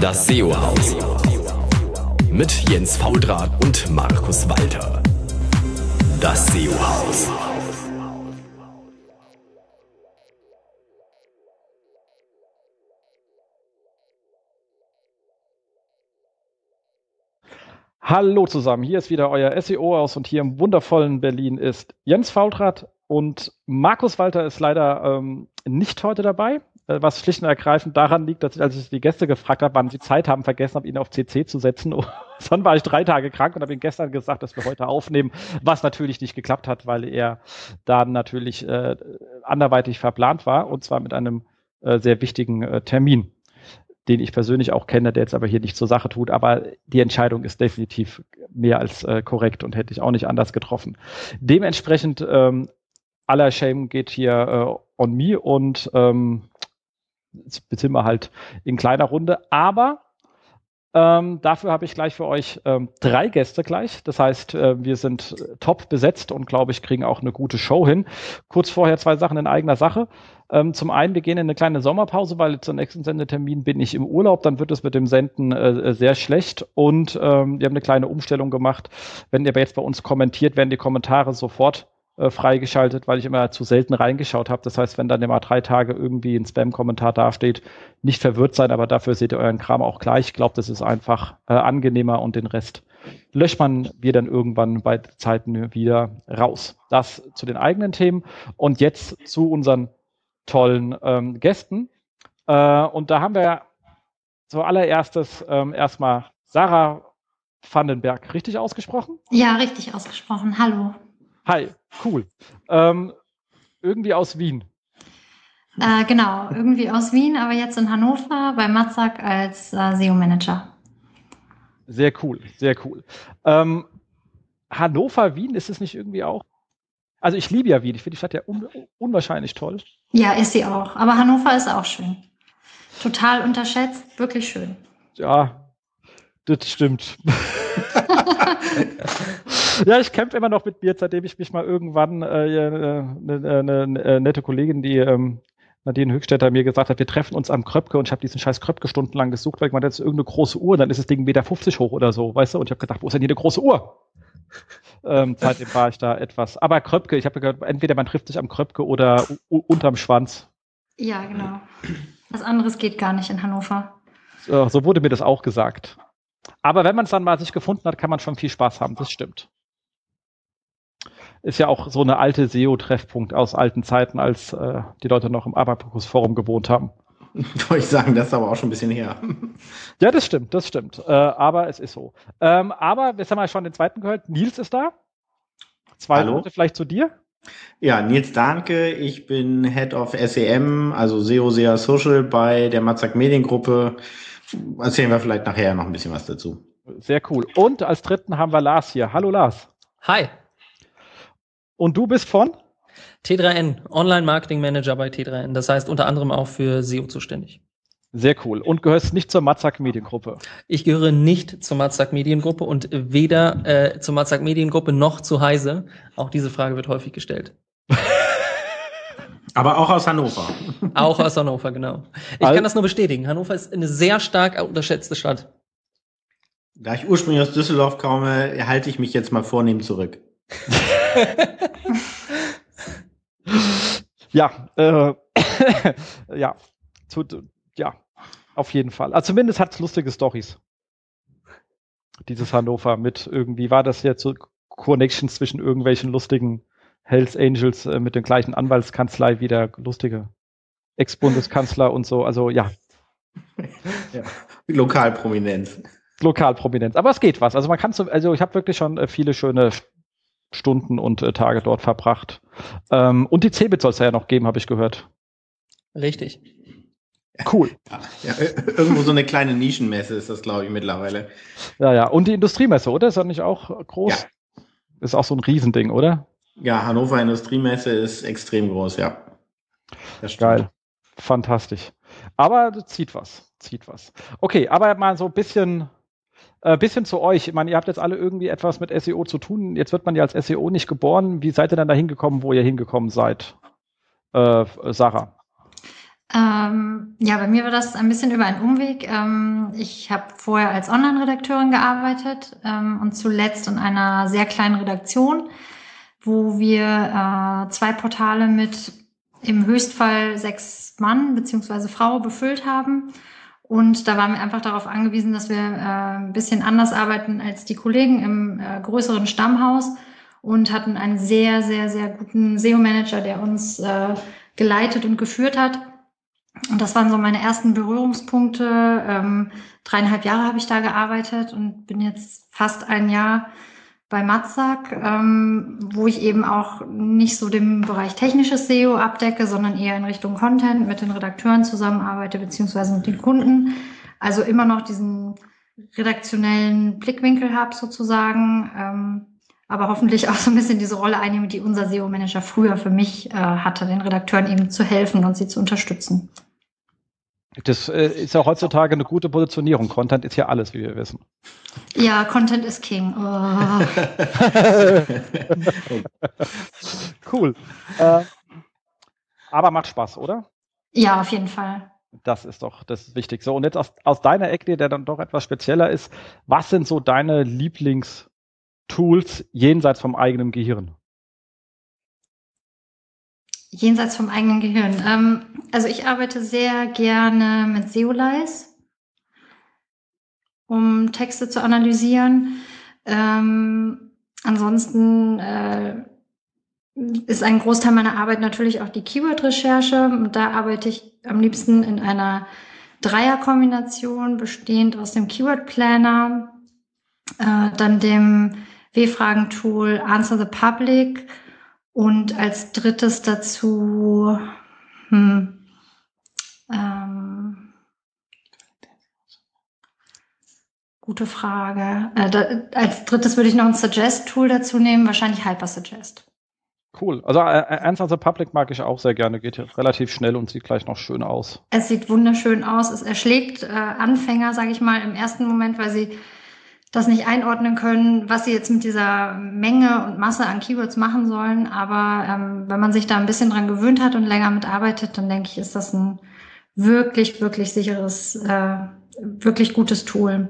Das SEO-Haus. Mit Jens Faudrat und Markus Walter. Das SEO-Haus. Hallo zusammen, hier ist wieder euer SEO aus und hier im wundervollen Berlin ist Jens Faultrat und Markus Walter ist leider ähm, nicht heute dabei, äh, was schlicht und ergreifend daran liegt, dass ich, als ich die Gäste gefragt habe, wann sie Zeit haben, vergessen habe, ihn auf CC zu setzen. Dann war ich drei Tage krank und habe ihm gestern gesagt, dass wir heute aufnehmen, was natürlich nicht geklappt hat, weil er dann natürlich äh, anderweitig verplant war und zwar mit einem äh, sehr wichtigen äh, Termin den ich persönlich auch kenne, der jetzt aber hier nicht zur Sache tut. Aber die Entscheidung ist definitiv mehr als äh, korrekt und hätte ich auch nicht anders getroffen. Dementsprechend ähm, aller Shame geht hier äh, on me und ähm, jetzt sind wir halt in kleiner Runde. Aber ähm, dafür habe ich gleich für euch ähm, drei Gäste gleich. Das heißt, äh, wir sind top besetzt und glaube ich, kriegen auch eine gute Show hin. Kurz vorher zwei Sachen in eigener Sache. Ähm, zum einen, wir gehen in eine kleine Sommerpause, weil zum nächsten Sendetermin bin ich im Urlaub, dann wird es mit dem Senden äh, sehr schlecht und ähm, wir haben eine kleine Umstellung gemacht. Wenn ihr jetzt bei uns kommentiert, werden die Kommentare sofort äh, freigeschaltet, weil ich immer zu selten reingeschaut habe. Das heißt, wenn dann immer drei Tage irgendwie ein Spam-Kommentar dasteht, nicht verwirrt sein, aber dafür seht ihr euren Kram auch gleich. Ich glaube, das ist einfach äh, angenehmer und den Rest löscht man wir dann irgendwann bei Zeiten wieder raus. Das zu den eigenen Themen und jetzt zu unseren tollen ähm, Gästen. Äh, und da haben wir zuallererstes ähm, erstmal Sarah Vandenberg. Richtig ausgesprochen? Ja, richtig ausgesprochen. Hallo. Hi, cool. Ähm, irgendwie aus Wien. Äh, genau, irgendwie aus Wien, aber jetzt in Hannover bei Matzak als äh, SEO-Manager. Sehr cool, sehr cool. Ähm, Hannover, Wien, ist es nicht irgendwie auch also ich liebe ja Wien. Ich finde die Stadt ja un unwahrscheinlich toll. Ja, ist sie auch. Aber Hannover ist auch schön. Total unterschätzt, wirklich schön. Ja, das stimmt. ja, ich kämpfe immer noch mit mir, seitdem ich mich mal irgendwann äh, eine, eine, eine, äh, nette Kollegin, die ähm, Nadine Höchstädter mir gesagt hat, wir treffen uns am Kröpke und ich habe diesen scheiß Kröpke stundenlang gesucht, weil ich meinte, das ist irgendeine große Uhr, dann ist das Ding 1,50 Meter hoch oder so, weißt du? Und ich habe gedacht, wo ist denn hier eine große Uhr? ähm, seitdem war ich da etwas. Aber Kröpke, ich habe gehört, entweder man trifft sich am Kröpke oder unterm Schwanz. Ja, genau. Was anderes geht gar nicht in Hannover. So, so wurde mir das auch gesagt. Aber wenn man es dann mal sich gefunden hat, kann man schon viel Spaß haben. Das stimmt. Ist ja auch so eine alte SEO-Treffpunkt aus alten Zeiten, als äh, die Leute noch im Abakus-Forum gewohnt haben. Wollte ich sagen, das ist aber auch schon ein bisschen her. Ja, das stimmt, das stimmt. Äh, aber es ist so. Ähm, aber jetzt haben wir schon den zweiten gehört. Nils ist da. Zwei Hallo. Worte vielleicht zu dir. Ja, Nils Dahnke, ich bin Head of SEM, also SEO, SEA Social bei der Matzak Mediengruppe. Erzählen wir vielleicht nachher noch ein bisschen was dazu. Sehr cool. Und als dritten haben wir Lars hier. Hallo Lars. Hi. Und du bist von? T3N, Online Marketing Manager bei T3N. Das heißt unter anderem auch für SEO zuständig. Sehr cool. Und gehörst nicht zur Matzak Mediengruppe? Ich gehöre nicht zur Matzak Mediengruppe und weder äh, zur Matzak Mediengruppe noch zu Heise. Auch diese Frage wird häufig gestellt. Aber auch aus Hannover. Auch aus Hannover, genau. Ich kann das nur bestätigen. Hannover ist eine sehr stark unterschätzte Stadt. Da ich ursprünglich aus Düsseldorf komme, halte ich mich jetzt mal vornehm zurück. ja, äh, ja, zu, ja, auf jeden Fall. Also zumindest hat es lustige Stories. Dieses Hannover mit irgendwie, war das jetzt so Connections zwischen irgendwelchen lustigen Hells Angels äh, mit den gleichen Anwaltskanzlei wie der lustige Ex-Bundeskanzler und so. Also ja. ja. Lokalprominenz. Lokalprominenz. Aber es geht was. Also man kann so, also ich habe wirklich schon äh, viele schöne Stunden und äh, Tage dort verbracht. Ähm, und die Cebit soll es ja noch geben, habe ich gehört. Richtig. Cool. Ja, ja, irgendwo so eine kleine Nischenmesse ist das, glaube ich, mittlerweile. Ja, ja. Und die Industriemesse, oder? Ist das nicht auch groß? Ja. Ist auch so ein Riesending, oder? Ja, Hannover Industriemesse ist extrem groß, ja. Geil. Fantastisch. Aber zieht was. Zieht was. Okay, aber mal so ein bisschen äh, bisschen zu euch. Ich meine, ihr habt jetzt alle irgendwie etwas mit SEO zu tun. Jetzt wird man ja als SEO nicht geboren. Wie seid ihr denn da hingekommen, wo ihr hingekommen seid? Äh, Sarah. Ähm, ja, bei mir war das ein bisschen über einen Umweg. Ähm, ich habe vorher als Online-Redakteurin gearbeitet ähm, und zuletzt in einer sehr kleinen Redaktion, wo wir äh, zwei Portale mit im Höchstfall sechs Mann beziehungsweise Frau befüllt haben. Und da waren wir einfach darauf angewiesen, dass wir äh, ein bisschen anders arbeiten als die Kollegen im äh, größeren Stammhaus und hatten einen sehr, sehr, sehr guten SEO-Manager, der uns äh, geleitet und geführt hat. Und das waren so meine ersten Berührungspunkte. Ähm, dreieinhalb Jahre habe ich da gearbeitet und bin jetzt fast ein Jahr bei Matzak, ähm, wo ich eben auch nicht so den Bereich technisches SEO abdecke, sondern eher in Richtung Content mit den Redakteuren zusammenarbeite, beziehungsweise mit den Kunden. Also immer noch diesen redaktionellen Blickwinkel habe sozusagen, ähm, aber hoffentlich auch so ein bisschen diese Rolle einnehme, die unser SEO-Manager früher für mich äh, hatte, den Redakteuren eben zu helfen und sie zu unterstützen. Das äh, ist ja heutzutage eine gute Positionierung. Content ist ja alles, wie wir wissen. Ja, Content ist King. Oh. cool. Äh, aber macht Spaß, oder? Ja, auf jeden Fall. Das ist doch das Wichtigste. Und jetzt aus, aus deiner Ecke, der dann doch etwas spezieller ist, was sind so deine Lieblingstools jenseits vom eigenen Gehirn? Jenseits vom eigenen Gehirn. Ähm, also ich arbeite sehr gerne mit Seolize, um Texte zu analysieren. Ähm, ansonsten äh, ist ein Großteil meiner Arbeit natürlich auch die Keyword-Recherche. Da arbeite ich am liebsten in einer Dreierkombination, bestehend aus dem Keyword-Planner, äh, dann dem W-Fragen-Tool Answer the Public und als drittes dazu, hm, ähm, gute Frage. Äh, da, als drittes würde ich noch ein Suggest-Tool dazu nehmen, wahrscheinlich Hypersuggest. Cool. Also äh, äh Answer the Public mag ich auch sehr gerne. Geht relativ schnell und sieht gleich noch schön aus. Es sieht wunderschön aus. Es erschlägt äh, Anfänger, sage ich mal, im ersten Moment, weil sie das nicht einordnen können, was sie jetzt mit dieser Menge und Masse an Keywords machen sollen. Aber ähm, wenn man sich da ein bisschen dran gewöhnt hat und länger mitarbeitet, dann denke ich, ist das ein wirklich, wirklich sicheres, äh, wirklich gutes Tool.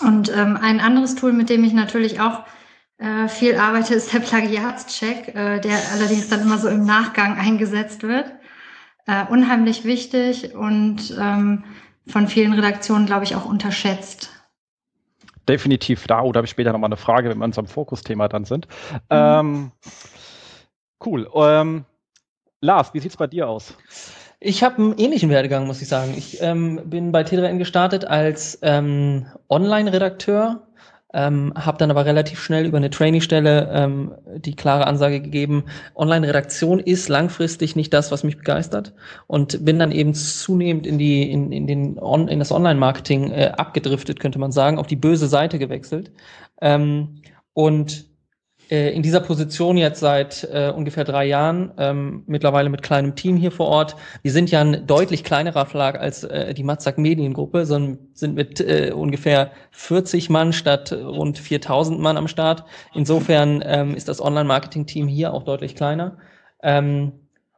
Und ähm, ein anderes Tool, mit dem ich natürlich auch äh, viel arbeite, ist der Plagiatscheck, äh, der allerdings dann immer so im Nachgang eingesetzt wird. Äh, unheimlich wichtig und ähm, von vielen Redaktionen, glaube ich, auch unterschätzt definitiv da. Oder habe ich später nochmal eine Frage, wenn wir in unserem Fokusthema dann sind. Mhm. Ähm, cool. Ähm, Lars, wie sieht es bei dir aus? Ich habe einen ähnlichen Werdegang, muss ich sagen. Ich ähm, bin bei T3N gestartet als ähm, Online-Redakteur ähm, habe dann aber relativ schnell über eine Trainee-Stelle ähm, die klare Ansage gegeben, Online-Redaktion ist langfristig nicht das, was mich begeistert. Und bin dann eben zunehmend in die in, in den on, in das Online-Marketing äh, abgedriftet, könnte man sagen, auf die böse Seite gewechselt. Ähm, und in dieser Position jetzt seit äh, ungefähr drei Jahren, ähm, mittlerweile mit kleinem Team hier vor Ort. Wir sind ja ein deutlich kleinerer Verlag als äh, die Matzak Mediengruppe, sondern sind mit äh, ungefähr 40 Mann statt rund 4000 Mann am Start. Insofern ähm, ist das Online-Marketing-Team hier auch deutlich kleiner. Ähm,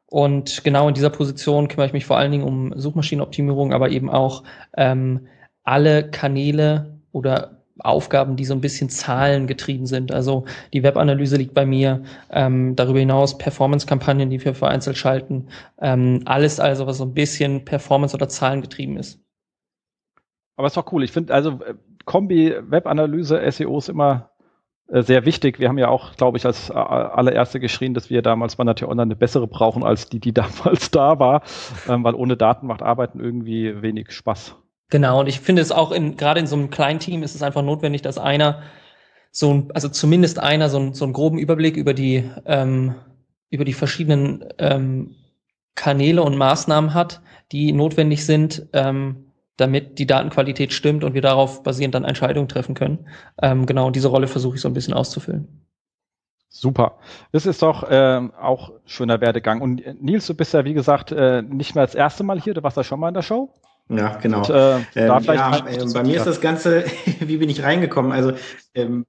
und genau in dieser Position kümmere ich mich vor allen Dingen um Suchmaschinenoptimierung, aber eben auch ähm, alle Kanäle oder Aufgaben, die so ein bisschen zahlengetrieben sind. Also die Webanalyse liegt bei mir, ähm, darüber hinaus Performance-Kampagnen, die wir vereinzelt schalten. Ähm, alles also, was so ein bisschen Performance- oder Zahlengetrieben ist. Aber ist doch cool. Ich finde also äh, Kombi Webanalyse, SEO ist immer äh, sehr wichtig. Wir haben ja auch, glaube ich, als äh, allererste geschrien, dass wir damals bei Natur Online eine bessere brauchen als die, die damals da war, ähm, weil ohne Daten macht Arbeiten irgendwie wenig Spaß. Genau, und ich finde es auch in, gerade in so einem kleinen Team ist es einfach notwendig, dass einer so ein, also zumindest einer so, ein, so einen groben Überblick über die, ähm, über die verschiedenen ähm, Kanäle und Maßnahmen hat, die notwendig sind, ähm, damit die Datenqualität stimmt und wir darauf basierend dann Entscheidungen treffen können. Ähm, genau, und diese Rolle versuche ich so ein bisschen auszufüllen. Super. Das ist doch ähm, auch schöner Werdegang. Und äh, Nils, du bist ja, wie gesagt, äh, nicht mehr das erste Mal hier, du warst ja schon mal in der Show. Ja, genau. Und, äh, ähm, ja, äh, bei mir ist das Ganze, wie bin ich reingekommen? Also ähm,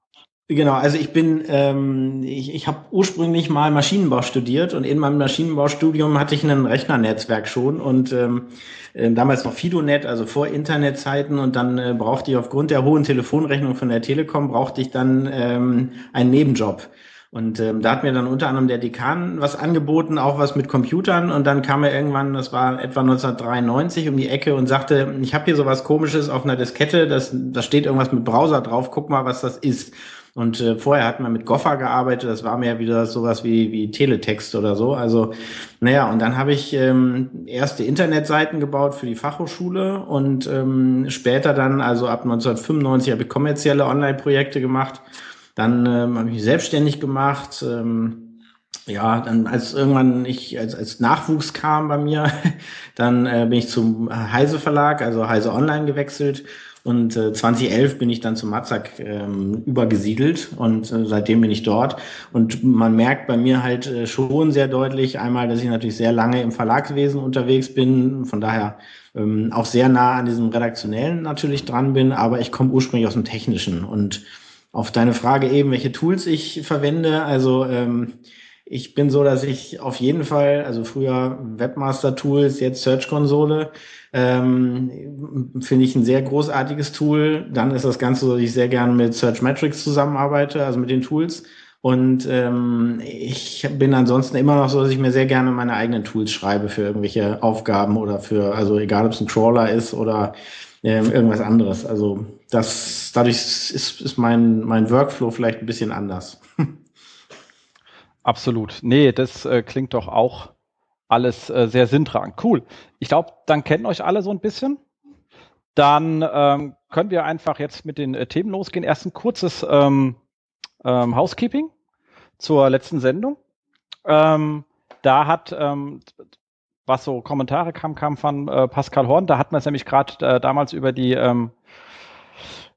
Genau, also ich bin, ähm, ich, ich habe ursprünglich mal Maschinenbau studiert und in meinem Maschinenbaustudium hatte ich ein Rechnernetzwerk schon und ähm, äh, damals noch Fidonet, also vor Internetzeiten und dann äh, brauchte ich aufgrund der hohen Telefonrechnung von der Telekom brauchte ich dann ähm, einen Nebenjob. Und ähm, da hat mir dann unter anderem der Dekan was angeboten, auch was mit Computern. Und dann kam er irgendwann, das war etwa 1993, um die Ecke und sagte, ich habe hier sowas komisches auf einer Diskette, das, da steht irgendwas mit Browser drauf, guck mal, was das ist. Und äh, vorher hat man mit Goffer gearbeitet, das war mehr wieder sowas wie, wie Teletext oder so. Also, naja, und dann habe ich ähm, erste Internetseiten gebaut für die Fachhochschule und ähm, später dann, also ab 1995, habe ich kommerzielle Online-Projekte gemacht. Dann ähm, habe ich mich selbstständig gemacht. Ähm, ja, dann als irgendwann ich als, als Nachwuchs kam bei mir, dann äh, bin ich zum Heise Verlag, also Heise Online gewechselt und äh, 2011 bin ich dann zum Matzak ähm, übergesiedelt und äh, seitdem bin ich dort. Und man merkt bei mir halt äh, schon sehr deutlich einmal, dass ich natürlich sehr lange im Verlagswesen unterwegs bin, von daher ähm, auch sehr nah an diesem Redaktionellen natürlich dran bin, aber ich komme ursprünglich aus dem Technischen. Und auf deine Frage eben, welche Tools ich verwende, also ähm, ich bin so, dass ich auf jeden Fall, also früher Webmaster Tools, jetzt Search Konsole, ähm, Finde ich ein sehr großartiges Tool. Dann ist das Ganze so, dass ich sehr gerne mit Search Metrics zusammenarbeite, also mit den Tools. Und ähm, ich bin ansonsten immer noch so, dass ich mir sehr gerne meine eigenen Tools schreibe für irgendwelche Aufgaben oder für, also egal ob es ein Crawler ist oder ähm, irgendwas anderes. Also das dadurch ist, ist mein, mein Workflow vielleicht ein bisschen anders. Absolut. Nee, das äh, klingt doch auch alles äh, sehr sinntragend. Cool. Ich glaube, dann kennen euch alle so ein bisschen. Dann ähm, können wir einfach jetzt mit den äh, Themen losgehen. Erst ein kurzes ähm, ähm, Housekeeping zur letzten Sendung. Ähm, da hat, ähm, was so Kommentare kam, kam von äh, Pascal Horn. Da hat man es nämlich gerade äh, damals über die ähm,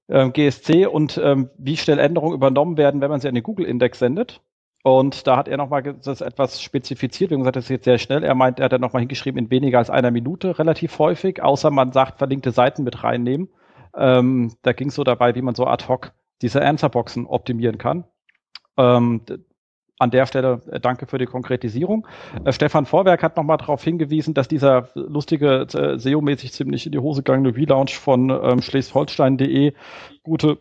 äh, GSC und ähm, wie schnell Änderungen übernommen werden, wenn man sie an den Google-Index sendet. Und da hat er nochmal das etwas spezifiziert. Wie gesagt, das ist jetzt sehr schnell. Er meint, er hat dann nochmal hingeschrieben, in weniger als einer Minute relativ häufig, außer man sagt, verlinkte Seiten mit reinnehmen. Ähm, da ging es so dabei, wie man so ad hoc diese Answerboxen optimieren kann. Ähm, an der Stelle äh, danke für die Konkretisierung. Äh, Stefan Vorwerk hat nochmal darauf hingewiesen, dass dieser lustige, äh, SEO-mäßig ziemlich in die Hose gegangene Relaunch von ähm, schleswig-holstein.de gute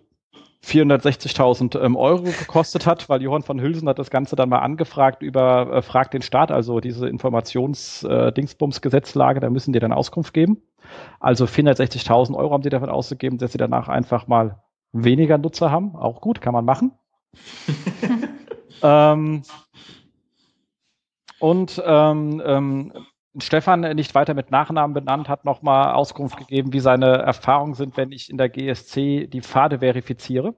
460.000 ähm, Euro gekostet hat, weil Johann von Hülsen hat das Ganze dann mal angefragt über äh, Frag den Staat, also diese Informations-Dingsbums-Gesetzlage, äh, da müssen die dann Auskunft geben. Also 460.000 Euro haben die davon ausgegeben, dass sie danach einfach mal weniger Nutzer haben. Auch gut, kann man machen. ähm, und ähm, ähm, Stefan nicht weiter mit Nachnamen benannt, hat nochmal Auskunft gegeben, wie seine Erfahrungen sind, wenn ich in der GSC die Pfade verifiziere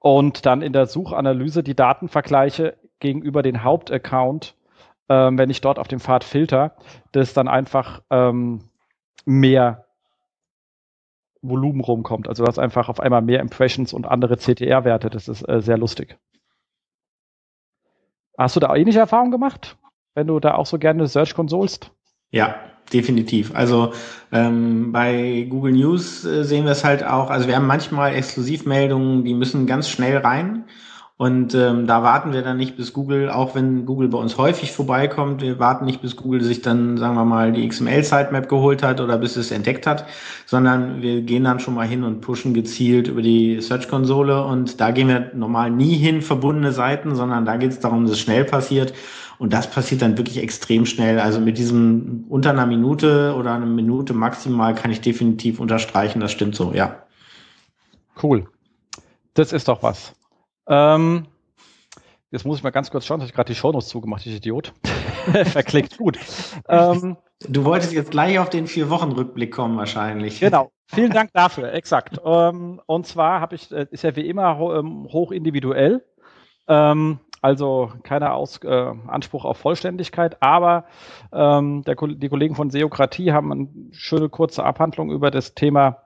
und dann in der Suchanalyse die Daten vergleiche gegenüber den Hauptaccount, ähm, wenn ich dort auf dem Pfad filter, dass dann einfach ähm, mehr Volumen rumkommt. Also du hast einfach auf einmal mehr Impressions und andere CTR-Werte. Das ist äh, sehr lustig. Hast du da ähnliche Erfahrungen gemacht? wenn du da auch so gerne Search konsolst? Ja, definitiv. Also ähm, bei Google News äh, sehen wir es halt auch. Also wir haben manchmal Exklusivmeldungen, die müssen ganz schnell rein. Und ähm, da warten wir dann nicht, bis Google, auch wenn Google bei uns häufig vorbeikommt, wir warten nicht, bis Google sich dann, sagen wir mal, die XML-Sitemap geholt hat oder bis es entdeckt hat, sondern wir gehen dann schon mal hin und pushen gezielt über die Search-Konsole. Und da gehen wir normal nie hin, verbundene Seiten, sondern da geht es darum, dass es schnell passiert. Und das passiert dann wirklich extrem schnell. Also mit diesem unter einer Minute oder einer Minute maximal kann ich definitiv unterstreichen, das stimmt so, ja. Cool. Das ist doch was. Ähm, jetzt muss ich mal ganz kurz schauen, dass ich gerade die Shownotes zugemacht, ich Idiot. Verklickt, gut. Ähm, du wolltest jetzt gleich auf den Vier-Wochen-Rückblick kommen wahrscheinlich. Genau. Vielen Dank dafür, exakt. Ähm, und zwar habe ich, äh, ist ja wie immer ähm, hoch individuell. Ähm, also keiner Aus, äh, Anspruch auf Vollständigkeit, aber ähm, der, die Kollegen von Seokratie haben eine schöne kurze Abhandlung über das Thema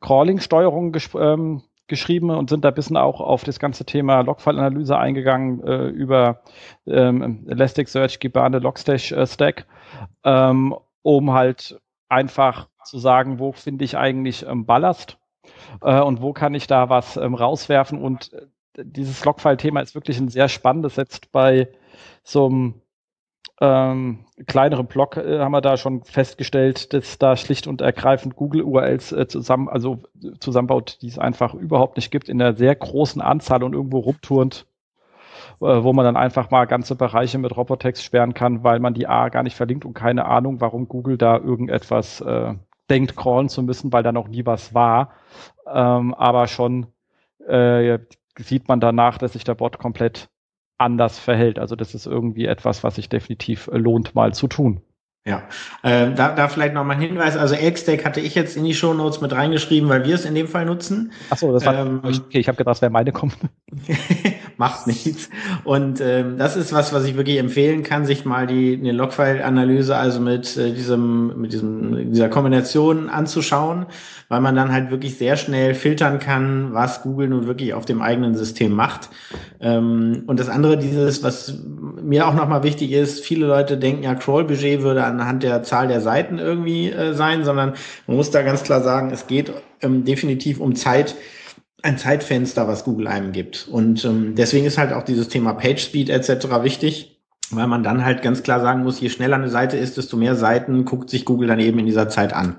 Crawling-Steuerung ähm, geschrieben und sind da ein bisschen auch auf das ganze Thema Logfile-Analyse eingegangen äh, über ähm, Elasticsearch, Gibane, Logstash äh, Stack, ähm, um halt einfach zu sagen, wo finde ich eigentlich ähm, Ballast äh, und wo kann ich da was ähm, rauswerfen und dieses Logfile-Thema ist wirklich ein sehr spannendes. Setzt bei so einem ähm, kleineren Blog äh, haben wir da schon festgestellt, dass da schlicht und ergreifend Google URLs äh, zusammen, also zusammenbaut, die es einfach überhaupt nicht gibt, in einer sehr großen Anzahl und irgendwo rumturnt, äh, wo man dann einfach mal ganze Bereiche mit Robotext sperren kann, weil man die A gar nicht verlinkt und keine Ahnung, warum Google da irgendetwas äh, denkt, crawlen zu müssen, weil da noch nie was war. Ähm, aber schon äh, sieht man danach, dass sich der Bot komplett anders verhält. Also das ist irgendwie etwas, was sich definitiv lohnt, mal zu tun. Ja, äh, da, da vielleicht noch mal ein Hinweis. Also Elkstack hatte ich jetzt in die Show Notes mit reingeschrieben, weil wir es in dem Fall nutzen. Ach so, das war ähm, okay. Ich habe gedacht, das wäre meine kommt. Macht nichts. Und ähm, das ist was, was ich wirklich empfehlen kann, sich mal die eine Logfile-Analyse also mit äh, diesem mit diesem dieser Kombination anzuschauen, weil man dann halt wirklich sehr schnell filtern kann, was Google nun wirklich auf dem eigenen System macht. Ähm, und das andere, dieses, was mir auch noch mal wichtig ist, viele Leute denken ja, Crawl-Budget würde an anhand der Zahl der Seiten irgendwie äh, sein, sondern man muss da ganz klar sagen, es geht ähm, definitiv um Zeit, ein Zeitfenster, was Google einem gibt. Und ähm, deswegen ist halt auch dieses Thema PageSpeed etc. wichtig, weil man dann halt ganz klar sagen muss, je schneller eine Seite ist, desto mehr Seiten guckt sich Google dann eben in dieser Zeit an.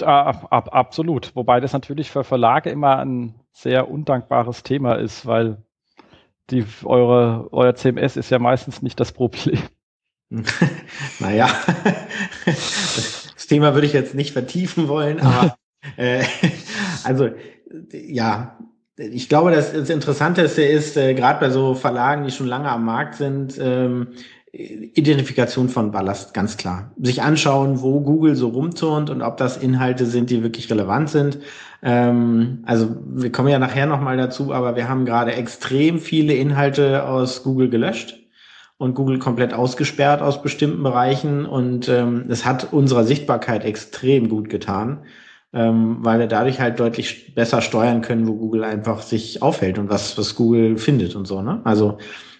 Ab, ab, absolut. Wobei das natürlich für Verlage immer ein sehr undankbares Thema ist, weil die, eure, euer CMS ist ja meistens nicht das Problem. naja, das Thema würde ich jetzt nicht vertiefen wollen, aber äh, also ja, ich glaube, das, das Interessanteste ist, äh, gerade bei so Verlagen, die schon lange am Markt sind, ähm, Identifikation von Ballast, ganz klar. Sich anschauen, wo Google so rumturnt und ob das Inhalte sind, die wirklich relevant sind. Ähm, also wir kommen ja nachher nochmal dazu, aber wir haben gerade extrem viele Inhalte aus Google gelöscht und Google komplett ausgesperrt aus bestimmten Bereichen. Und ähm, es hat unserer Sichtbarkeit extrem gut getan, ähm, weil wir dadurch halt deutlich besser steuern können, wo Google einfach sich aufhält und was, was Google findet und so. Ne? Also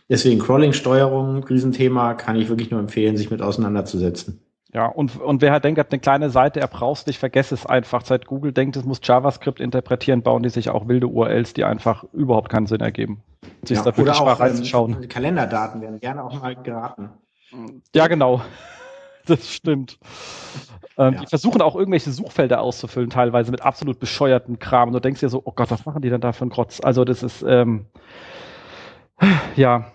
deswegen Crawling-Steuerung, Riesenthema, kann ich wirklich nur empfehlen, sich mit auseinanderzusetzen. Ja, und, und wer halt denkt, hat eine kleine Seite, er braucht nicht, vergesse es einfach. Seit Google denkt, es muss JavaScript interpretieren, bauen die sich auch wilde URLs, die einfach überhaupt keinen Sinn ergeben. Sich ja, da wirklich mal reinzuschauen. Ähm, Kalenderdaten werden gerne auch mal geraten. Ja, genau. Das stimmt. Ähm, ja. Die versuchen auch irgendwelche Suchfelder auszufüllen, teilweise mit absolut bescheuerten Kram. Und du denkst dir so, oh Gott, was machen die denn da für einen Grotz? Also das ist, ähm, ja,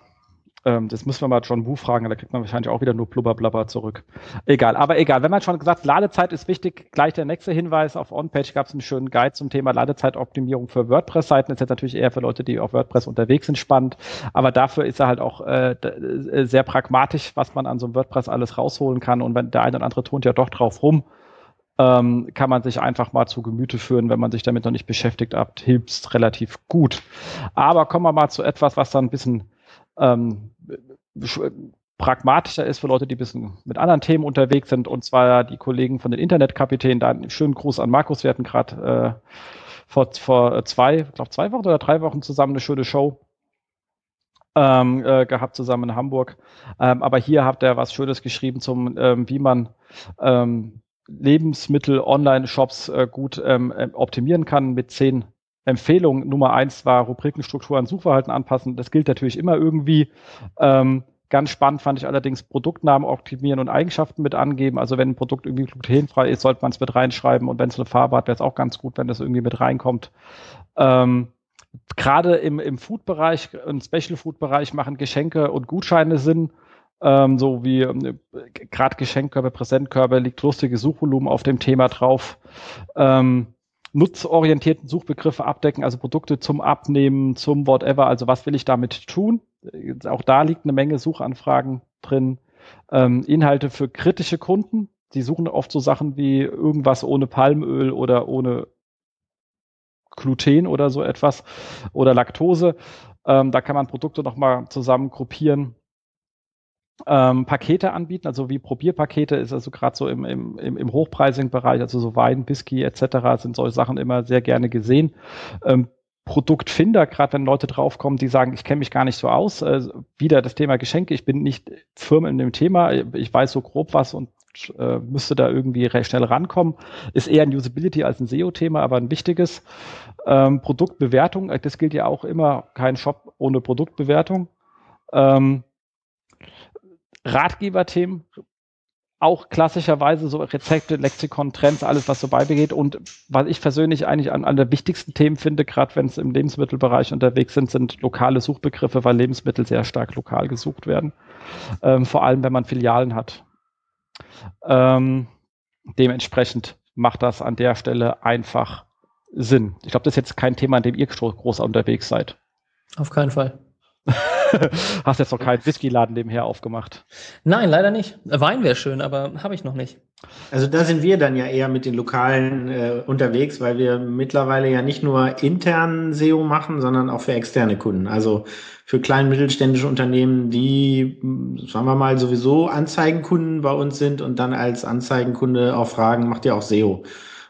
ähm, das müssen wir mal John Wu fragen, da kriegt man wahrscheinlich auch wieder nur Blubberblabber zurück. Egal, aber egal. Wenn man schon gesagt, Ladezeit ist wichtig, gleich der nächste Hinweis. Auf OnPage gab es einen schönen Guide zum Thema Ladezeitoptimierung für WordPress-Seiten. Ist jetzt natürlich eher für Leute, die auf WordPress unterwegs sind, spannend. Aber dafür ist er halt auch äh, äh, sehr pragmatisch, was man an so einem WordPress alles rausholen kann. Und wenn der eine oder andere tont ja doch drauf rum, ähm, kann man sich einfach mal zu Gemüte führen, wenn man sich damit noch nicht beschäftigt hat, hilft relativ gut. Aber kommen wir mal zu etwas, was dann ein bisschen ähm, pragmatischer ist für Leute, die ein bisschen mit anderen Themen unterwegs sind, und zwar die Kollegen von den Internetkapitänen. Da einen schönen Gruß an Markus. Wir hatten gerade äh, vor, vor zwei, ich glaube zwei Wochen oder drei Wochen zusammen eine schöne Show ähm, äh, gehabt, zusammen in Hamburg. Ähm, aber hier habt ihr was Schönes geschrieben zum, ähm, wie man ähm, Lebensmittel, Online-Shops äh, gut ähm, äh, optimieren kann mit zehn Empfehlung Nummer eins war Rubrikenstruktur an Suchverhalten anpassen. Das gilt natürlich immer irgendwie. Ähm, ganz spannend fand ich allerdings Produktnamen optimieren und Eigenschaften mit angeben. Also wenn ein Produkt irgendwie glutenfrei ist, sollte man es mit reinschreiben. Und wenn es eine Farbe hat, wäre es auch ganz gut, wenn das irgendwie mit reinkommt. Ähm, Gerade im, im Food-Bereich, im Special-Food-Bereich machen Geschenke und Gutscheine Sinn. Ähm, so wie ähm, gerade Geschenkkörbe, Präsentkörbe, liegt lustige Suchvolumen auf dem Thema drauf. Ähm, nutzorientierten Suchbegriffe abdecken, also Produkte zum Abnehmen, zum whatever, also was will ich damit tun? Auch da liegt eine Menge Suchanfragen drin. Ähm, Inhalte für kritische Kunden, die suchen oft so Sachen wie irgendwas ohne Palmöl oder ohne Gluten oder so etwas oder Laktose. Ähm, da kann man Produkte nochmal zusammen gruppieren ähm, Pakete anbieten, also wie Probierpakete ist also gerade so im, im, im hochpreisigen Bereich, also so Wein, Whisky etc. sind solche Sachen immer sehr gerne gesehen. Ähm, Produktfinder, gerade wenn Leute draufkommen, die sagen, ich kenne mich gar nicht so aus, äh, wieder das Thema Geschenke, ich bin nicht Firmen in dem Thema, ich weiß so grob was und und äh, müsste da irgendwie recht schnell rankommen. Ist eher ein Usability als ein SEO-Thema, aber ein wichtiges. Ähm, Produktbewertung, äh, das gilt ja auch immer, kein Shop ohne Produktbewertung. Ähm, Ratgeberthemen, auch klassischerweise so Rezepte, Lexikon, Trends, alles, was so beibegeht. Und was ich persönlich eigentlich an, an der wichtigsten Themen finde, gerade wenn es im Lebensmittelbereich unterwegs sind, sind lokale Suchbegriffe, weil Lebensmittel sehr stark lokal gesucht werden. Ähm, vor allem, wenn man Filialen hat. Ähm, dementsprechend macht das an der Stelle einfach Sinn. Ich glaube, das ist jetzt kein Thema, an dem ihr groß unterwegs seid. Auf keinen Fall. Hast jetzt noch keinen Whisky-Laden nebenher aufgemacht? Nein, leider nicht. Wein wäre schön, aber habe ich noch nicht. Also da sind wir dann ja eher mit den Lokalen äh, unterwegs, weil wir mittlerweile ja nicht nur intern SEO machen, sondern auch für externe Kunden. Also für klein mittelständische Unternehmen, die, sagen wir mal, sowieso Anzeigenkunden bei uns sind und dann als Anzeigenkunde auch fragen, macht ihr auch SEO?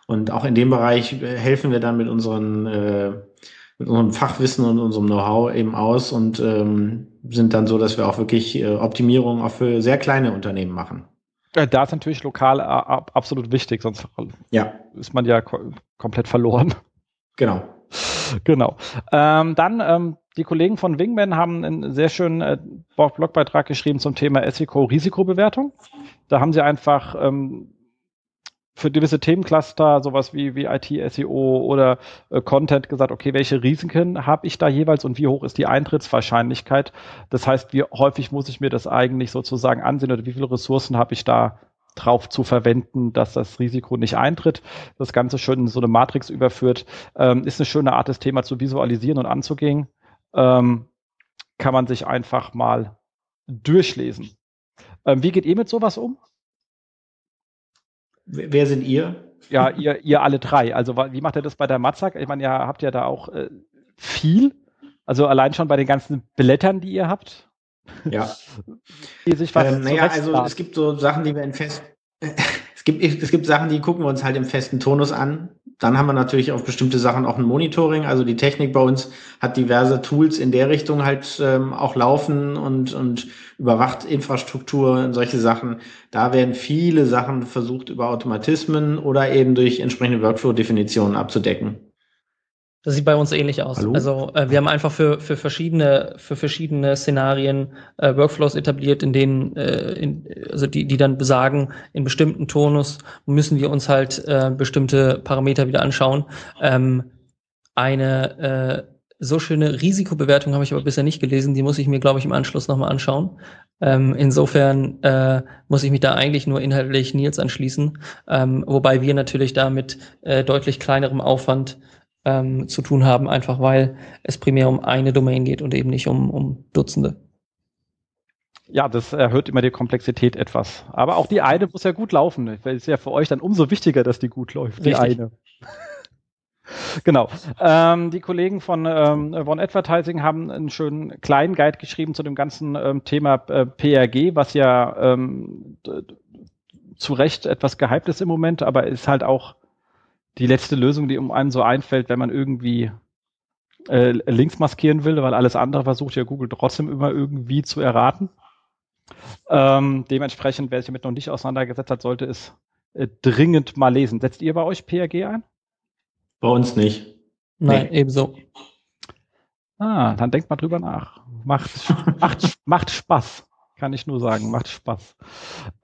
Und auch in dem Bereich äh, helfen wir dann mit unseren äh, mit unserem Fachwissen und unserem Know-how eben aus und ähm, sind dann so, dass wir auch wirklich äh, Optimierungen auch für sehr kleine Unternehmen machen. Da ist natürlich lokal äh, absolut wichtig, sonst ja. ist man ja ko komplett verloren. Genau. Genau. Ähm, dann ähm, die Kollegen von Wingman haben einen sehr schönen äh, Blogbeitrag geschrieben zum Thema SEO Risikobewertung. Da haben sie einfach ähm, für gewisse Themencluster, sowas wie, wie IT, SEO oder äh, Content gesagt, okay, welche Risiken habe ich da jeweils und wie hoch ist die Eintrittswahrscheinlichkeit? Das heißt, wie häufig muss ich mir das eigentlich sozusagen ansehen oder wie viele Ressourcen habe ich da drauf zu verwenden, dass das Risiko nicht eintritt. Das Ganze schön in so eine Matrix überführt, ähm, ist eine schöne Art, das Thema zu visualisieren und anzugehen. Ähm, kann man sich einfach mal durchlesen. Ähm, wie geht ihr mit sowas um? Wer sind ihr? Ja, ihr, ihr alle drei. Also wie macht ihr das bei der Matzak? Ich meine, ihr habt ja da auch äh, viel. Also allein schon bei den ganzen Blättern, die ihr habt. Ja. die sich was ähm, naja, also es gibt so Sachen, die wir in fest. es gibt, es gibt Sachen, die gucken wir uns halt im festen Tonus an. Dann haben wir natürlich auf bestimmte Sachen auch ein Monitoring. Also die Technik bei uns hat diverse Tools in der Richtung halt ähm, auch laufen und, und überwacht Infrastruktur und solche Sachen. Da werden viele Sachen versucht über Automatismen oder eben durch entsprechende Workflow-Definitionen abzudecken. Das sieht bei uns ähnlich aus. Hallo? Also äh, wir haben einfach für, für verschiedene für verschiedene Szenarien äh, Workflows etabliert, in denen äh, in, also die die dann besagen, in bestimmten Tonus müssen wir uns halt äh, bestimmte Parameter wieder anschauen. Ähm, eine äh, so schöne Risikobewertung habe ich aber bisher nicht gelesen. Die muss ich mir, glaube ich, im Anschluss nochmal anschauen. Ähm, insofern äh, muss ich mich da eigentlich nur inhaltlich Nils anschließen, ähm, wobei wir natürlich da mit äh, deutlich kleinerem Aufwand ähm, zu tun haben, einfach weil es primär um eine Domain geht und eben nicht um, um Dutzende. Ja, das erhöht immer die Komplexität etwas. Aber auch die eine muss ja gut laufen. Es ist ja für euch dann umso wichtiger, dass die gut läuft, die Richtig. eine. genau. Ähm, die Kollegen von ähm, One Advertising haben einen schönen kleinen Guide geschrieben zu dem ganzen ähm, Thema äh, PRG, was ja ähm, zu Recht etwas gehypt ist im Moment, aber ist halt auch die letzte Lösung, die um einen so einfällt, wenn man irgendwie äh, Links maskieren will, weil alles andere versucht ja Google trotzdem immer irgendwie zu erraten. Ähm, dementsprechend, wer sich damit noch nicht auseinandergesetzt hat, sollte es äh, dringend mal lesen. Setzt ihr bei euch PRG ein? Bei uns nicht. Nein, nee. ebenso. Ah, dann denkt mal drüber nach. Macht, macht, macht Spaß. Kann ich nur sagen, macht Spaß.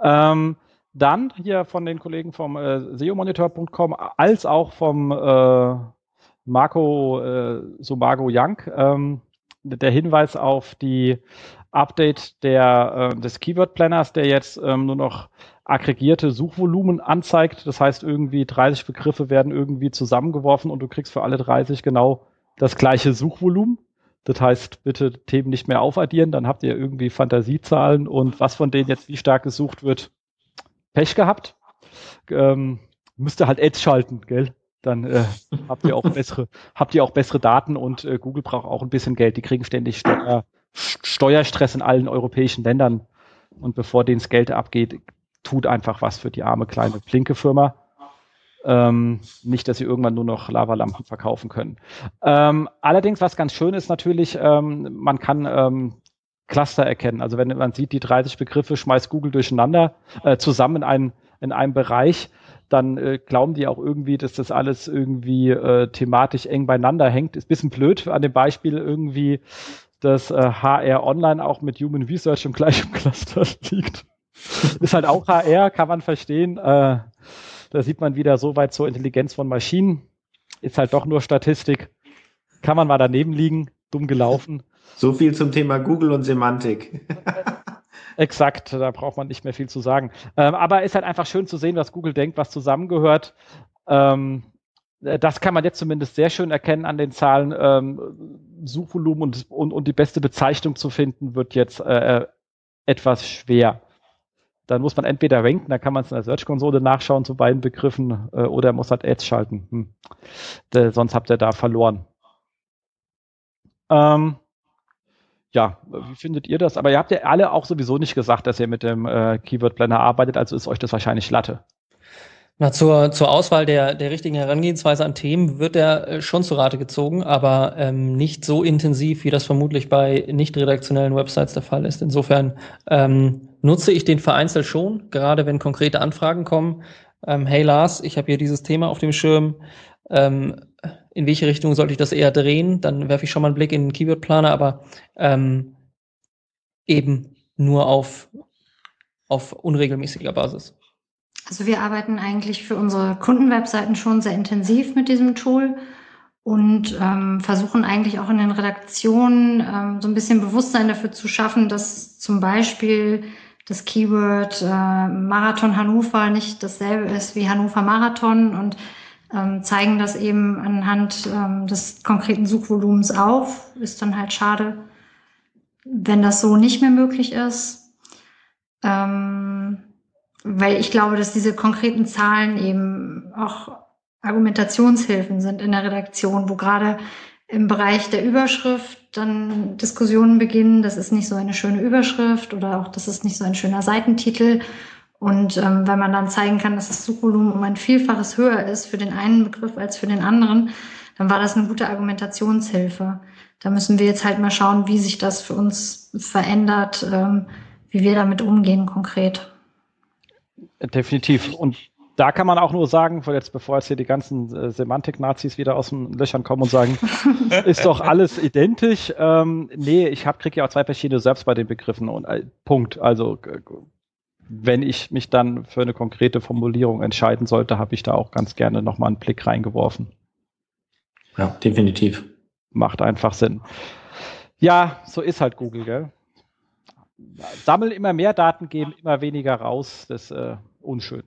Ähm, dann hier von den Kollegen vom äh, SEOmonitor.com als auch vom äh, Marco äh, Sumago Young ähm, der Hinweis auf die Update der, äh, des Keyword Planners, der jetzt ähm, nur noch aggregierte Suchvolumen anzeigt. Das heißt, irgendwie 30 Begriffe werden irgendwie zusammengeworfen und du kriegst für alle 30 genau das gleiche Suchvolumen. Das heißt, bitte Themen nicht mehr aufaddieren, dann habt ihr irgendwie Fantasiezahlen und was von denen jetzt wie stark gesucht wird, Pech gehabt. Ähm, müsst ihr halt Ads schalten, gell? Dann äh, habt ihr auch bessere, habt ihr auch bessere Daten und äh, Google braucht auch ein bisschen Geld. Die kriegen ständig Steuer, Steuerstress in allen europäischen Ländern. Und bevor denen das Geld abgeht, tut einfach was für die arme kleine flinke Firma. Ähm, nicht, dass sie irgendwann nur noch Lavalampen verkaufen können. Ähm, allerdings, was ganz schön ist natürlich, ähm, man kann ähm, Cluster erkennen. Also wenn man sieht, die 30 Begriffe schmeißt Google durcheinander äh, zusammen in, einen, in einem Bereich, dann äh, glauben die auch irgendwie, dass das alles irgendwie äh, thematisch eng beieinander hängt. Ist ein bisschen blöd an dem Beispiel irgendwie, dass äh, HR Online auch mit Human Research im gleichen Cluster liegt. Ist halt auch HR, kann man verstehen. Äh, da sieht man wieder so weit zur Intelligenz von Maschinen. Ist halt doch nur Statistik. Kann man mal daneben liegen, dumm gelaufen. So viel zum Thema Google und Semantik. Exakt, da braucht man nicht mehr viel zu sagen. Ähm, aber ist halt einfach schön zu sehen, was Google denkt, was zusammengehört. Ähm, das kann man jetzt zumindest sehr schön erkennen an den Zahlen. Ähm, Suchvolumen und, und, und, die beste Bezeichnung zu finden, wird jetzt äh, etwas schwer. Dann muss man entweder ranken, dann kann man es in der Search-Konsole nachschauen zu beiden Begriffen, äh, oder muss halt Ads schalten. Hm. De, sonst habt ihr da verloren. Ähm, ja, wie findet ihr das? Aber ihr habt ja alle auch sowieso nicht gesagt, dass ihr mit dem äh, Keyword Planner arbeitet, also ist euch das wahrscheinlich Latte. Na, zur, zur Auswahl der, der richtigen Herangehensweise an Themen wird er äh, schon zu Rate gezogen, aber ähm, nicht so intensiv, wie das vermutlich bei nicht redaktionellen Websites der Fall ist. Insofern ähm, nutze ich den vereinzelt schon, gerade wenn konkrete Anfragen kommen. Ähm, hey Lars, ich habe hier dieses Thema auf dem Schirm. Ähm, in welche Richtung sollte ich das eher drehen? Dann werfe ich schon mal einen Blick in den Keyword-Planer, aber ähm, eben nur auf, auf unregelmäßiger Basis. Also wir arbeiten eigentlich für unsere Kundenwebseiten schon sehr intensiv mit diesem Tool und ähm, versuchen eigentlich auch in den Redaktionen ähm, so ein bisschen Bewusstsein dafür zu schaffen, dass zum Beispiel das Keyword äh, Marathon Hannover nicht dasselbe ist wie Hannover Marathon und zeigen das eben anhand ähm, des konkreten Suchvolumens auf. Ist dann halt schade, wenn das so nicht mehr möglich ist. Ähm, weil ich glaube, dass diese konkreten Zahlen eben auch Argumentationshilfen sind in der Redaktion, wo gerade im Bereich der Überschrift dann Diskussionen beginnen, das ist nicht so eine schöne Überschrift oder auch das ist nicht so ein schöner Seitentitel und ähm, wenn man dann zeigen kann, dass das Suchvolumen um ein Vielfaches höher ist für den einen Begriff als für den anderen, dann war das eine gute Argumentationshilfe. Da müssen wir jetzt halt mal schauen, wie sich das für uns verändert, ähm, wie wir damit umgehen konkret. Definitiv. Und da kann man auch nur sagen, jetzt bevor jetzt hier die ganzen äh, Semantik-Nazis wieder aus den Löchern kommen und sagen, ist doch alles identisch. Ähm, nee, ich hab, krieg ja auch zwei verschiedene selbst bei den Begriffen und äh, Punkt. Also wenn ich mich dann für eine konkrete Formulierung entscheiden sollte, habe ich da auch ganz gerne nochmal einen Blick reingeworfen. Ja, definitiv. Macht einfach Sinn. Ja, so ist halt Google, gell? Sammeln immer mehr Daten, geben immer weniger raus. Das ist äh, unschön.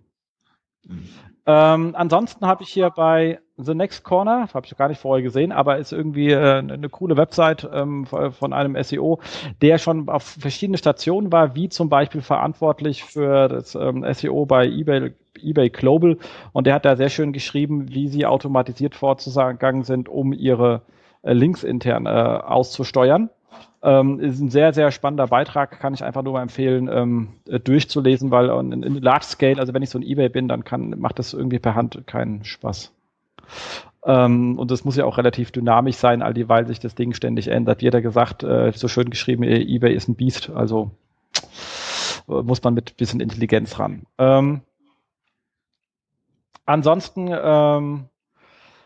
Mhm. Ähm, ansonsten habe ich hier bei The Next Corner, habe ich gar nicht vorher gesehen, aber ist irgendwie äh, eine coole Website ähm, von einem SEO, der schon auf verschiedene Stationen war, wie zum Beispiel verantwortlich für das ähm, SEO bei eBay, eBay Global. Und der hat da sehr schön geschrieben, wie sie automatisiert vorzugegangen sind, um ihre äh, Links intern äh, auszusteuern. Ähm, ist ein sehr, sehr spannender Beitrag, kann ich einfach nur mal empfehlen, ähm, äh, durchzulesen, weil in, in, Large Scale, also wenn ich so ein Ebay bin, dann kann, macht das irgendwie per Hand keinen Spaß. Ähm, und das muss ja auch relativ dynamisch sein, all die, weil sich das Ding ständig ändert. Jeder gesagt, äh, so schön geschrieben, äh, Ebay ist ein Biest, also äh, muss man mit bisschen Intelligenz ran. Ähm, ansonsten, ähm,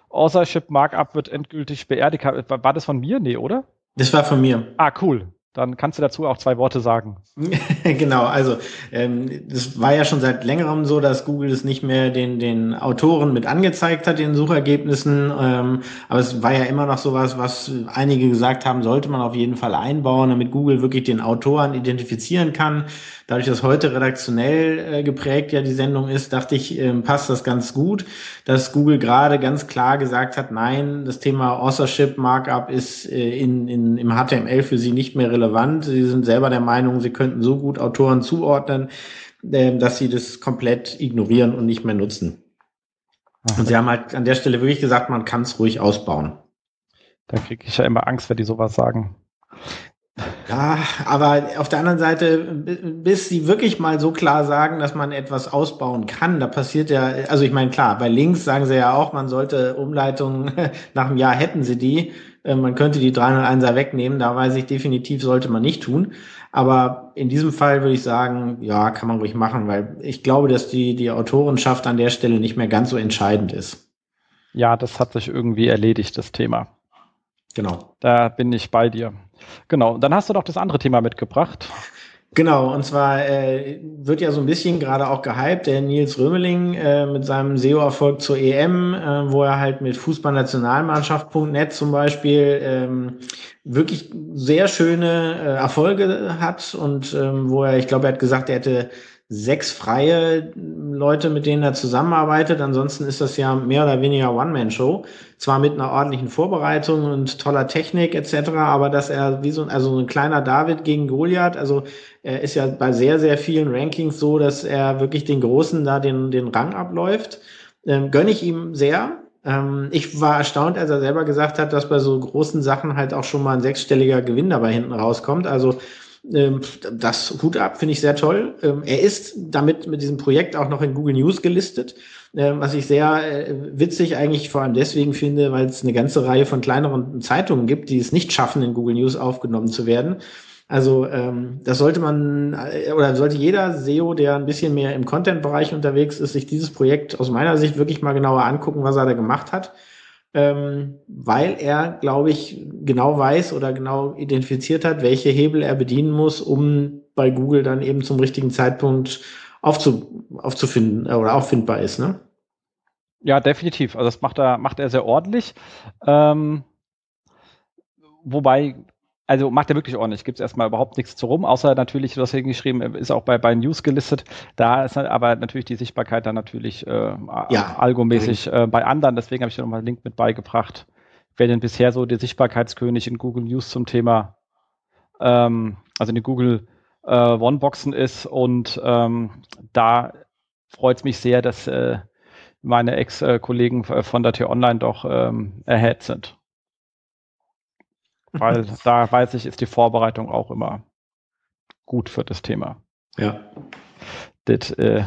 Authorship Markup wird endgültig beerdigt. War das von mir? Nee, oder? Das war von mir. Ah, cool. Dann kannst du dazu auch zwei Worte sagen. genau, also ähm, das war ja schon seit längerem so, dass Google es nicht mehr den, den Autoren mit angezeigt hat in Suchergebnissen. Ähm, aber es war ja immer noch sowas, was einige gesagt haben, sollte man auf jeden Fall einbauen, damit Google wirklich den Autoren identifizieren kann. Dadurch, dass heute redaktionell äh, geprägt ja die Sendung ist, dachte ich, äh, passt das ganz gut, dass Google gerade ganz klar gesagt hat, nein, das Thema Authorship Markup ist äh, in, in, im HTML für sie nicht mehr relevant. Sie sind selber der Meinung, sie könnten so gut Autoren zuordnen, äh, dass sie das komplett ignorieren und nicht mehr nutzen. Und sie haben halt an der Stelle wirklich gesagt, man kann es ruhig ausbauen. Da kriege ich ja immer Angst, wenn die sowas sagen. Ja, aber auf der anderen Seite, bis sie wirklich mal so klar sagen, dass man etwas ausbauen kann, da passiert ja, also ich meine, klar, bei Links sagen sie ja auch, man sollte Umleitungen, nach einem Jahr hätten sie die. Äh, man könnte die 301er wegnehmen, da weiß ich definitiv, sollte man nicht tun. Aber in diesem Fall würde ich sagen, ja, kann man ruhig machen, weil ich glaube, dass die, die Autorenschaft an der Stelle nicht mehr ganz so entscheidend ist. Ja, das hat sich irgendwie erledigt, das Thema. Genau. Da bin ich bei dir. Genau. Dann hast du doch das andere Thema mitgebracht. Genau, und zwar äh, wird ja so ein bisschen gerade auch gehypt, der Nils Römeling äh, mit seinem SEO-Erfolg zur EM, äh, wo er halt mit Fußballnationalmannschaft.net zum Beispiel ähm, wirklich sehr schöne äh, Erfolge hat und ähm, wo er, ich glaube, er hat gesagt, er hätte sechs freie Leute, mit denen er zusammenarbeitet. Ansonsten ist das ja mehr oder weniger One-Man-Show. Zwar mit einer ordentlichen Vorbereitung und toller Technik etc., aber dass er wie so, also so ein kleiner David gegen Goliath, also er ist ja bei sehr, sehr vielen Rankings so, dass er wirklich den Großen da den, den Rang abläuft. Ähm, gönne ich ihm sehr. Ähm, ich war erstaunt, als er selber gesagt hat, dass bei so großen Sachen halt auch schon mal ein sechsstelliger Gewinn dabei hinten rauskommt. Also ähm, das Hut ab, finde ich sehr toll. Ähm, er ist damit mit diesem Projekt auch noch in Google News gelistet, ähm, was ich sehr äh, witzig eigentlich vor allem deswegen finde, weil es eine ganze Reihe von kleineren Zeitungen gibt, die es nicht schaffen, in Google News aufgenommen zu werden. Also das sollte man äh, oder sollte jeder SEO, der ein bisschen mehr im Content-Bereich unterwegs ist, sich dieses Projekt aus meiner Sicht wirklich mal genauer angucken, was er da gemacht hat ähm, weil er, glaube ich, genau weiß oder genau identifiziert hat, welche Hebel er bedienen muss, um bei Google dann eben zum richtigen Zeitpunkt aufzu, aufzufinden äh, oder auffindbar ist. Ne? Ja, definitiv. Also das macht er, macht er sehr ordentlich. Ähm, wobei also macht er wirklich ordentlich. Gibt es erstmal überhaupt nichts zu rum, außer natürlich, du hast hingeschrieben, ist auch bei, bei News gelistet. Da ist aber natürlich die Sichtbarkeit dann natürlich äh, ja. algomäßig äh, bei anderen. Deswegen habe ich dir nochmal einen Link mit beigebracht. Wer denn bisher so der Sichtbarkeitskönig in Google News zum Thema, ähm, also in den Google äh, One-Boxen ist. Und ähm, da freut es mich sehr, dass äh, meine Ex-Kollegen äh, von der T-Online doch ähm, ahead sind weil da weiß ich, ist die Vorbereitung auch immer gut für das Thema. Ja. Das äh,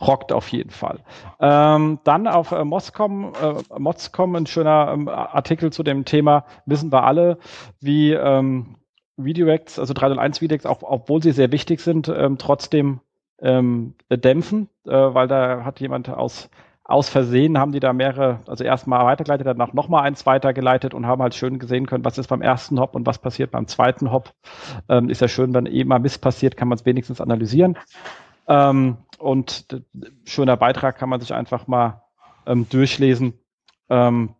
rockt auf jeden Fall. Ähm, dann auf äh, Moscom, äh, Moscom ein schöner ähm, Artikel zu dem Thema. Wissen wir alle, wie ähm, Redirects, also 301 Redirects, auch obwohl sie sehr wichtig sind, ähm, trotzdem ähm, dämpfen, äh, weil da hat jemand aus aus Versehen haben die da mehrere, also erstmal weitergeleitet, danach nochmal eins weitergeleitet und haben halt schön gesehen können, was ist beim ersten Hop und was passiert beim zweiten Hop. Ähm, ist ja schön, wenn eben mal Mist passiert, kann man es wenigstens analysieren. Ähm, und schöner Beitrag kann man sich einfach mal ähm, durchlesen. Ähm,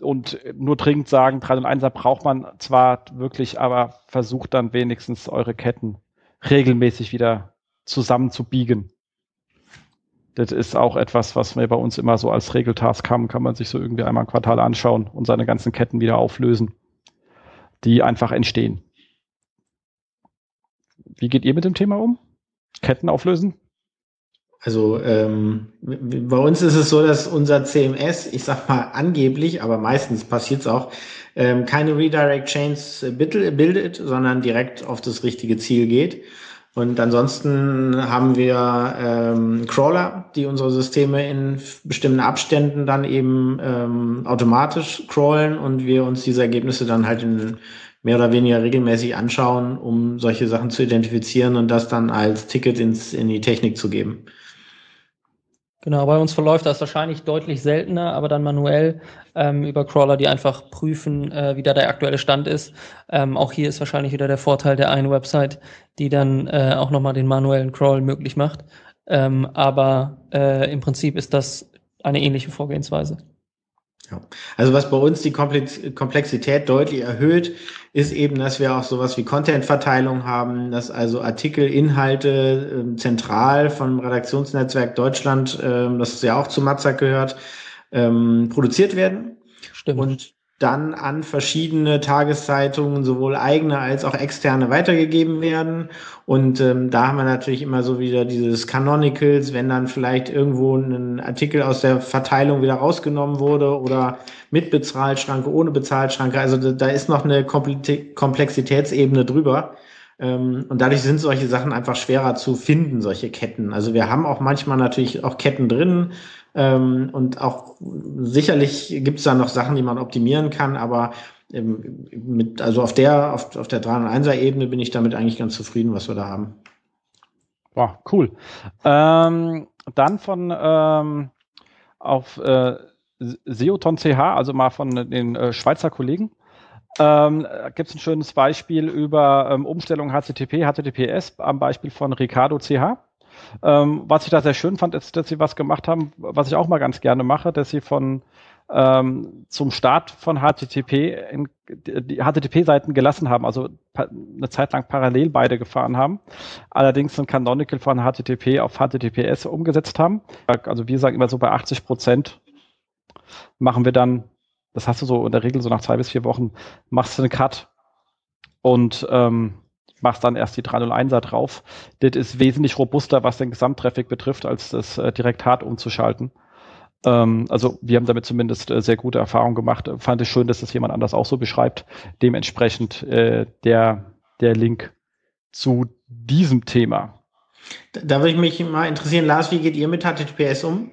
und nur dringend sagen, 3 und 1er braucht man zwar wirklich, aber versucht dann wenigstens eure Ketten regelmäßig wieder zusammenzubiegen das ist auch etwas, was wir bei uns immer so als Regeltask haben, kann man sich so irgendwie einmal im Quartal anschauen und seine ganzen Ketten wieder auflösen, die einfach entstehen. Wie geht ihr mit dem Thema um? Ketten auflösen? Also ähm, bei uns ist es so, dass unser CMS, ich sag mal angeblich, aber meistens passiert es auch, ähm, keine Redirect Chains bildet, sondern direkt auf das richtige Ziel geht. Und ansonsten haben wir ähm, Crawler, die unsere Systeme in bestimmten Abständen dann eben ähm, automatisch crawlen und wir uns diese Ergebnisse dann halt in mehr oder weniger regelmäßig anschauen, um solche Sachen zu identifizieren und das dann als Ticket ins, in die Technik zu geben. Genau, bei uns verläuft das wahrscheinlich deutlich seltener, aber dann manuell ähm, über Crawler, die einfach prüfen, äh, wie da der aktuelle Stand ist. Ähm, auch hier ist wahrscheinlich wieder der Vorteil der einen Website, die dann äh, auch nochmal den manuellen Crawl möglich macht. Ähm, aber äh, im Prinzip ist das eine ähnliche Vorgehensweise. Ja. Also was bei uns die Komplexität deutlich erhöht, ist eben, dass wir auch sowas wie Content-Verteilung haben, dass also Artikel, Inhalte äh, zentral vom Redaktionsnetzwerk Deutschland, äh, das ja auch zu Matzak gehört, ähm, produziert werden. Stimmt. Und dann an verschiedene Tageszeitungen, sowohl eigene als auch externe, weitergegeben werden. Und ähm, da haben wir natürlich immer so wieder dieses Canonicals, wenn dann vielleicht irgendwo ein Artikel aus der Verteilung wieder rausgenommen wurde oder mit Bezahlschranke, ohne Bezahlschranke. Also da, da ist noch eine Komplexitätsebene drüber. Ähm, und dadurch sind solche Sachen einfach schwerer zu finden, solche Ketten. Also wir haben auch manchmal natürlich auch Ketten drin, ähm, und auch sicherlich gibt es da noch Sachen, die man optimieren kann, aber ähm, mit, also auf der, auf, auf der 301er Ebene bin ich damit eigentlich ganz zufrieden, was wir da haben. Wow, cool. Ähm, dann von ähm, auf äh, Seoton CH, also mal von den äh, Schweizer Kollegen. Ähm, Gibt es ein schönes Beispiel über ähm, Umstellung HTTP, HTTPS am Beispiel von Ricardo CH. Ähm, was ich da sehr schön fand, ist, dass sie was gemacht haben, was ich auch mal ganz gerne mache, dass sie von ähm, zum Start von HTTP in, die HTTP-Seiten gelassen haben, also eine Zeit lang parallel beide gefahren haben. Allerdings ein Canonical von HTTP auf HTTPS umgesetzt haben. Also wir sagen immer so bei 80 Prozent machen wir dann, das hast du so in der Regel so nach zwei bis vier Wochen, machst du einen Cut und ähm, machst dann erst die 301er drauf. Das ist wesentlich robuster, was den Gesamttraffic betrifft, als das äh, direkt hart umzuschalten. Ähm, also wir haben damit zumindest äh, sehr gute Erfahrungen gemacht. Fand es schön, dass das jemand anders auch so beschreibt. Dementsprechend äh, der, der Link zu diesem Thema. Da, da würde ich mich mal interessieren, Lars, wie geht ihr mit HTTPS um?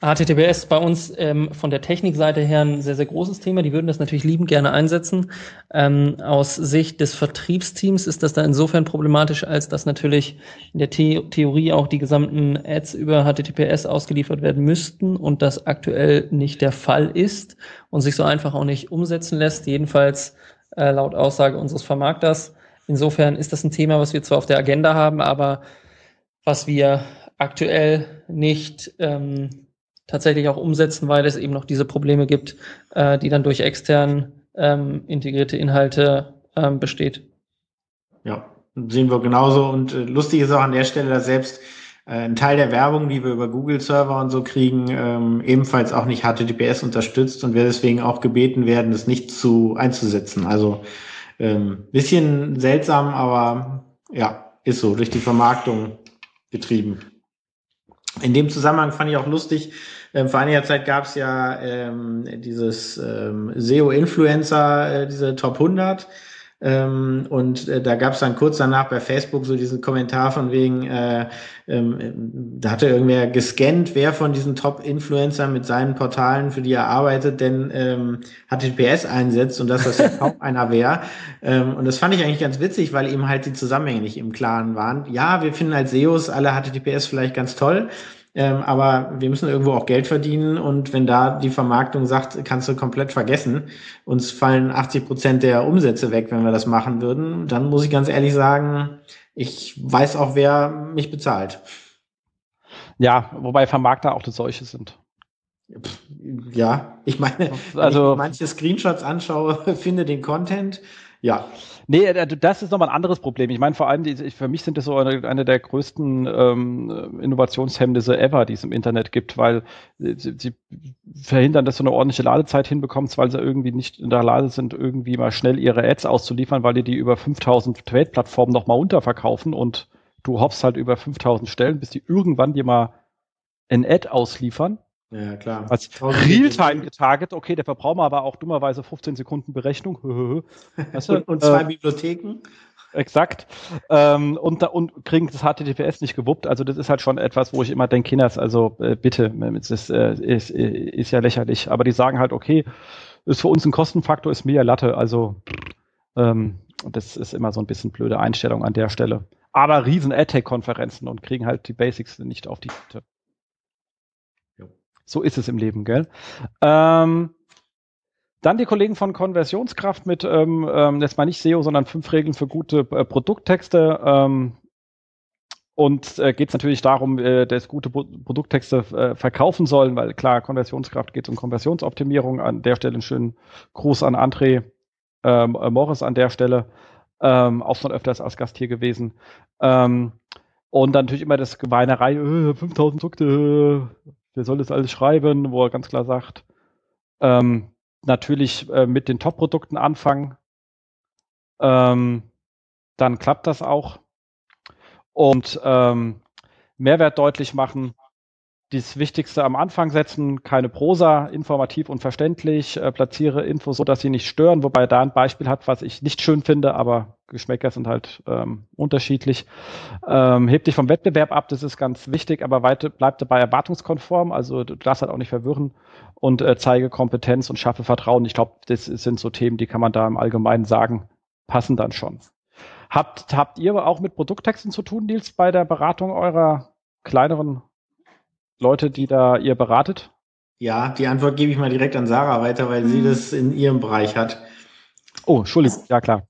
HTTPS bei uns ähm, von der Technikseite her ein sehr, sehr großes Thema. Die würden das natürlich liebend gerne einsetzen. Ähm, aus Sicht des Vertriebsteams ist das da insofern problematisch, als dass natürlich in der The Theorie auch die gesamten Ads über HTTPS ausgeliefert werden müssten und das aktuell nicht der Fall ist und sich so einfach auch nicht umsetzen lässt. Jedenfalls äh, laut Aussage unseres Vermarkters. Insofern ist das ein Thema, was wir zwar auf der Agenda haben, aber was wir aktuell nicht ähm, tatsächlich auch umsetzen, weil es eben noch diese Probleme gibt, äh, die dann durch extern ähm, integrierte Inhalte ähm, besteht. Ja, sehen wir genauso. Und äh, lustig ist auch an der Stelle, dass selbst äh, ein Teil der Werbung, die wir über Google-Server und so kriegen, ähm, ebenfalls auch nicht HTTPS unterstützt und wir deswegen auch gebeten werden, das nicht zu einzusetzen. Also ähm, bisschen seltsam, aber ja, ist so, durch die Vermarktung getrieben. In dem Zusammenhang fand ich auch lustig, ähm, vor einiger Zeit gab es ja ähm, dieses ähm, SEO-Influencer, äh, diese Top 100. Ähm, und äh, da gab es dann kurz danach bei Facebook so diesen Kommentar von wegen, äh, ähm, da hatte irgendwer gescannt, wer von diesen Top-Influencern mit seinen Portalen, für die er arbeitet, denn ähm, HTTPS einsetzt und dass das ja kaum einer wäre. Ähm, und das fand ich eigentlich ganz witzig, weil eben halt die Zusammenhänge nicht im Klaren waren. Ja, wir finden als SEOs alle HTTPS vielleicht ganz toll. Ähm, aber wir müssen irgendwo auch Geld verdienen und wenn da die Vermarktung sagt, kannst du komplett vergessen, uns fallen 80 Prozent der Umsätze weg, wenn wir das machen würden, dann muss ich ganz ehrlich sagen, ich weiß auch, wer mich bezahlt. Ja, wobei Vermarkter auch das solche sind. Ja, ich meine, also, wenn ich manche Screenshots anschaue, finde den Content, ja. Nee, äh, das ist nochmal ein anderes Problem. Ich meine, vor allem, für mich sind das so eine, eine der größten ähm, Innovationshemmnisse ever, die es im Internet gibt, weil sie, sie verhindern, dass du eine ordentliche Ladezeit hinbekommst, weil sie irgendwie nicht in der Lage sind, irgendwie mal schnell ihre Ads auszuliefern, weil die die über 5000 Trade-Plattformen nochmal unterverkaufen und du hoffst halt über 5000 Stellen, bis die irgendwann dir mal ein Ad ausliefern ja, klar. Als Realtime getarget, okay, der verbraucht aber auch dummerweise 15 Sekunden Berechnung. weißt du? und, und, zwei äh, Bibliotheken. Exakt. Ähm, und, und kriegen das HTTPS nicht gewuppt. Also das ist halt schon etwas, wo ich immer denke, Kinders, also äh, bitte, es ist, äh, ist, ist ja lächerlich. Aber die sagen halt, okay, ist für uns ein Kostenfaktor, ist mehr Latte. Also ähm, das ist immer so ein bisschen blöde Einstellung an der Stelle. Aber riesen AdTech-Konferenzen und kriegen halt die Basics nicht auf die Kette. So ist es im Leben, gell? Ähm, dann die Kollegen von Konversionskraft mit, ähm, ähm, jetzt mal nicht SEO, sondern fünf Regeln für gute äh, Produkttexte. Ähm, und äh, geht es natürlich darum, äh, dass gute Pro Produkttexte äh, verkaufen sollen, weil klar, Konversionskraft geht um Konversionsoptimierung. An der Stelle einen schönen Gruß an André ähm, äh, Morris an der Stelle. Ähm, auch schon öfters als Gast hier gewesen. Ähm, und dann natürlich immer das Geweinerei, äh, 5000 Produkte, wer soll das alles schreiben, wo er ganz klar sagt, ähm, natürlich äh, mit den Top-Produkten anfangen. Ähm, dann klappt das auch. Und ähm, Mehrwert deutlich machen. Das Wichtigste am Anfang setzen, keine Prosa, informativ und verständlich, äh, platziere Infos so, dass sie nicht stören, wobei er da ein Beispiel hat, was ich nicht schön finde, aber Geschmäcker sind halt ähm, unterschiedlich. Ähm, hebt dich vom Wettbewerb ab, das ist ganz wichtig, aber weite, bleib dabei erwartungskonform, also du darfst halt auch nicht verwirren und äh, zeige Kompetenz und schaffe Vertrauen. Ich glaube, das sind so Themen, die kann man da im Allgemeinen sagen, passen dann schon. Habt, habt ihr auch mit Produkttexten zu tun, Nils, bei der Beratung eurer kleineren Leute, die da ihr beratet? Ja, die Antwort gebe ich mal direkt an Sarah weiter, weil sie mhm. das in ihrem Bereich hat. Oh, Entschuldigung, ja klar.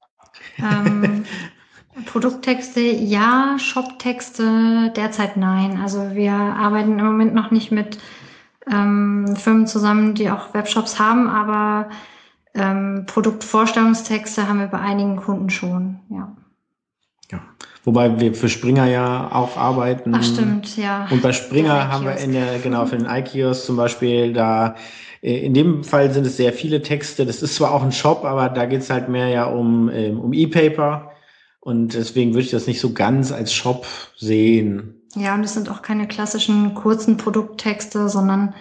Ähm, Produkttexte ja, Shoptexte derzeit nein. Also wir arbeiten im Moment noch nicht mit ähm, Firmen zusammen, die auch Webshops haben, aber ähm, Produktvorstellungstexte haben wir bei einigen Kunden schon, ja. Ja. Wobei wir für Springer ja auch arbeiten. Ach stimmt, ja. Und bei Springer haben wir in der, genau, für den iKiosk zum Beispiel da in dem Fall sind es sehr viele Texte. Das ist zwar auch ein Shop, aber da geht es halt mehr ja um, ähm, um E-Paper. Und deswegen würde ich das nicht so ganz als Shop sehen. Ja, und es sind auch keine klassischen kurzen Produkttexte, sondern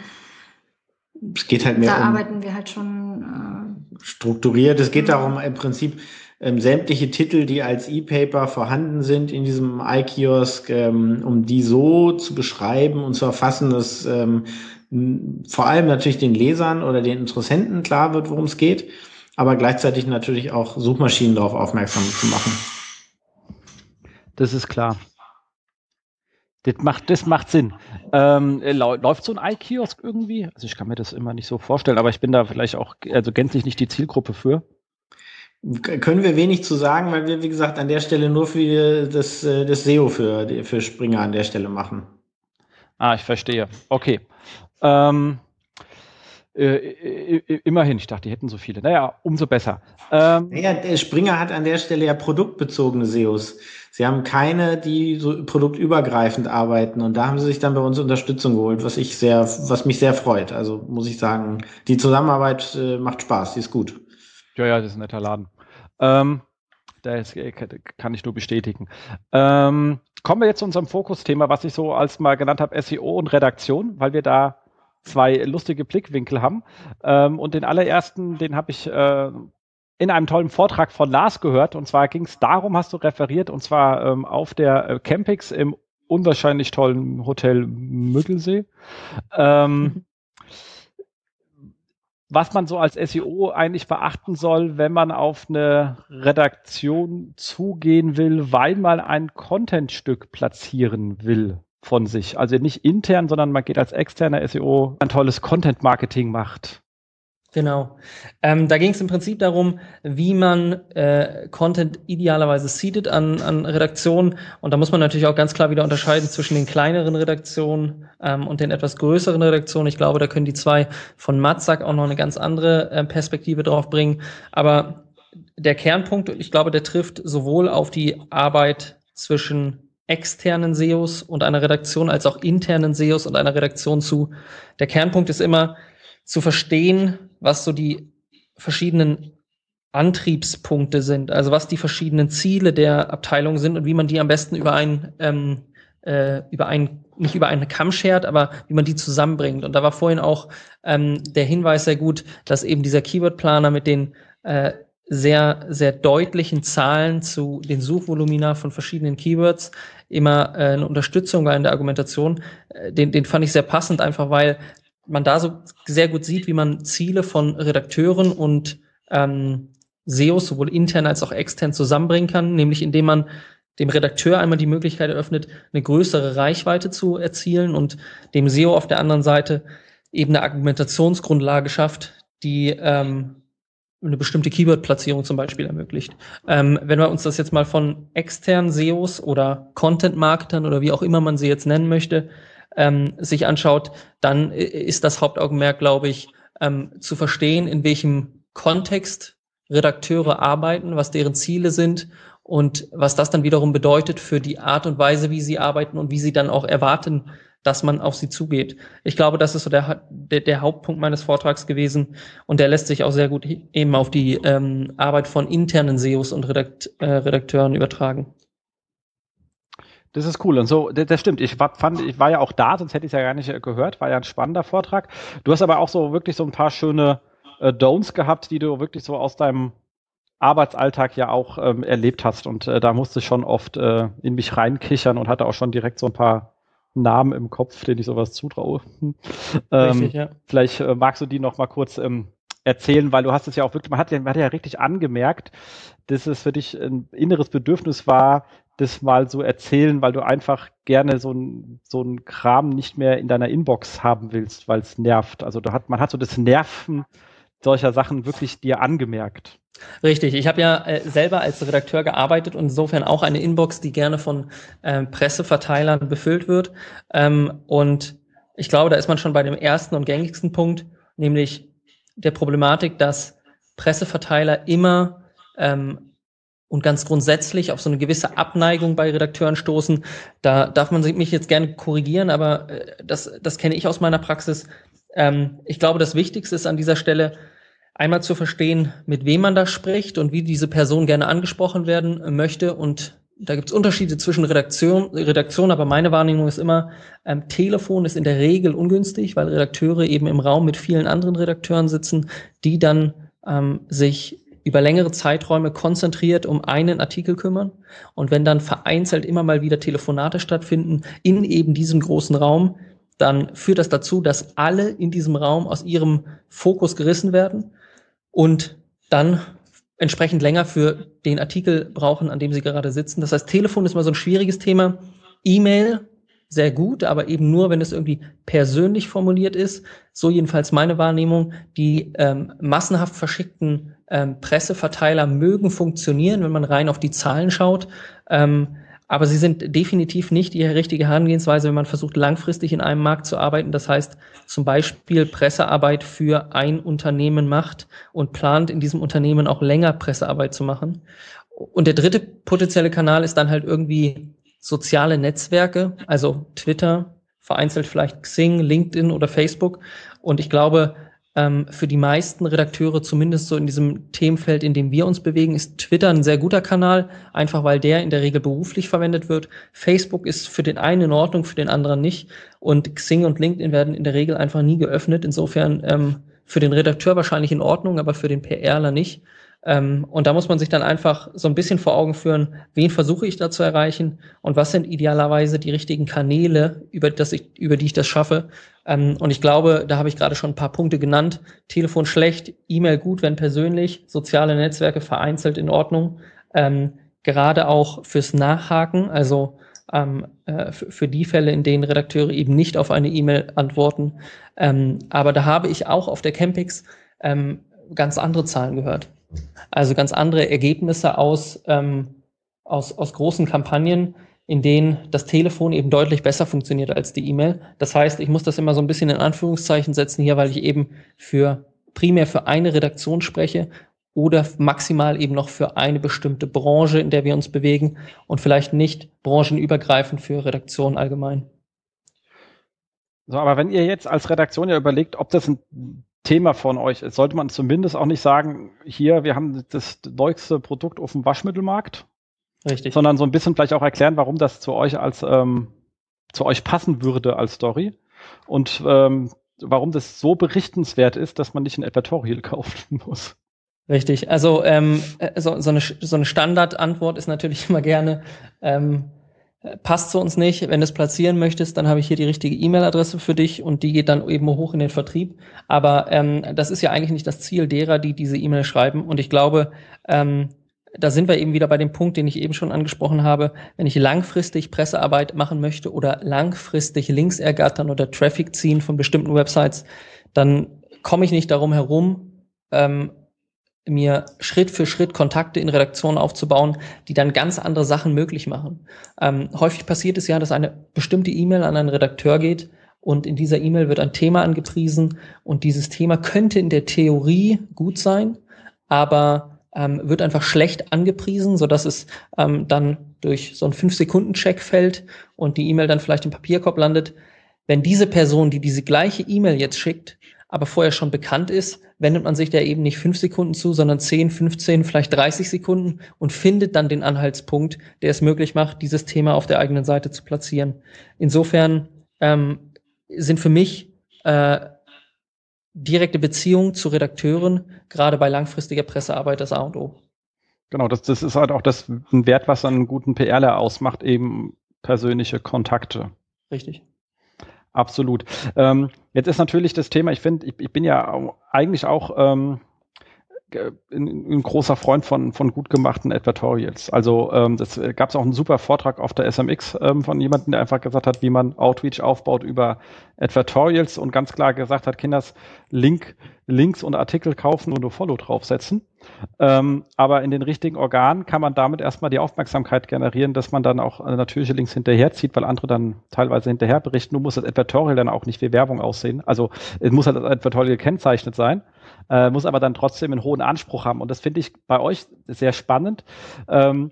es geht halt mehr da um arbeiten wir halt schon äh, strukturiert. Es geht mhm. darum, im Prinzip ähm, sämtliche Titel, die als E-Paper vorhanden sind in diesem iKiosk, ähm, um die so zu beschreiben und zu erfassen, dass ähm, vor allem natürlich den Lesern oder den Interessenten klar wird, worum es geht, aber gleichzeitig natürlich auch Suchmaschinen darauf aufmerksam zu machen. Das ist klar. Das macht, das macht Sinn. Ähm, läuft so ein iKiosk irgendwie? Also ich kann mir das immer nicht so vorstellen, aber ich bin da vielleicht auch also gänzlich nicht die Zielgruppe für. Können wir wenig zu sagen, weil wir, wie gesagt, an der Stelle nur für das, äh, das SEO für, für Springer an der Stelle machen. Ah, ich verstehe. Okay. Ähm, äh, immerhin, ich dachte, die hätten so viele. Naja, umso besser. Ähm, naja, Springer hat an der Stelle ja produktbezogene SEOs. Sie haben keine, die so produktübergreifend arbeiten und da haben sie sich dann bei uns Unterstützung geholt, was ich sehr, was mich sehr freut. Also muss ich sagen, die Zusammenarbeit äh, macht Spaß, die ist gut. Ja, ja, das ist ein netter Laden. Ähm, das kann ich nur bestätigen. Ähm, kommen wir jetzt zu unserem Fokusthema, was ich so als mal genannt habe, SEO und Redaktion, weil wir da zwei lustige Blickwinkel haben. Ähm, und den allerersten, den habe ich äh, in einem tollen Vortrag von Lars gehört. Und zwar ging es darum, hast du referiert, und zwar ähm, auf der äh, Campix im unwahrscheinlich tollen Hotel Müggelsee. Ähm, mhm was man so als SEO eigentlich beachten soll, wenn man auf eine Redaktion zugehen will, weil man ein Contentstück platzieren will von sich. Also nicht intern, sondern man geht als externer SEO ein tolles Content-Marketing macht. Genau. Ähm, da ging es im Prinzip darum, wie man äh, Content idealerweise seedet an, an Redaktionen. Und da muss man natürlich auch ganz klar wieder unterscheiden zwischen den kleineren Redaktionen ähm, und den etwas größeren Redaktionen. Ich glaube, da können die zwei von Matzak auch noch eine ganz andere äh, Perspektive drauf bringen. Aber der Kernpunkt, ich glaube, der trifft sowohl auf die Arbeit zwischen externen SEOs und einer Redaktion als auch internen SEOs und einer Redaktion zu. Der Kernpunkt ist immer, zu verstehen, was so die verschiedenen Antriebspunkte sind, also was die verschiedenen Ziele der Abteilung sind und wie man die am besten über ein, ähm, äh, über ein, nicht über einen Kamm schert, aber wie man die zusammenbringt. Und da war vorhin auch ähm, der Hinweis sehr gut, dass eben dieser Keyword-Planer mit den äh, sehr, sehr deutlichen Zahlen zu den Suchvolumina von verschiedenen Keywords immer äh, eine Unterstützung war in der Argumentation. Äh, den, den fand ich sehr passend, einfach weil man da so sehr gut sieht, wie man Ziele von Redakteuren und ähm, SEOs sowohl intern als auch extern zusammenbringen kann, nämlich indem man dem Redakteur einmal die Möglichkeit eröffnet, eine größere Reichweite zu erzielen und dem SEO auf der anderen Seite eben eine Argumentationsgrundlage schafft, die ähm, eine bestimmte Keyword-Platzierung zum Beispiel ermöglicht. Ähm, wenn wir uns das jetzt mal von externen SEOs oder Content-Marketern oder wie auch immer man sie jetzt nennen möchte, ähm, sich anschaut, dann ist das Hauptaugenmerk, glaube ich, ähm, zu verstehen, in welchem Kontext Redakteure arbeiten, was deren Ziele sind und was das dann wiederum bedeutet für die Art und Weise, wie sie arbeiten und wie sie dann auch erwarten, dass man auf sie zugeht. Ich glaube, das ist so der, der, der Hauptpunkt meines Vortrags gewesen und der lässt sich auch sehr gut eben auf die ähm, Arbeit von internen SEOs und Redakt, äh, Redakteuren übertragen. Das ist cool. Und so, das, stimmt. Ich war, fand, ich war ja auch da, sonst hätte ich es ja gar nicht gehört. War ja ein spannender Vortrag. Du hast aber auch so wirklich so ein paar schöne äh, Don'ts gehabt, die du wirklich so aus deinem Arbeitsalltag ja auch ähm, erlebt hast. Und äh, da musste ich schon oft äh, in mich reinkichern und hatte auch schon direkt so ein paar Namen im Kopf, denen ich sowas zutraue. ähm, Richtig, ja. Vielleicht äh, magst du die noch mal kurz ähm, erzählen, weil du hast es ja auch wirklich, man hat ja, man hat ja richtig angemerkt, dass es für dich ein inneres Bedürfnis war, das mal so erzählen, weil du einfach gerne so ein, so ein Kram nicht mehr in deiner Inbox haben willst, weil es nervt. Also da hat, man hat so das Nerven solcher Sachen wirklich dir angemerkt. Richtig, ich habe ja äh, selber als Redakteur gearbeitet und insofern auch eine Inbox, die gerne von ähm, Presseverteilern befüllt wird. Ähm, und ich glaube, da ist man schon bei dem ersten und gängigsten Punkt, nämlich der Problematik, dass Presseverteiler immer ähm, und ganz grundsätzlich auf so eine gewisse Abneigung bei Redakteuren stoßen. Da darf man mich jetzt gerne korrigieren, aber äh, das, das kenne ich aus meiner Praxis. Ähm, ich glaube, das Wichtigste ist an dieser Stelle einmal zu verstehen, mit wem man da spricht und wie diese Person gerne angesprochen werden möchte. Und da gibt es Unterschiede zwischen Redaktion, Redaktion, aber meine Wahrnehmung ist immer, ähm, Telefon ist in der Regel ungünstig, weil Redakteure eben im Raum mit vielen anderen Redakteuren sitzen, die dann ähm, sich über längere Zeiträume konzentriert um einen Artikel kümmern. Und wenn dann vereinzelt immer mal wieder Telefonate stattfinden in eben diesem großen Raum, dann führt das dazu, dass alle in diesem Raum aus ihrem Fokus gerissen werden und dann entsprechend länger für den Artikel brauchen, an dem sie gerade sitzen. Das heißt, Telefon ist mal so ein schwieriges Thema. E-Mail sehr gut, aber eben nur, wenn es irgendwie persönlich formuliert ist. So jedenfalls meine Wahrnehmung. Die ähm, massenhaft verschickten ähm, Presseverteiler mögen funktionieren, wenn man rein auf die Zahlen schaut. Ähm, aber sie sind definitiv nicht die richtige Herangehensweise, wenn man versucht, langfristig in einem Markt zu arbeiten. Das heißt, zum Beispiel Pressearbeit für ein Unternehmen macht und plant, in diesem Unternehmen auch länger Pressearbeit zu machen. Und der dritte potenzielle Kanal ist dann halt irgendwie soziale Netzwerke, also Twitter, vereinzelt vielleicht Xing, LinkedIn oder Facebook. Und ich glaube, ähm, für die meisten Redakteure, zumindest so in diesem Themenfeld, in dem wir uns bewegen, ist Twitter ein sehr guter Kanal, einfach weil der in der Regel beruflich verwendet wird. Facebook ist für den einen in Ordnung, für den anderen nicht. Und Xing und LinkedIn werden in der Regel einfach nie geöffnet. Insofern ähm, für den Redakteur wahrscheinlich in Ordnung, aber für den PRler nicht. Ähm, und da muss man sich dann einfach so ein bisschen vor Augen führen, wen versuche ich da zu erreichen und was sind idealerweise die richtigen Kanäle, über, das ich, über die ich das schaffe. Ähm, und ich glaube, da habe ich gerade schon ein paar Punkte genannt. Telefon schlecht, E-Mail gut, wenn persönlich, soziale Netzwerke vereinzelt in Ordnung. Ähm, gerade auch fürs Nachhaken, also ähm, äh, für die Fälle, in denen Redakteure eben nicht auf eine E-Mail antworten. Ähm, aber da habe ich auch auf der Campix ähm, ganz andere Zahlen gehört. Also ganz andere Ergebnisse aus, ähm, aus, aus großen Kampagnen, in denen das Telefon eben deutlich besser funktioniert als die E-Mail. Das heißt, ich muss das immer so ein bisschen in Anführungszeichen setzen hier, weil ich eben für primär für eine Redaktion spreche oder maximal eben noch für eine bestimmte Branche, in der wir uns bewegen und vielleicht nicht branchenübergreifend für Redaktionen allgemein. So, aber wenn ihr jetzt als Redaktion ja überlegt, ob das ein Thema von euch ist, sollte man zumindest auch nicht sagen, hier, wir haben das neueste Produkt auf dem Waschmittelmarkt. Richtig. Sondern so ein bisschen vielleicht auch erklären, warum das zu euch als ähm, zu euch passen würde als Story und ähm, warum das so berichtenswert ist, dass man nicht ein Advertorial kaufen muss. Richtig. Also ähm, äh, so, so, eine, so eine Standardantwort ist natürlich immer gerne, ähm, passt zu uns nicht. Wenn du es platzieren möchtest, dann habe ich hier die richtige E-Mail-Adresse für dich und die geht dann eben hoch in den Vertrieb. Aber ähm, das ist ja eigentlich nicht das Ziel derer, die diese E-Mail schreiben. Und ich glaube, ähm, da sind wir eben wieder bei dem Punkt, den ich eben schon angesprochen habe. Wenn ich langfristig Pressearbeit machen möchte oder langfristig Links ergattern oder Traffic ziehen von bestimmten Websites, dann komme ich nicht darum herum, ähm, mir Schritt für Schritt Kontakte in Redaktionen aufzubauen, die dann ganz andere Sachen möglich machen. Ähm, häufig passiert es ja, dass eine bestimmte E-Mail an einen Redakteur geht und in dieser E-Mail wird ein Thema angepriesen und dieses Thema könnte in der Theorie gut sein, aber ähm, wird einfach schlecht angepriesen, so dass es ähm, dann durch so einen 5-Sekunden-Check fällt und die E-Mail dann vielleicht im Papierkorb landet. Wenn diese Person, die diese gleiche E-Mail jetzt schickt, aber vorher schon bekannt ist, wendet man sich da eben nicht fünf Sekunden zu, sondern 10, 15, vielleicht 30 Sekunden und findet dann den Anhaltspunkt, der es möglich macht, dieses Thema auf der eigenen Seite zu platzieren. Insofern ähm, sind für mich äh, direkte Beziehungen zu Redakteuren, gerade bei langfristiger Pressearbeit, das A und O. Genau, das, das ist halt auch das ein Wert, was einen guten PRler ausmacht, eben persönliche Kontakte. Richtig. Absolut. Ähm, jetzt ist natürlich das Thema, ich finde, ich, ich, bin ja eigentlich auch ähm, ein, ein, großer Freund von, von gut gemachten Advertorials. Also ähm, das äh, gab es auch einen super Vortrag auf der SMX ähm, von jemandem, der einfach gesagt hat, wie man Outreach aufbaut über Advertorials und ganz klar gesagt hat, Kinders, Link, Links und Artikel kaufen und ein Follow draufsetzen. Ähm, aber in den richtigen Organen kann man damit erstmal die Aufmerksamkeit generieren, dass man dann auch äh, natürliche Links hinterherzieht, weil andere dann teilweise hinterher berichten. Nun muss das Advertorial dann auch nicht wie Werbung aussehen. Also es muss halt das Advertorial gekennzeichnet sein äh, muss aber dann trotzdem einen hohen Anspruch haben. Und das finde ich bei euch sehr spannend. Ähm,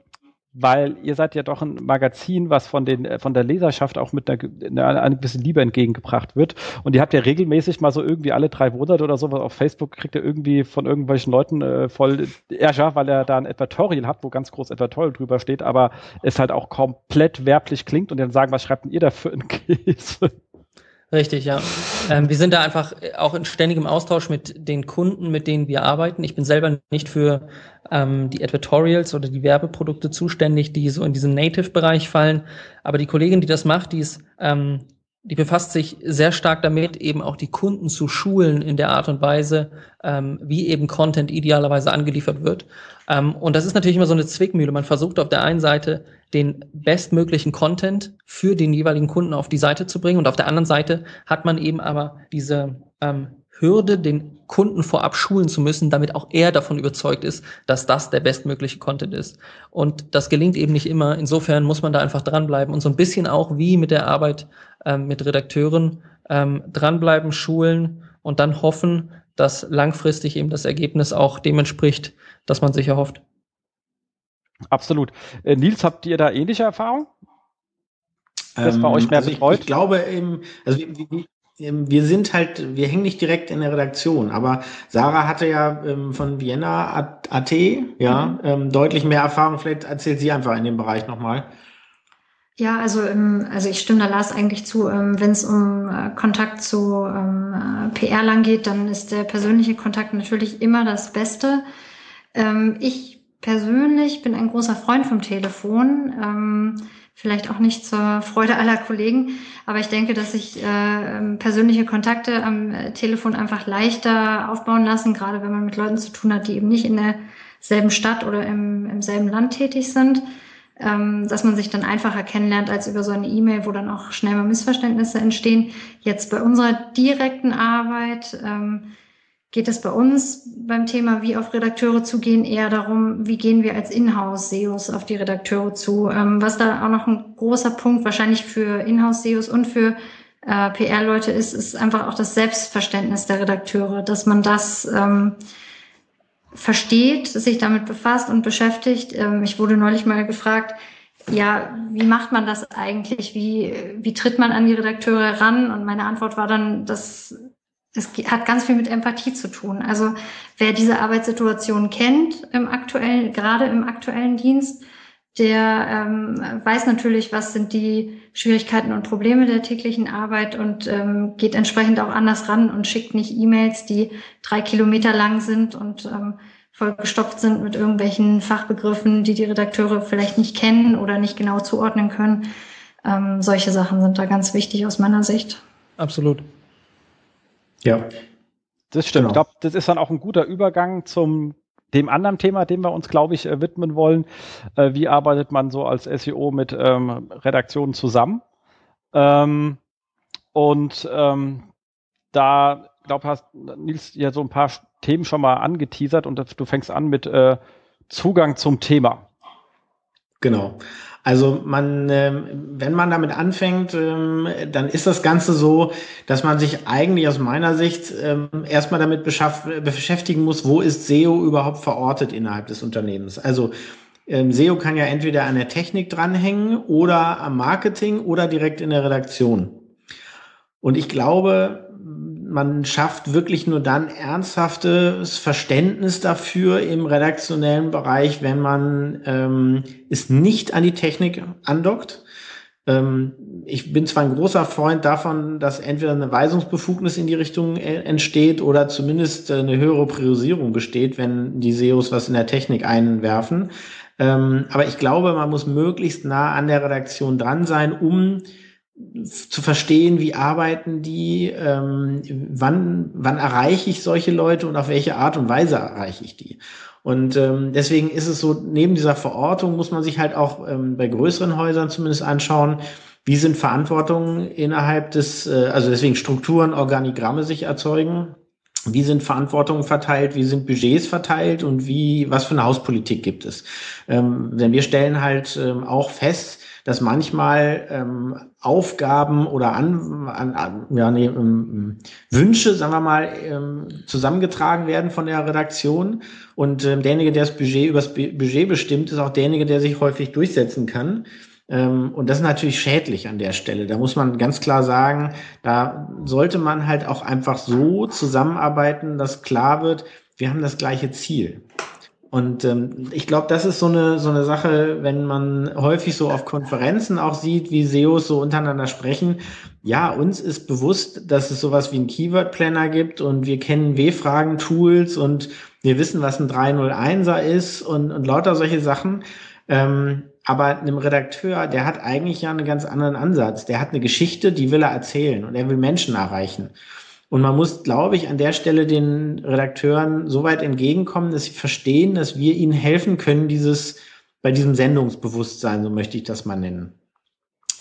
weil ihr seid ja doch ein Magazin, was von den von der Leserschaft auch mit einer, einer, einer gewissen Liebe entgegengebracht wird. Und ihr habt ja regelmäßig mal so irgendwie alle drei Monate oder sowas auf Facebook kriegt ihr irgendwie von irgendwelchen Leuten äh, voll Ärger, weil er da ein Advertorial hat, wo ganz groß Advertorial drüber steht, aber es halt auch komplett werblich klingt und dann sagen, was schreibt denn ihr da für einen Käse? Richtig, ja. Ähm, wir sind da einfach auch in ständigem Austausch mit den Kunden, mit denen wir arbeiten. Ich bin selber nicht für ähm, die Advertorials oder die Werbeprodukte zuständig, die so in diesen Native-Bereich fallen. Aber die Kollegin, die das macht, die ist ähm, die befasst sich sehr stark damit, eben auch die Kunden zu schulen in der Art und Weise, ähm, wie eben Content idealerweise angeliefert wird. Ähm, und das ist natürlich immer so eine Zwickmühle. Man versucht auf der einen Seite den bestmöglichen Content für den jeweiligen Kunden auf die Seite zu bringen und auf der anderen Seite hat man eben aber diese ähm, Hürde, den Kunden vorab schulen zu müssen, damit auch er davon überzeugt ist, dass das der bestmögliche Content ist. Und das gelingt eben nicht immer. Insofern muss man da einfach dranbleiben und so ein bisschen auch wie mit der Arbeit ähm, mit Redakteuren ähm, dranbleiben, schulen und dann hoffen, dass langfristig eben das Ergebnis auch dem entspricht, dass man sich erhofft. Absolut. Äh, Nils, habt ihr da ähnliche Erfahrungen? Das bei euch mehr also betreut? Ich, ich glaube, eben, also wie, ähm, wir sind halt, wir hängen nicht direkt in der Redaktion, aber Sarah hatte ja ähm, von Vienna AT, ja, mhm. ähm, deutlich mehr Erfahrung. Vielleicht erzählt sie einfach in dem Bereich nochmal. Ja, also, ähm, also ich stimme da Lars eigentlich zu. Ähm, Wenn es um äh, Kontakt zu ähm, äh, PR lang geht, dann ist der persönliche Kontakt natürlich immer das Beste. Ähm, ich persönlich bin ein großer Freund vom Telefon. Ähm, vielleicht auch nicht zur Freude aller Kollegen, aber ich denke, dass sich äh, persönliche Kontakte am äh, Telefon einfach leichter aufbauen lassen, gerade wenn man mit Leuten zu tun hat, die eben nicht in derselben Stadt oder im, im selben Land tätig sind, ähm, dass man sich dann einfacher kennenlernt als über so eine E-Mail, wo dann auch schnell mal Missverständnisse entstehen. Jetzt bei unserer direkten Arbeit ähm, geht es bei uns beim Thema, wie auf Redakteure zugehen, eher darum, wie gehen wir als Inhouse-SEOs auf die Redakteure zu. Ähm, was da auch noch ein großer Punkt wahrscheinlich für Inhouse-SEOs und für äh, PR-Leute ist, ist einfach auch das Selbstverständnis der Redakteure, dass man das ähm, versteht, sich damit befasst und beschäftigt. Ähm, ich wurde neulich mal gefragt, ja, wie macht man das eigentlich? Wie, wie tritt man an die Redakteure ran? Und meine Antwort war dann, dass das hat ganz viel mit Empathie zu tun. Also wer diese Arbeitssituation kennt im aktuellen, gerade im aktuellen Dienst, der ähm, weiß natürlich, was sind die Schwierigkeiten und Probleme der täglichen Arbeit und ähm, geht entsprechend auch anders ran und schickt nicht E-Mails, die drei Kilometer lang sind und ähm, vollgestopft sind mit irgendwelchen Fachbegriffen, die die Redakteure vielleicht nicht kennen oder nicht genau zuordnen können. Ähm, solche Sachen sind da ganz wichtig aus meiner Sicht. Absolut. Ja. Das stimmt. Genau. Ich glaube, das ist dann auch ein guter Übergang zum dem anderen Thema, dem wir uns, glaube ich, äh, widmen wollen. Äh, wie arbeitet man so als SEO mit ähm, Redaktionen zusammen? Ähm, und ähm, da, glaube hast Nils ja so ein paar Themen schon mal angeteasert und du fängst an mit äh, Zugang zum Thema. Genau. Also man, ähm, wenn man damit anfängt, ähm, dann ist das Ganze so, dass man sich eigentlich aus meiner Sicht ähm, erstmal damit beschäftigen muss, wo ist SEO überhaupt verortet innerhalb des Unternehmens. Also SEO kann ja entweder an der Technik dranhängen oder am Marketing oder direkt in der Redaktion. Und ich glaube, man schafft wirklich nur dann ernsthaftes Verständnis dafür im redaktionellen Bereich, wenn man ähm, es nicht an die Technik andockt. Ähm, ich bin zwar ein großer Freund davon, dass entweder eine Weisungsbefugnis in die Richtung äh, entsteht oder zumindest äh, eine höhere Priorisierung besteht, wenn die SEOs was in der Technik einwerfen. Ähm, aber ich glaube, man muss möglichst nah an der Redaktion dran sein, um zu verstehen, wie arbeiten die, ähm, wann, wann erreiche ich solche Leute und auf welche Art und Weise erreiche ich die. Und ähm, deswegen ist es so, neben dieser Verortung muss man sich halt auch ähm, bei größeren Häusern zumindest anschauen, wie sind Verantwortungen innerhalb des, äh, also deswegen Strukturen, Organigramme sich erzeugen. Wie sind Verantwortungen verteilt? Wie sind Budgets verteilt? Und wie, was für eine Hauspolitik gibt es? Ähm, denn wir stellen halt ähm, auch fest, dass manchmal ähm, Aufgaben oder an, an, an ja, nee, ähm, Wünsche, sagen wir mal, ähm, zusammengetragen werden von der Redaktion. Und ähm, derjenige, der das Budget übers Budget bestimmt, ist auch derjenige, der sich häufig durchsetzen kann. Ähm, und das ist natürlich schädlich an der Stelle. Da muss man ganz klar sagen, da sollte man halt auch einfach so zusammenarbeiten, dass klar wird, wir haben das gleiche Ziel. Und ähm, ich glaube, das ist so eine, so eine Sache, wenn man häufig so auf Konferenzen auch sieht, wie SEOs so untereinander sprechen. Ja, uns ist bewusst, dass es sowas wie einen Keyword-Planner gibt und wir kennen W-Fragen-Tools und wir wissen, was ein 301er ist und, und lauter solche Sachen. Ähm, aber einem Redakteur, der hat eigentlich ja einen ganz anderen Ansatz. Der hat eine Geschichte, die will er erzählen und er will Menschen erreichen. Und man muss, glaube ich, an der Stelle den Redakteuren so weit entgegenkommen, dass sie verstehen, dass wir ihnen helfen können, dieses, bei diesem Sendungsbewusstsein, so möchte ich das mal nennen.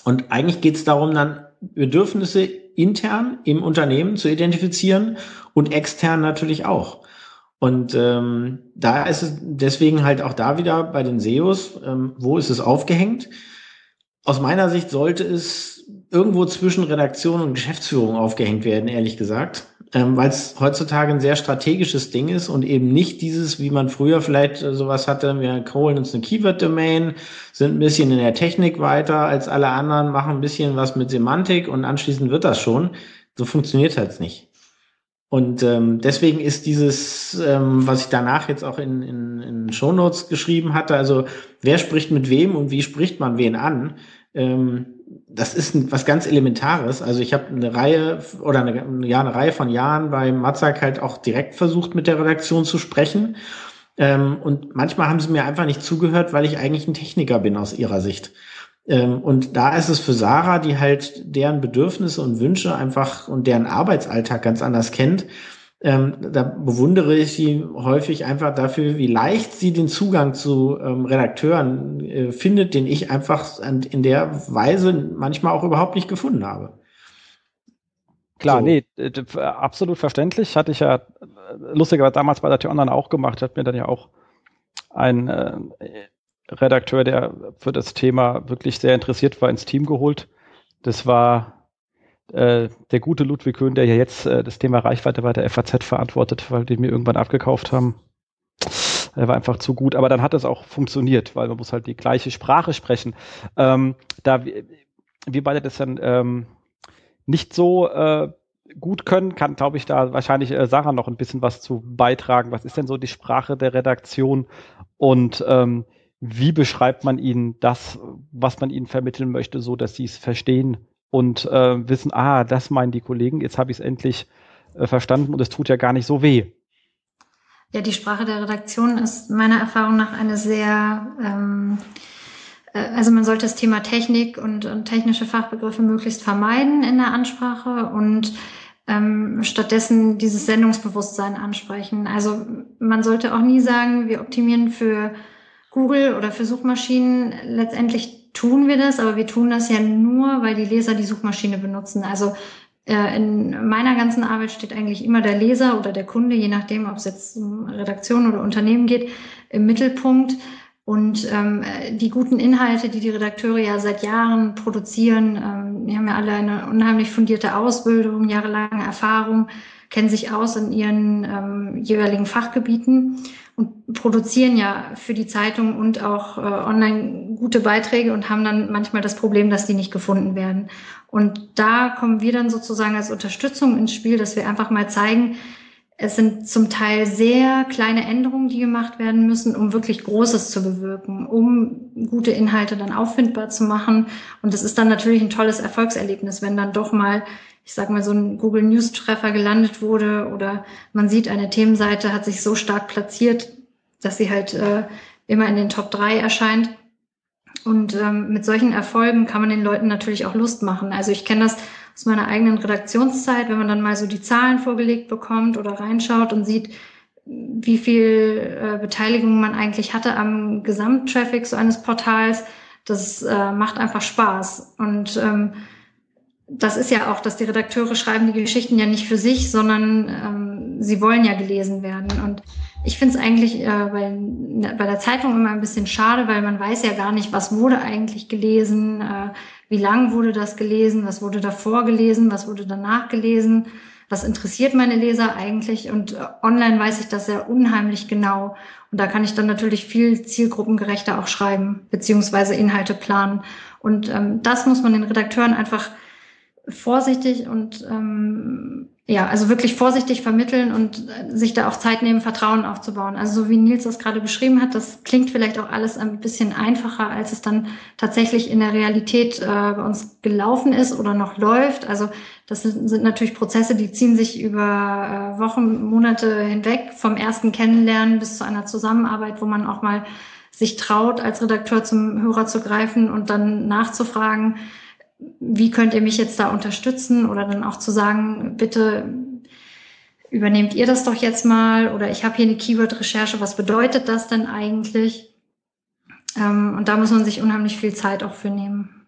Und eigentlich geht es darum, dann Bedürfnisse intern im Unternehmen zu identifizieren und extern natürlich auch. Und ähm, da ist es deswegen halt auch da wieder bei den SEOs, ähm, wo ist es aufgehängt? Aus meiner Sicht sollte es irgendwo zwischen Redaktion und Geschäftsführung aufgehängt werden, ehrlich gesagt, ähm, weil es heutzutage ein sehr strategisches Ding ist und eben nicht dieses, wie man früher vielleicht äh, sowas hatte, wir holen uns eine Keyword-Domain, sind ein bisschen in der Technik weiter als alle anderen, machen ein bisschen was mit Semantik und anschließend wird das schon. So funktioniert halt nicht. Und ähm, deswegen ist dieses, ähm, was ich danach jetzt auch in, in, in Shownotes geschrieben hatte, also wer spricht mit wem und wie spricht man wen an, ähm, das ist was ganz Elementares. Also ich habe eine Reihe oder eine, ja, eine Reihe von Jahren bei Matzak halt auch direkt versucht, mit der Redaktion zu sprechen. Ähm, und manchmal haben sie mir einfach nicht zugehört, weil ich eigentlich ein Techniker bin aus ihrer Sicht. Ähm, und da ist es für Sarah, die halt deren Bedürfnisse und Wünsche einfach und deren Arbeitsalltag ganz anders kennt, ähm, da bewundere ich sie häufig einfach dafür, wie leicht sie den Zugang zu ähm, Redakteuren äh, findet, den ich einfach in der Weise manchmal auch überhaupt nicht gefunden habe. Klar, so. nee, absolut verständlich. Hatte ich ja lustigerweise damals bei der T-Online auch gemacht. Hat mir dann ja auch ein äh, Redakteur, der für das Thema wirklich sehr interessiert war, ins Team geholt. Das war äh, der gute Ludwig Köhn, der ja jetzt äh, das Thema Reichweite bei der FAZ verantwortet, weil die mir irgendwann abgekauft haben. Er war einfach zu gut, aber dann hat es auch funktioniert, weil man muss halt die gleiche Sprache sprechen. Ähm, da wir beide das dann ähm, nicht so äh, gut können, kann, glaube ich, da wahrscheinlich äh, Sarah noch ein bisschen was zu beitragen. Was ist denn so die Sprache der Redaktion und ähm, wie beschreibt man ihnen das, was man ihnen vermitteln möchte, so dass sie es verstehen und äh, wissen, ah, das meinen die Kollegen, jetzt habe ich es endlich äh, verstanden und es tut ja gar nicht so weh. Ja, die Sprache der Redaktion ist meiner Erfahrung nach eine sehr, ähm, äh, also man sollte das Thema Technik und, und, technische Fachbegriffe möglichst vermeiden in der Ansprache und ähm, stattdessen dieses Sendungsbewusstsein ansprechen. Also man sollte auch nie sagen, wir optimieren für Google oder für Suchmaschinen. Letztendlich tun wir das, aber wir tun das ja nur, weil die Leser die Suchmaschine benutzen. Also äh, in meiner ganzen Arbeit steht eigentlich immer der Leser oder der Kunde, je nachdem, ob es jetzt um Redaktion oder Unternehmen geht, im Mittelpunkt. Und ähm, die guten Inhalte, die die Redakteure ja seit Jahren produzieren, ähm, die haben ja alle eine unheimlich fundierte Ausbildung, jahrelange Erfahrung, kennen sich aus in ihren ähm, jeweiligen Fachgebieten und produzieren ja für die Zeitung und auch äh, online gute Beiträge und haben dann manchmal das Problem, dass die nicht gefunden werden. Und da kommen wir dann sozusagen als Unterstützung ins Spiel, dass wir einfach mal zeigen, es sind zum Teil sehr kleine Änderungen, die gemacht werden müssen, um wirklich Großes zu bewirken, um gute Inhalte dann auffindbar zu machen. Und das ist dann natürlich ein tolles Erfolgserlebnis, wenn dann doch mal, ich sag mal, so ein Google News Treffer gelandet wurde oder man sieht, eine Themenseite hat sich so stark platziert, dass sie halt äh, immer in den Top 3 erscheint. Und ähm, mit solchen Erfolgen kann man den Leuten natürlich auch Lust machen. Also ich kenne das aus meiner eigenen Redaktionszeit, wenn man dann mal so die Zahlen vorgelegt bekommt oder reinschaut und sieht, wie viel äh, Beteiligung man eigentlich hatte am Gesamttraffic so eines Portals, das äh, macht einfach Spaß. Und ähm, das ist ja auch, dass die Redakteure schreiben die Geschichten ja nicht für sich, sondern ähm, sie wollen ja gelesen werden. Und ich finde es eigentlich äh, bei, bei der Zeitung immer ein bisschen schade, weil man weiß ja gar nicht, was wurde eigentlich gelesen, äh, wie lang wurde das gelesen, was wurde davor gelesen, was wurde danach gelesen, was interessiert meine Leser eigentlich. Und äh, online weiß ich das ja unheimlich genau. Und da kann ich dann natürlich viel zielgruppengerechter auch schreiben, beziehungsweise Inhalte planen. Und ähm, das muss man den Redakteuren einfach vorsichtig und ähm, ja, also wirklich vorsichtig vermitteln und äh, sich da auch Zeit nehmen, Vertrauen aufzubauen. Also so wie Nils das gerade beschrieben hat, das klingt vielleicht auch alles ein bisschen einfacher, als es dann tatsächlich in der Realität äh, bei uns gelaufen ist oder noch läuft. Also das sind, sind natürlich Prozesse, die ziehen sich über äh, Wochen, Monate hinweg, vom ersten Kennenlernen bis zu einer Zusammenarbeit, wo man auch mal sich traut, als Redakteur zum Hörer zu greifen und dann nachzufragen, wie könnt ihr mich jetzt da unterstützen oder dann auch zu sagen, bitte übernehmt ihr das doch jetzt mal oder ich habe hier eine Keyword-Recherche, was bedeutet das denn eigentlich? Ähm, und da muss man sich unheimlich viel Zeit auch für nehmen.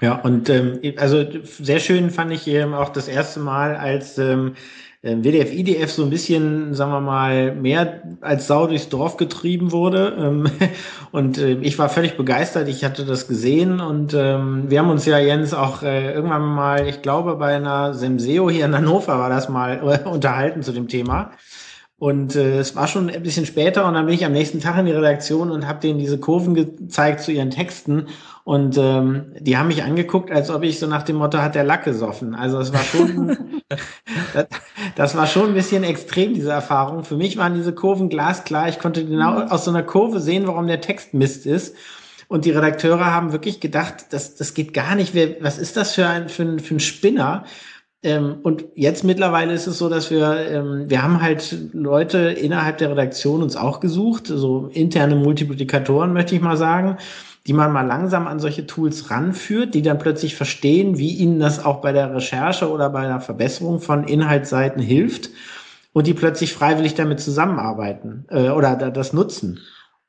Ja, und ähm, also sehr schön fand ich eben auch das erste Mal, als ähm, ähm, WDF, IDF so ein bisschen, sagen wir mal, mehr als Sau durchs Dorf getrieben wurde. Ähm, und äh, ich war völlig begeistert. Ich hatte das gesehen und ähm, wir haben uns ja, Jens, auch äh, irgendwann mal, ich glaube, bei einer Semseo hier in Hannover war das mal unterhalten zu dem Thema. Und äh, es war schon ein bisschen später und dann bin ich am nächsten Tag in die Redaktion und habe denen diese Kurven gezeigt zu ihren Texten. Und ähm, die haben mich angeguckt, als ob ich so nach dem Motto hat der Lack gesoffen. Also es war schon, das, das, war schon ein bisschen extrem, diese Erfahrung. Für mich waren diese Kurven glasklar. Ich konnte genau mhm. aus so einer Kurve sehen, warum der Text Mist ist. Und die Redakteure haben wirklich gedacht, das, das geht gar nicht. Wer, was ist das für ein, für ein, für ein Spinner? Ähm, und jetzt mittlerweile ist es so, dass wir, ähm, wir haben halt Leute innerhalb der Redaktion uns auch gesucht, so interne Multiplikatoren, möchte ich mal sagen, die man mal langsam an solche Tools ranführt, die dann plötzlich verstehen, wie ihnen das auch bei der Recherche oder bei der Verbesserung von Inhaltsseiten hilft und die plötzlich freiwillig damit zusammenarbeiten äh, oder das nutzen.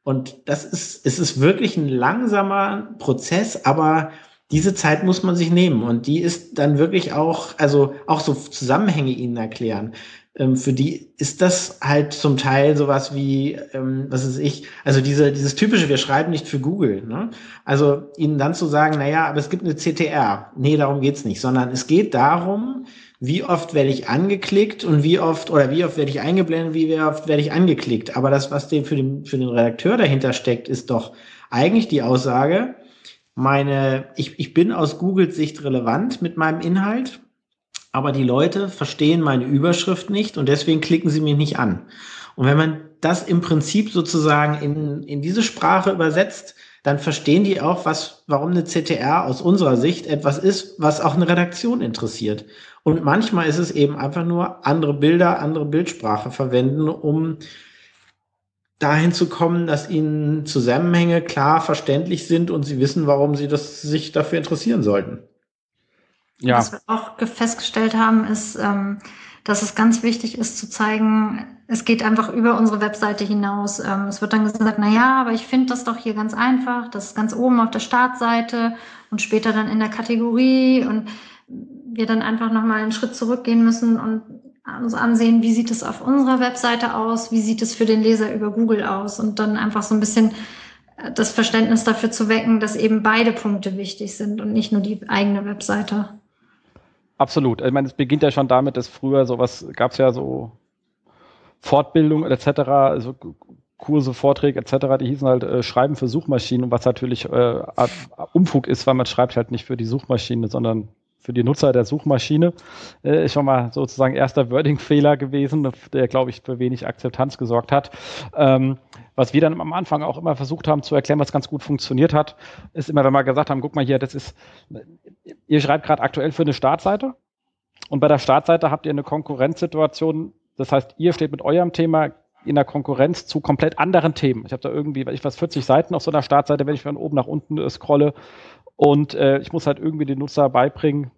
Und das ist, es ist wirklich ein langsamer Prozess, aber diese Zeit muss man sich nehmen und die ist dann wirklich auch, also auch so Zusammenhänge ihnen erklären. Ähm, für die ist das halt zum Teil sowas wie, ähm, was ist ich, also diese, dieses typische, wir schreiben nicht für Google. Ne? Also ihnen dann zu sagen, na ja, aber es gibt eine CTR. Nee, darum geht's nicht, sondern es geht darum, wie oft werde ich angeklickt und wie oft, oder wie oft werde ich eingeblendet, wie oft werde ich angeklickt. Aber das, was dem für den, für den Redakteur dahinter steckt, ist doch eigentlich die Aussage, meine, ich, ich bin aus Googles Sicht relevant mit meinem Inhalt, aber die Leute verstehen meine Überschrift nicht und deswegen klicken sie mich nicht an. Und wenn man das im Prinzip sozusagen in, in diese Sprache übersetzt, dann verstehen die auch, was, warum eine CTR aus unserer Sicht etwas ist, was auch eine Redaktion interessiert. Und manchmal ist es eben einfach nur andere Bilder, andere Bildsprache verwenden, um dahin zu kommen, dass ihnen Zusammenhänge klar verständlich sind und sie wissen, warum sie das, sich dafür interessieren sollten. Ja. Was wir auch festgestellt haben, ist, ähm, dass es ganz wichtig ist zu zeigen, es geht einfach über unsere Webseite hinaus. Ähm, es wird dann gesagt, na ja, aber ich finde das doch hier ganz einfach. Das ist ganz oben auf der Startseite und später dann in der Kategorie und wir dann einfach nochmal einen Schritt zurückgehen müssen und uns ansehen, wie sieht es auf unserer Webseite aus, wie sieht es für den Leser über Google aus und dann einfach so ein bisschen äh, das Verständnis dafür zu wecken, dass eben beide Punkte wichtig sind und nicht nur die eigene Webseite. Absolut. Ich meine, es beginnt ja schon damit, dass früher sowas gab es ja so Fortbildung etc., also Kurse, Vorträge etc., die hießen halt äh, Schreiben für Suchmaschinen, was natürlich äh, Umfug ist, weil man schreibt halt nicht für die Suchmaschine, sondern für die Nutzer der Suchmaschine. Äh, ist schon mal sozusagen erster Wording-Fehler gewesen, der, glaube ich, für wenig Akzeptanz gesorgt hat. Ähm, was wir dann am Anfang auch immer versucht haben zu erklären, was ganz gut funktioniert hat, ist immer, wenn wir gesagt haben, guck mal hier, das ist, ihr schreibt gerade aktuell für eine Startseite und bei der Startseite habt ihr eine Konkurrenzsituation, das heißt, ihr steht mit eurem Thema in der Konkurrenz zu komplett anderen Themen. Ich habe da irgendwie, ich weiß, 40 Seiten auf so einer Startseite, wenn ich von oben nach unten äh, scrolle und äh, ich muss halt irgendwie den Nutzer beibringen,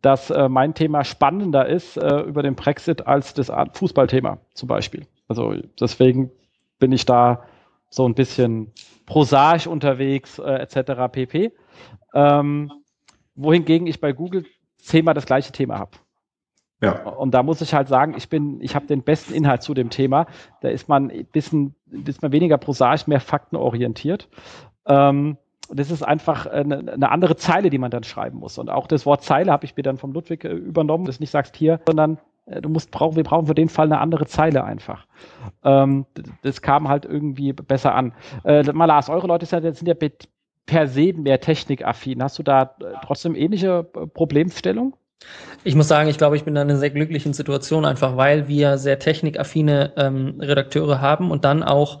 dass äh, mein Thema spannender ist äh, über den Brexit als das Fußballthema zum Beispiel. Also deswegen bin ich da so ein bisschen prosaisch unterwegs, äh, etc. pp. Ähm, wohingegen ich bei Google zehnmal das gleiche Thema habe. Ja. Und da muss ich halt sagen, ich bin, ich habe den besten Inhalt zu dem Thema. Da ist man ein bisschen, ist man weniger prosaisch, mehr faktenorientiert. Ähm, das ist einfach eine, eine, andere Zeile, die man dann schreiben muss. Und auch das Wort Zeile habe ich mir dann vom Ludwig äh, übernommen, dass du nicht sagst hier, sondern äh, du musst brauchen, wir brauchen für den Fall eine andere Zeile einfach. Ähm, das kam halt irgendwie besser an. Äh, mal Lars, eure Leute sind ja per se mehr technikaffin. Hast du da äh, trotzdem ähnliche äh, Problemstellung? Ich muss sagen, ich glaube, ich bin in einer sehr glücklichen Situation, einfach weil wir sehr technikaffine ähm, Redakteure haben und dann auch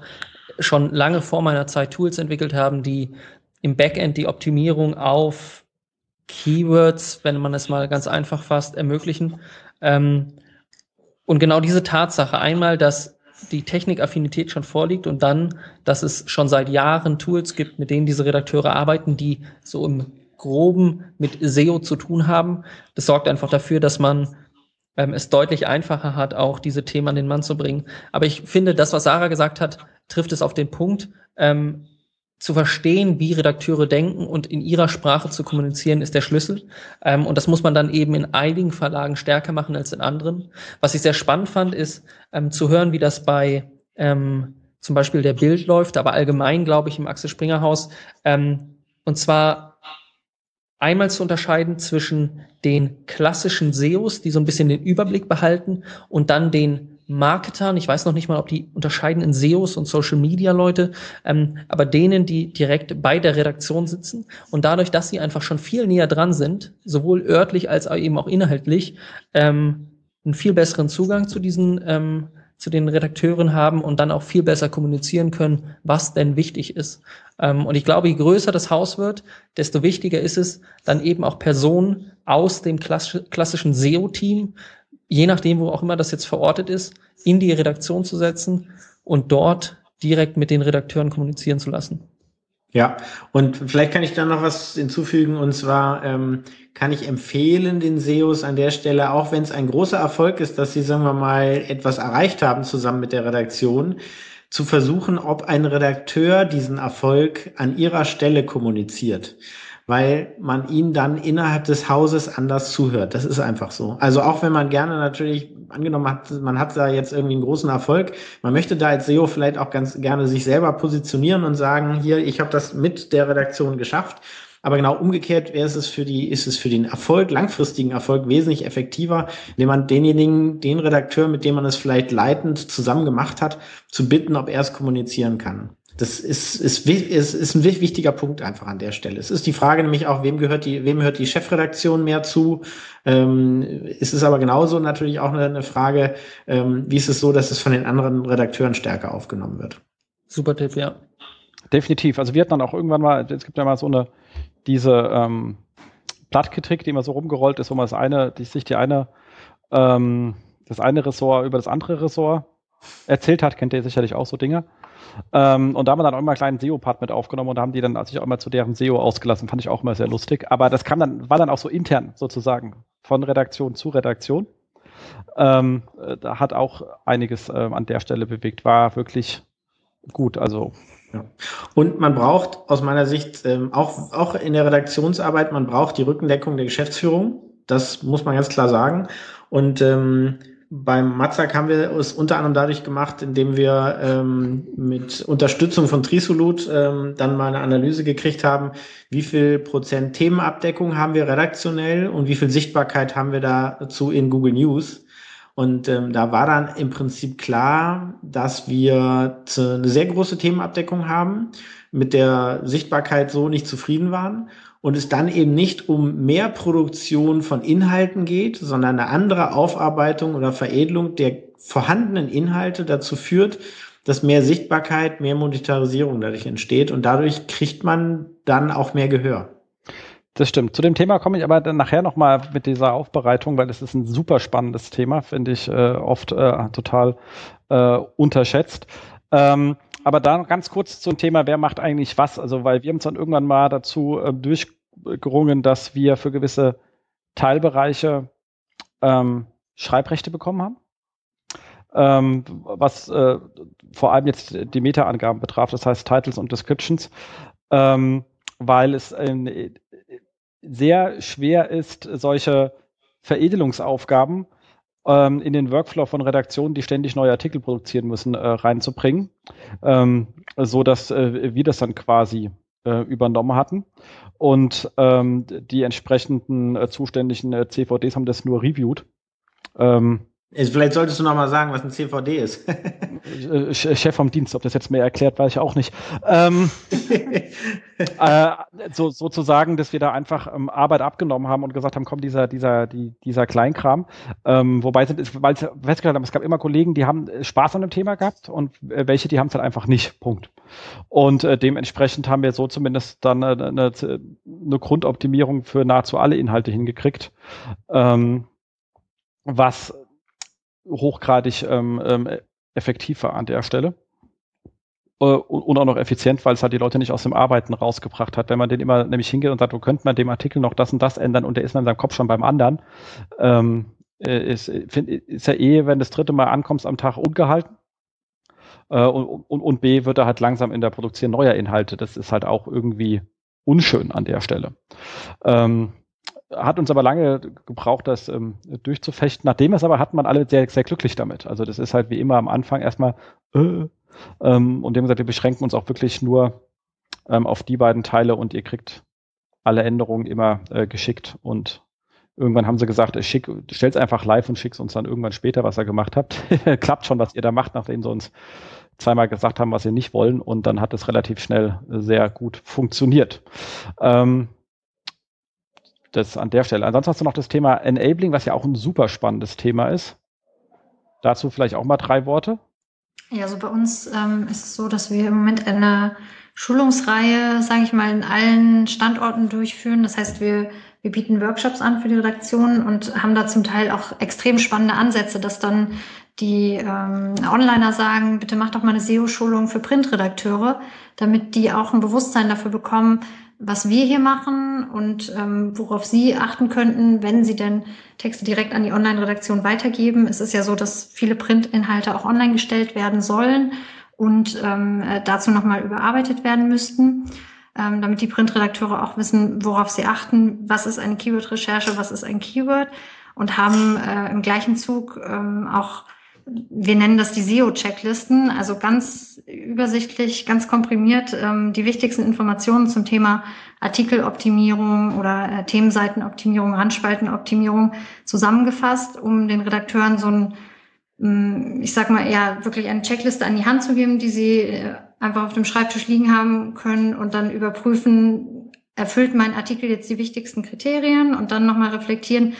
schon lange vor meiner Zeit Tools entwickelt haben, die im Backend die Optimierung auf Keywords, wenn man es mal ganz einfach fasst, ermöglichen. Ähm, und genau diese Tatsache, einmal, dass die Technikaffinität schon vorliegt und dann, dass es schon seit Jahren Tools gibt, mit denen diese Redakteure arbeiten, die so im Groben mit SEO zu tun haben. Das sorgt einfach dafür, dass man ähm, es deutlich einfacher hat, auch diese Themen an den Mann zu bringen. Aber ich finde, das, was Sarah gesagt hat, trifft es auf den Punkt. Ähm, zu verstehen, wie Redakteure denken und in ihrer Sprache zu kommunizieren, ist der Schlüssel. Ähm, und das muss man dann eben in einigen Verlagen stärker machen als in anderen. Was ich sehr spannend fand, ist ähm, zu hören, wie das bei ähm, zum Beispiel der Bild läuft, aber allgemein, glaube ich, im Axel Springer Haus. Ähm, und zwar einmal zu unterscheiden zwischen den klassischen SEOs, die so ein bisschen den Überblick behalten, und dann den Marketern, ich weiß noch nicht mal, ob die unterscheiden in SEOs und Social Media Leute, ähm, aber denen, die direkt bei der Redaktion sitzen und dadurch, dass sie einfach schon viel näher dran sind, sowohl örtlich als eben auch inhaltlich, ähm, einen viel besseren Zugang zu diesen ähm, zu den Redakteuren haben und dann auch viel besser kommunizieren können, was denn wichtig ist. Ähm, und ich glaube, je größer das Haus wird, desto wichtiger ist es, dann eben auch Personen aus dem klassischen SEO-Team je nachdem, wo auch immer das jetzt verortet ist, in die Redaktion zu setzen und dort direkt mit den Redakteuren kommunizieren zu lassen. Ja, und vielleicht kann ich da noch was hinzufügen, und zwar ähm, kann ich empfehlen den SEOs an der Stelle, auch wenn es ein großer Erfolg ist, dass sie, sagen wir mal, etwas erreicht haben zusammen mit der Redaktion, zu versuchen, ob ein Redakteur diesen Erfolg an ihrer Stelle kommuniziert weil man ihnen dann innerhalb des Hauses anders zuhört. Das ist einfach so. Also auch wenn man gerne natürlich angenommen hat, man hat da jetzt irgendwie einen großen Erfolg, man möchte da als SEO vielleicht auch ganz gerne sich selber positionieren und sagen, hier, ich habe das mit der Redaktion geschafft. Aber genau umgekehrt wäre es für die, ist es für den Erfolg, langfristigen Erfolg wesentlich effektiver, indem man denjenigen, den Redakteur, mit dem man es vielleicht leitend zusammen gemacht hat, zu bitten, ob er es kommunizieren kann. Das ist, ist, ist, ist ein wichtiger Punkt einfach an der Stelle. Es ist die Frage nämlich auch, wem gehört die, wem gehört die Chefredaktion mehr zu? Ähm, ist es aber genauso natürlich auch eine, eine Frage, ähm, wie ist es so, dass es von den anderen Redakteuren stärker aufgenommen wird? Super Tipp, ja. Definitiv. Also wir hatten dann auch irgendwann mal, es gibt ja mal so eine, diese ähm, Plattkritik, die immer so rumgerollt ist, wo man das eine, die sich die eine, ähm, das eine Ressort über das andere Ressort erzählt hat, kennt ihr sicherlich auch so Dinge. Ähm, und da haben wir dann auch immer einen kleinen SEO-Part mit aufgenommen und da haben die dann sich auch immer zu deren SEO ausgelassen. Fand ich auch immer sehr lustig. Aber das kam dann, war dann auch so intern sozusagen von Redaktion zu Redaktion. Ähm, äh, da hat auch einiges ähm, an der Stelle bewegt. War wirklich gut. Also ja. Und man braucht aus meiner Sicht ähm, auch, auch in der Redaktionsarbeit, man braucht die Rückendeckung der Geschäftsführung. Das muss man ganz klar sagen. Und ähm, beim Matzak haben wir es unter anderem dadurch gemacht, indem wir ähm, mit Unterstützung von Trisolut ähm, dann mal eine Analyse gekriegt haben, wie viel Prozent Themenabdeckung haben wir redaktionell und wie viel Sichtbarkeit haben wir dazu in Google News. Und ähm, da war dann im Prinzip klar, dass wir eine sehr große Themenabdeckung haben, mit der Sichtbarkeit so nicht zufrieden waren und es dann eben nicht um mehr Produktion von Inhalten geht, sondern eine andere Aufarbeitung oder Veredelung der vorhandenen Inhalte dazu führt, dass mehr Sichtbarkeit, mehr Monetarisierung dadurch entsteht und dadurch kriegt man dann auch mehr Gehör. Das stimmt. Zu dem Thema komme ich aber dann nachher nochmal mit dieser Aufbereitung, weil es ist ein super spannendes Thema, finde ich äh, oft äh, total äh, unterschätzt. Ähm, aber dann ganz kurz zum Thema, wer macht eigentlich was? Also, weil wir haben uns dann irgendwann mal dazu äh, durchgerungen, dass wir für gewisse Teilbereiche ähm, Schreibrechte bekommen haben. Ähm, was äh, vor allem jetzt die Meta-Angaben betraf, das heißt Titles und Descriptions, ähm, weil es äh, sehr schwer ist, solche Veredelungsaufgaben ähm, in den Workflow von Redaktionen, die ständig neue Artikel produzieren müssen, äh, reinzubringen, ähm, so dass äh, wir das dann quasi äh, übernommen hatten. Und ähm, die entsprechenden äh, zuständigen äh, CVDs haben das nur reviewed. Ähm, Vielleicht solltest du noch mal sagen, was ein CVD ist. Äh, Chef vom Dienst, ob das jetzt mehr erklärt, weiß ich auch nicht. Ähm, äh, so, sozusagen, dass wir da einfach ähm, Arbeit abgenommen haben und gesagt haben, komm, dieser, dieser, die, dieser Kleinkram. Ähm, wobei, sind, weil festgestellt haben, es gab immer Kollegen, die haben Spaß an dem Thema gehabt und äh, welche, die haben es halt einfach nicht. Punkt. Und äh, dementsprechend haben wir so zumindest dann eine, eine, eine Grundoptimierung für nahezu alle Inhalte hingekriegt. Ähm, was hochgradig ähm, ähm, effektiv war an der Stelle. Äh, und auch noch effizient, weil es halt die Leute nicht aus dem Arbeiten rausgebracht hat. Wenn man den immer nämlich hingeht und sagt, wo könnte man dem Artikel noch das und das ändern und der ist man in seinem Kopf schon beim anderen, ähm, äh, ist, find, ist ja eh, wenn das dritte Mal ankommst am Tag ungehalten. Äh, und, und, und B wird er halt langsam in der Produktion neuer Inhalte. Das ist halt auch irgendwie unschön an der Stelle. Ähm, hat uns aber lange gebraucht, das ähm, durchzufechten. Nachdem es aber hat man alle sehr, sehr glücklich damit. Also das ist halt wie immer am Anfang erstmal äh, ähm, und dem gesagt, wir beschränken uns auch wirklich nur ähm, auf die beiden Teile und ihr kriegt alle Änderungen immer äh, geschickt und irgendwann haben sie gesagt, schick, stell's einfach live und schick's uns dann irgendwann später, was ihr gemacht habt. Klappt schon, was ihr da macht, nachdem sie uns zweimal gesagt haben, was sie nicht wollen und dann hat es relativ schnell sehr gut funktioniert. Ähm, das an der Stelle. Ansonsten hast du noch das Thema Enabling, was ja auch ein super spannendes Thema ist. Dazu vielleicht auch mal drei Worte. Ja, also bei uns ähm, ist es so, dass wir im Moment eine Schulungsreihe, sage ich mal, in allen Standorten durchführen. Das heißt, wir, wir bieten Workshops an für die Redaktionen und haben da zum Teil auch extrem spannende Ansätze, dass dann die ähm, Onliner sagen, bitte macht doch mal eine SEO-Schulung für Printredakteure, damit die auch ein Bewusstsein dafür bekommen, was wir hier machen und ähm, worauf Sie achten könnten, wenn Sie denn Texte direkt an die Online-Redaktion weitergeben. Es ist ja so, dass viele Printinhalte auch online gestellt werden sollen und ähm, äh, dazu nochmal überarbeitet werden müssten, ähm, damit die Printredakteure auch wissen, worauf sie achten, was ist eine Keyword-Recherche, was ist ein Keyword? Und haben äh, im gleichen Zug ähm, auch wir nennen das die SEO-Checklisten, also ganz übersichtlich, ganz komprimiert ähm, die wichtigsten Informationen zum Thema Artikeloptimierung oder äh, Themenseitenoptimierung, Randspaltenoptimierung zusammengefasst, um den Redakteuren so ein, ähm, ich sag mal eher wirklich eine Checkliste an die Hand zu geben, die sie äh, einfach auf dem Schreibtisch liegen haben können und dann überprüfen, erfüllt mein Artikel jetzt die wichtigsten Kriterien und dann nochmal reflektieren,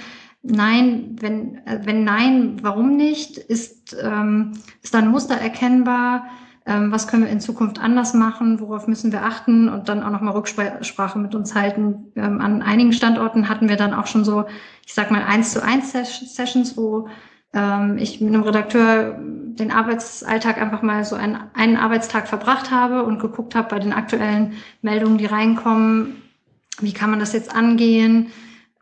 Nein, wenn, äh, wenn nein, warum nicht? Ist, ähm, ist da ein Muster erkennbar? Ähm, was können wir in Zukunft anders machen? Worauf müssen wir achten? Und dann auch nochmal Rücksprache mit uns halten. Ähm, an einigen Standorten hatten wir dann auch schon so, ich sag mal, eins zu eins Sessions, wo ähm, ich mit einem Redakteur den Arbeitsalltag einfach mal so einen, einen Arbeitstag verbracht habe und geguckt habe bei den aktuellen Meldungen, die reinkommen, wie kann man das jetzt angehen?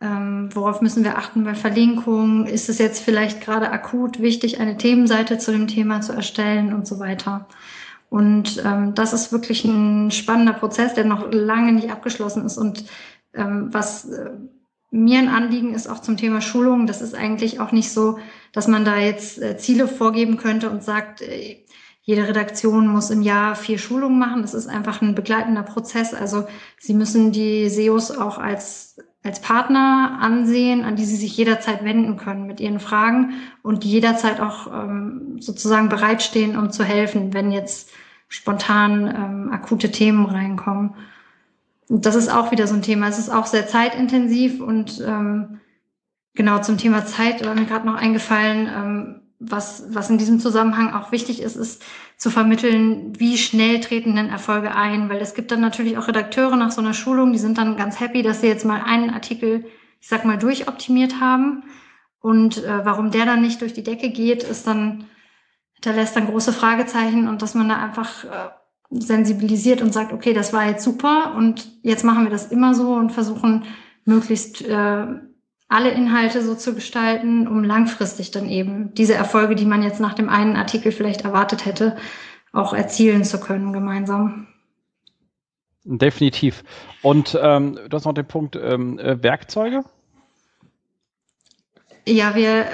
Ähm, worauf müssen wir achten bei Verlinkungen? Ist es jetzt vielleicht gerade akut wichtig, eine Themenseite zu dem Thema zu erstellen und so weiter? Und ähm, das ist wirklich ein spannender Prozess, der noch lange nicht abgeschlossen ist. Und ähm, was äh, mir ein Anliegen ist auch zum Thema Schulung, das ist eigentlich auch nicht so, dass man da jetzt äh, Ziele vorgeben könnte und sagt, äh, jede Redaktion muss im Jahr vier Schulungen machen. Das ist einfach ein begleitender Prozess. Also Sie müssen die SEOs auch als als Partner ansehen, an die sie sich jederzeit wenden können mit ihren Fragen und die jederzeit auch ähm, sozusagen bereitstehen, um zu helfen, wenn jetzt spontan ähm, akute Themen reinkommen. das ist auch wieder so ein Thema. Es ist auch sehr zeitintensiv und ähm, genau zum Thema Zeit war mir gerade noch eingefallen, ähm, was, was in diesem Zusammenhang auch wichtig ist, ist zu vermitteln, wie schnell treten denn Erfolge ein, weil es gibt dann natürlich auch Redakteure nach so einer Schulung, die sind dann ganz happy, dass sie jetzt mal einen Artikel, ich sag mal, durchoptimiert haben. Und äh, warum der dann nicht durch die Decke geht, ist dann, hinterlässt dann große Fragezeichen und dass man da einfach äh, sensibilisiert und sagt, okay, das war jetzt super und jetzt machen wir das immer so und versuchen möglichst äh, alle Inhalte so zu gestalten, um langfristig dann eben diese Erfolge, die man jetzt nach dem einen Artikel vielleicht erwartet hätte, auch erzielen zu können gemeinsam. Definitiv. Und ähm, du hast noch den Punkt ähm, äh, Werkzeuge. Ja, wir,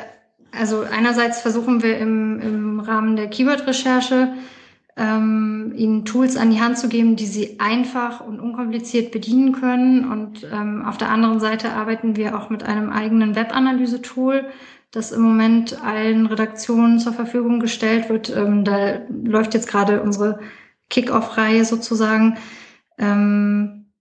also einerseits versuchen wir im, im Rahmen der Keyword-Recherche ähm, ihnen Tools an die Hand zu geben, die sie einfach und unkompliziert bedienen können. Und ähm, auf der anderen Seite arbeiten wir auch mit einem eigenen Webanalyse-Tool, das im Moment allen Redaktionen zur Verfügung gestellt wird. Ähm, da läuft jetzt gerade unsere Kick-Off-Reihe sozusagen, ähm,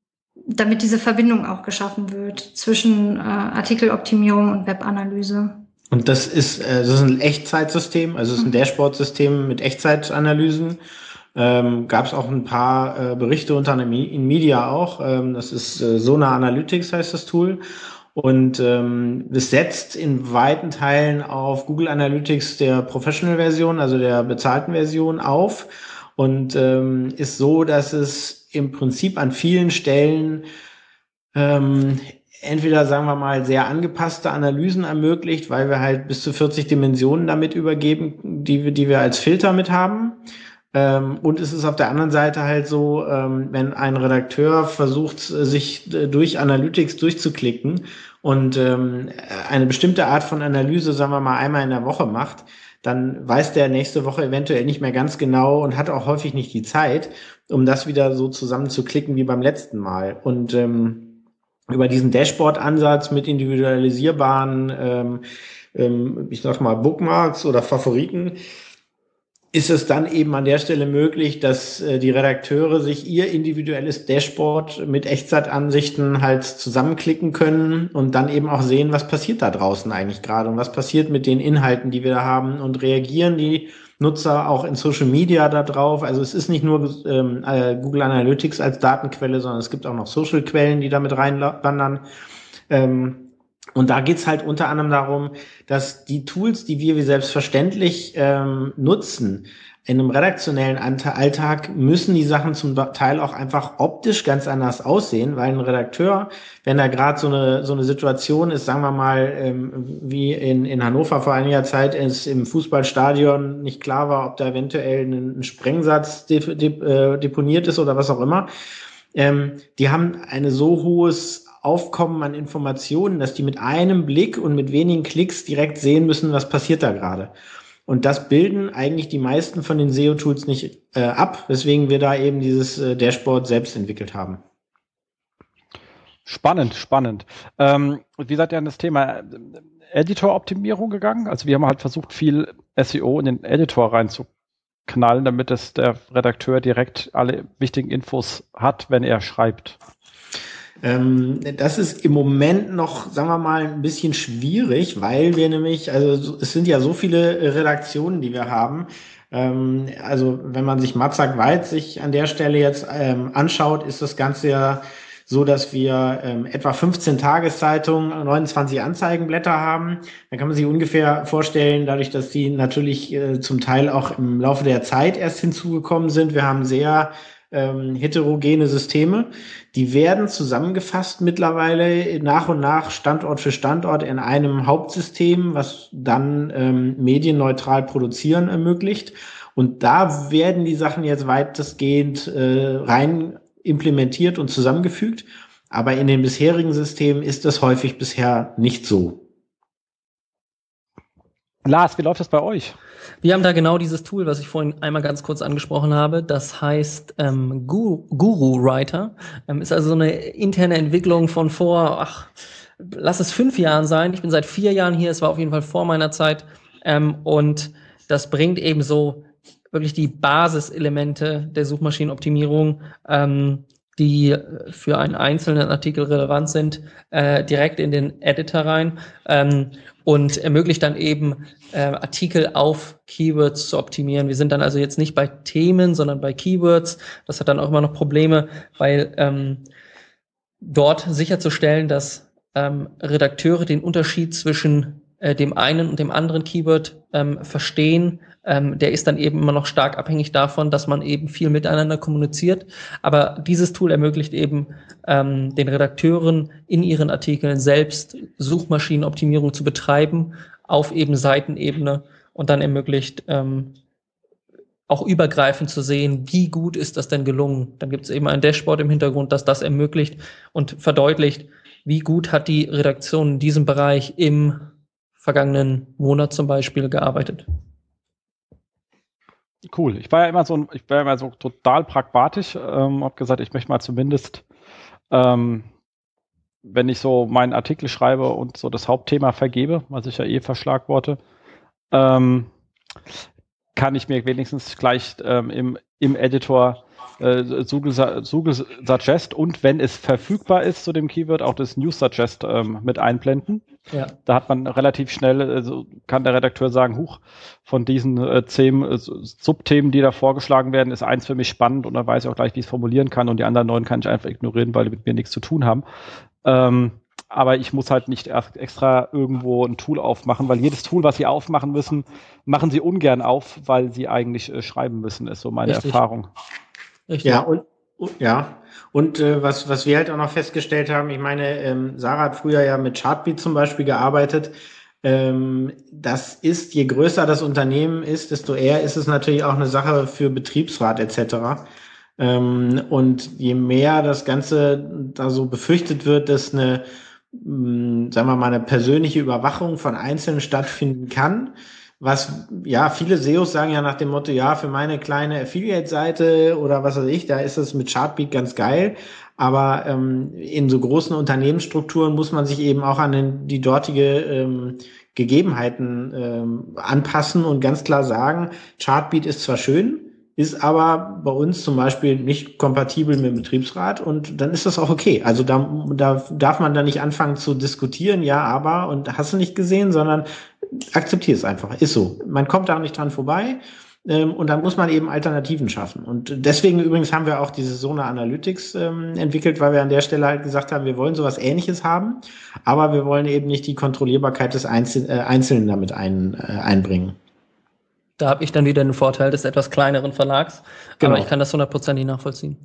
damit diese Verbindung auch geschaffen wird zwischen äh, Artikeloptimierung und Webanalyse. Und das ist, äh, das ist ein Echtzeitsystem, also es ist ein mhm. Dashboard-System mit Echtzeitanalysen. Ähm, Gab es auch ein paar äh, Berichte unter anderem in Media auch. Ähm, das ist äh, Sona Analytics heißt das Tool. Und ähm, es setzt in weiten Teilen auf Google Analytics der Professional-Version, also der bezahlten Version auf. Und ähm, ist so, dass es im Prinzip an vielen Stellen ähm, entweder, sagen wir mal, sehr angepasste Analysen ermöglicht, weil wir halt bis zu 40 Dimensionen damit übergeben, die wir, die wir als Filter mit haben. Ähm, und es ist auf der anderen Seite halt so, ähm, wenn ein Redakteur versucht, sich durch Analytics durchzuklicken und ähm, eine bestimmte Art von Analyse, sagen wir mal, einmal in der Woche macht, dann weiß der nächste Woche eventuell nicht mehr ganz genau und hat auch häufig nicht die Zeit, um das wieder so zusammenzuklicken wie beim letzten Mal. Und ähm, über diesen Dashboard-Ansatz mit individualisierbaren, ähm, ähm, ich sag mal, Bookmarks oder Favoriten, ist es dann eben an der Stelle möglich, dass äh, die Redakteure sich ihr individuelles Dashboard mit Echtzeitansichten halt zusammenklicken können und dann eben auch sehen, was passiert da draußen eigentlich gerade und was passiert mit den Inhalten, die wir da haben und reagieren die Nutzer auch in Social Media da drauf. Also es ist nicht nur ähm, äh, Google Analytics als Datenquelle, sondern es gibt auch noch Social-Quellen, die damit reinwandern. Ähm, und da geht's halt unter anderem darum, dass die Tools, die wir wie selbstverständlich ähm, nutzen, in einem redaktionellen Alltag müssen die Sachen zum Teil auch einfach optisch ganz anders aussehen, weil ein Redakteur, wenn da gerade so eine, so eine Situation ist, sagen wir mal, ähm, wie in, in Hannover vor einiger Zeit es im Fußballstadion nicht klar war, ob da eventuell ein, ein Sprengsatz dep dep äh, deponiert ist oder was auch immer, ähm, die haben eine so hohes Aufkommen an Informationen, dass die mit einem Blick und mit wenigen Klicks direkt sehen müssen, was passiert da gerade. Und das bilden eigentlich die meisten von den SEO-Tools nicht äh, ab, weswegen wir da eben dieses äh, Dashboard selbst entwickelt haben. Spannend, spannend. Ähm, wie seid ihr an das Thema äh, Editor-Optimierung gegangen? Also wir haben halt versucht, viel SEO in den Editor reinzuknallen, damit es der Redakteur direkt alle wichtigen Infos hat, wenn er schreibt. Ähm, das ist im Moment noch, sagen wir mal, ein bisschen schwierig, weil wir nämlich, also es sind ja so viele Redaktionen, die wir haben. Ähm, also wenn man sich Matzak Wald sich an der Stelle jetzt ähm, anschaut, ist das Ganze ja so, dass wir ähm, etwa 15 Tageszeitungen, 29 Anzeigenblätter haben. Da kann man sich ungefähr vorstellen, dadurch, dass die natürlich äh, zum Teil auch im Laufe der Zeit erst hinzugekommen sind. Wir haben sehr ähm, heterogene Systeme. Die werden zusammengefasst mittlerweile nach und nach Standort für Standort in einem Hauptsystem, was dann ähm, medienneutral produzieren ermöglicht. Und da werden die Sachen jetzt weitestgehend äh, rein implementiert und zusammengefügt. Aber in den bisherigen Systemen ist das häufig bisher nicht so. Lars, wie läuft das bei euch? Wir haben da genau dieses Tool, was ich vorhin einmal ganz kurz angesprochen habe. Das heißt ähm, Guru, Guru Writer. Ähm, ist also so eine interne Entwicklung von vor, ach, lass es fünf Jahren sein. Ich bin seit vier Jahren hier. Es war auf jeden Fall vor meiner Zeit. Ähm, und das bringt eben so wirklich die Basiselemente der Suchmaschinenoptimierung ähm, die für einen einzelnen Artikel relevant sind, äh, direkt in den Editor rein ähm, und ermöglicht dann eben äh, Artikel auf Keywords zu optimieren. Wir sind dann also jetzt nicht bei Themen, sondern bei Keywords. Das hat dann auch immer noch Probleme, weil ähm, dort sicherzustellen, dass ähm, Redakteure den Unterschied zwischen äh, dem einen und dem anderen Keyword ähm, verstehen, ähm, der ist dann eben immer noch stark abhängig davon, dass man eben viel miteinander kommuniziert. Aber dieses Tool ermöglicht eben ähm, den Redakteuren in ihren Artikeln selbst Suchmaschinenoptimierung zu betreiben auf eben Seitenebene und dann ermöglicht ähm, auch übergreifend zu sehen, wie gut ist das denn gelungen. Dann gibt es eben ein Dashboard im Hintergrund, das das ermöglicht und verdeutlicht, wie gut hat die Redaktion in diesem Bereich im vergangenen Monat zum Beispiel gearbeitet. Cool. Ich war ja immer so, ich war ja immer so total pragmatisch, ähm, habe gesagt, ich möchte mal zumindest, ähm, wenn ich so meinen Artikel schreibe und so das Hauptthema vergebe, was ich ja eh verschlagworte, ähm, kann ich mir wenigstens gleich ähm, im, im Editor äh, Google, Google Suggest und wenn es verfügbar ist zu dem Keyword, auch das News Suggest ähm, mit einblenden. Ja. Da hat man relativ schnell, also kann der Redakteur sagen, huch, von diesen äh, zehn äh, Subthemen, die da vorgeschlagen werden, ist eins für mich spannend und dann weiß ich auch gleich, wie ich es formulieren kann und die anderen neun kann ich einfach ignorieren, weil die mit mir nichts zu tun haben. Ähm, aber ich muss halt nicht erst extra irgendwo ein Tool aufmachen, weil jedes Tool, was sie aufmachen müssen, machen sie ungern auf, weil sie eigentlich äh, schreiben müssen, ist so meine Richtig. Erfahrung. Richtig. Ja, und ja, und äh, was, was wir halt auch noch festgestellt haben, ich meine, ähm, Sarah hat früher ja mit Chartbeat zum Beispiel gearbeitet. Ähm, das ist, je größer das Unternehmen ist, desto eher ist es natürlich auch eine Sache für Betriebsrat etc. Ähm, und je mehr das Ganze da so befürchtet wird, dass eine, mh, sagen wir mal, eine persönliche Überwachung von Einzelnen stattfinden kann, was, ja, viele SEOs sagen ja nach dem Motto, ja, für meine kleine Affiliate-Seite oder was weiß ich, da ist es mit Chartbeat ganz geil. Aber ähm, in so großen Unternehmensstrukturen muss man sich eben auch an den, die dortige ähm, Gegebenheiten ähm, anpassen und ganz klar sagen, Chartbeat ist zwar schön, ist aber bei uns zum Beispiel nicht kompatibel mit dem Betriebsrat und dann ist das auch okay. Also da, da darf man da nicht anfangen zu diskutieren, ja, aber und hast du nicht gesehen, sondern akzeptiere es einfach. Ist so. Man kommt da nicht dran vorbei. Ähm, und dann muss man eben Alternativen schaffen. Und deswegen übrigens haben wir auch diese Sona Analytics ähm, entwickelt, weil wir an der Stelle halt gesagt haben, wir wollen sowas ähnliches haben, aber wir wollen eben nicht die Kontrollierbarkeit des Einzel äh, Einzelnen damit ein, äh, einbringen. Da habe ich dann wieder den Vorteil des etwas kleineren Verlags. Genau. Aber ich kann das hundertprozentig nachvollziehen.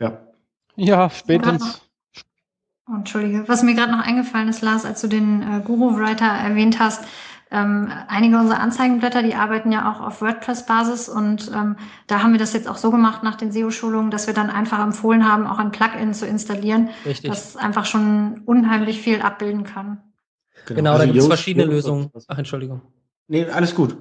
Ja. Ja, spätestens. Oh, Entschuldige, was mir gerade noch eingefallen ist, Lars, als du den äh, Guru-Writer erwähnt hast, ähm, einige unserer Anzeigenblätter, die arbeiten ja auch auf WordPress-Basis und ähm, da haben wir das jetzt auch so gemacht nach den SEO-Schulungen, dass wir dann einfach empfohlen haben, auch ein Plugin zu installieren, Richtig. das einfach schon unheimlich viel abbilden kann. Genau, genau also da gibt es verschiedene Lösungen. Ach, Entschuldigung. Nee, alles gut.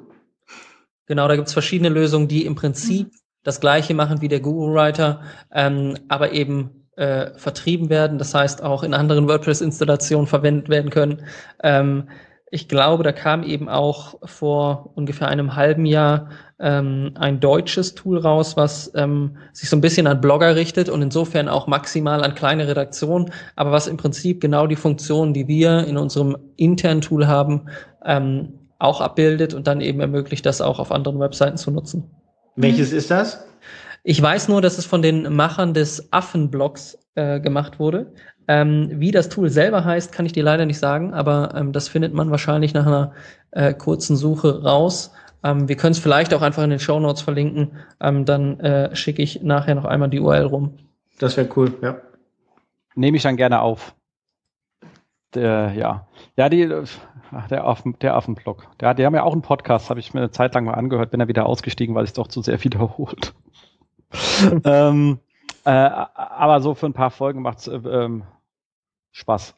Genau, da gibt es verschiedene Lösungen, die im Prinzip mhm. das gleiche machen wie der Google Writer, ähm, aber eben äh, vertrieben werden. Das heißt, auch in anderen WordPress-Installationen verwendet werden können. Ähm, ich glaube, da kam eben auch vor ungefähr einem halben Jahr ähm, ein deutsches Tool raus, was ähm, sich so ein bisschen an Blogger richtet und insofern auch maximal an kleine Redaktionen, aber was im Prinzip genau die Funktionen, die wir in unserem internen Tool haben, ähm, auch abbildet und dann eben ermöglicht, das auch auf anderen Webseiten zu nutzen. Welches ist das? Ich weiß nur, dass es von den Machern des Affenblocks äh, gemacht wurde. Ähm, wie das Tool selber heißt, kann ich dir leider nicht sagen, aber ähm, das findet man wahrscheinlich nach einer äh, kurzen Suche raus. Ähm, wir können es vielleicht auch einfach in den Show Notes verlinken. Ähm, dann äh, schicke ich nachher noch einmal die URL rum. Das wäre cool, ja. Nehme ich dann gerne auf. Der, ja. Ja, die, Ach, der, Affen, der Affenblock. Der, die haben ja auch einen Podcast, habe ich mir eine Zeit lang mal angehört, bin er wieder ausgestiegen, weil es doch zu sehr wiederholt. ähm, äh, aber so für ein paar Folgen macht es äh, ähm, Spaß.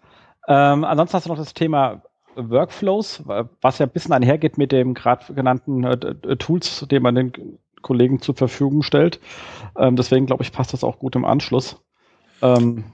Ähm, ansonsten hast du noch das Thema Workflows, was ja ein bisschen einhergeht mit dem gerade genannten äh, Tools, die man den Kollegen zur Verfügung stellt. Ähm, deswegen glaube ich, passt das auch gut im Anschluss. Ähm,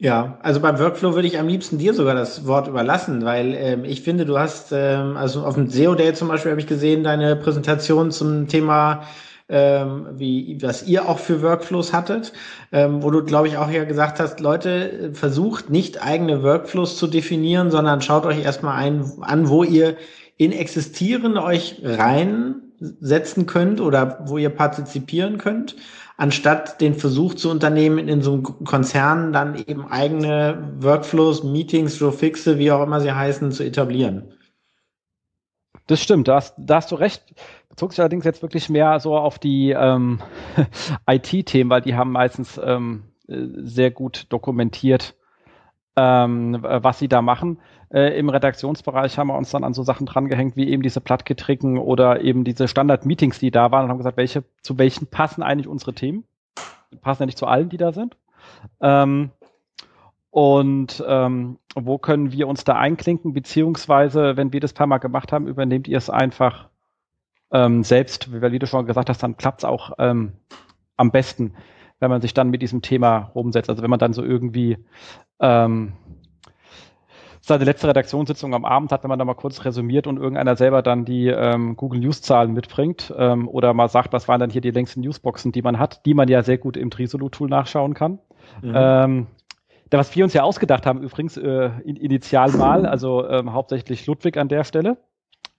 ja, also beim Workflow würde ich am liebsten dir sogar das Wort überlassen, weil ähm, ich finde, du hast, ähm, also auf dem SEO Day zum Beispiel habe ich gesehen, deine Präsentation zum Thema ähm, wie was ihr auch für Workflows hattet, ähm, wo du, glaube ich, auch ja gesagt hast, Leute, versucht nicht eigene Workflows zu definieren, sondern schaut euch erstmal ein, an, wo ihr in existierende euch reinsetzen könnt oder wo ihr partizipieren könnt, anstatt den Versuch zu unternehmen, in so einem Konzern dann eben eigene Workflows, Meetings, Fixe, wie auch immer sie heißen, zu etablieren. Das stimmt, da hast, da hast du recht. Bezog sich allerdings jetzt wirklich mehr so auf die ähm, IT-Themen, weil die haben meistens ähm, sehr gut dokumentiert, ähm, was sie da machen. Äh, Im Redaktionsbereich haben wir uns dann an so Sachen drangehängt, wie eben diese Plattgetricken oder eben diese Standard-Meetings, die da waren und haben gesagt, welche, zu welchen passen eigentlich unsere Themen? Die passen ja nicht zu allen, die da sind. Ähm, und ähm, wo können wir uns da einklinken, beziehungsweise, wenn wir das paar Mal gemacht haben, übernehmt ihr es einfach ähm, selbst, wie du schon gesagt hast, dann klappt es auch ähm, am besten, wenn man sich dann mit diesem Thema rumsetzt. Also wenn man dann so irgendwie ähm, seine letzte Redaktionssitzung am Abend hat, wenn man da mal kurz resümiert und irgendeiner selber dann die ähm, Google News Zahlen mitbringt ähm, oder mal sagt, was waren dann hier die längsten Newsboxen, die man hat, die man ja sehr gut im Trisolo Tool nachschauen kann. Mhm. Ähm, da, was wir uns ja ausgedacht haben, übrigens äh, initial mal, also ähm, hauptsächlich Ludwig an der Stelle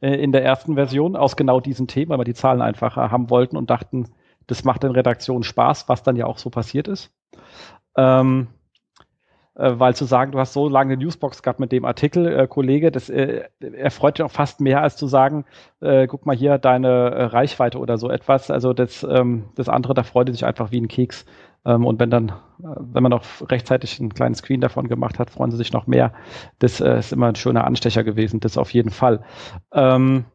äh, in der ersten Version aus genau diesem Thema, weil wir die Zahlen einfacher haben wollten und dachten, das macht den Redaktionen Spaß, was dann ja auch so passiert ist. Ähm, äh, weil zu sagen, du hast so lange eine Newsbox gehabt mit dem Artikel, äh, Kollege, das äh, erfreut dich auch fast mehr, als zu sagen, äh, guck mal hier deine äh, Reichweite oder so etwas. Also das, ähm, das andere, da freut sich einfach wie ein Keks. Ähm, und wenn dann, äh, wenn man noch rechtzeitig einen kleinen Screen davon gemacht hat, freuen sie sich noch mehr. Das äh, ist immer ein schöner Anstecher gewesen, das auf jeden Fall. Ähm,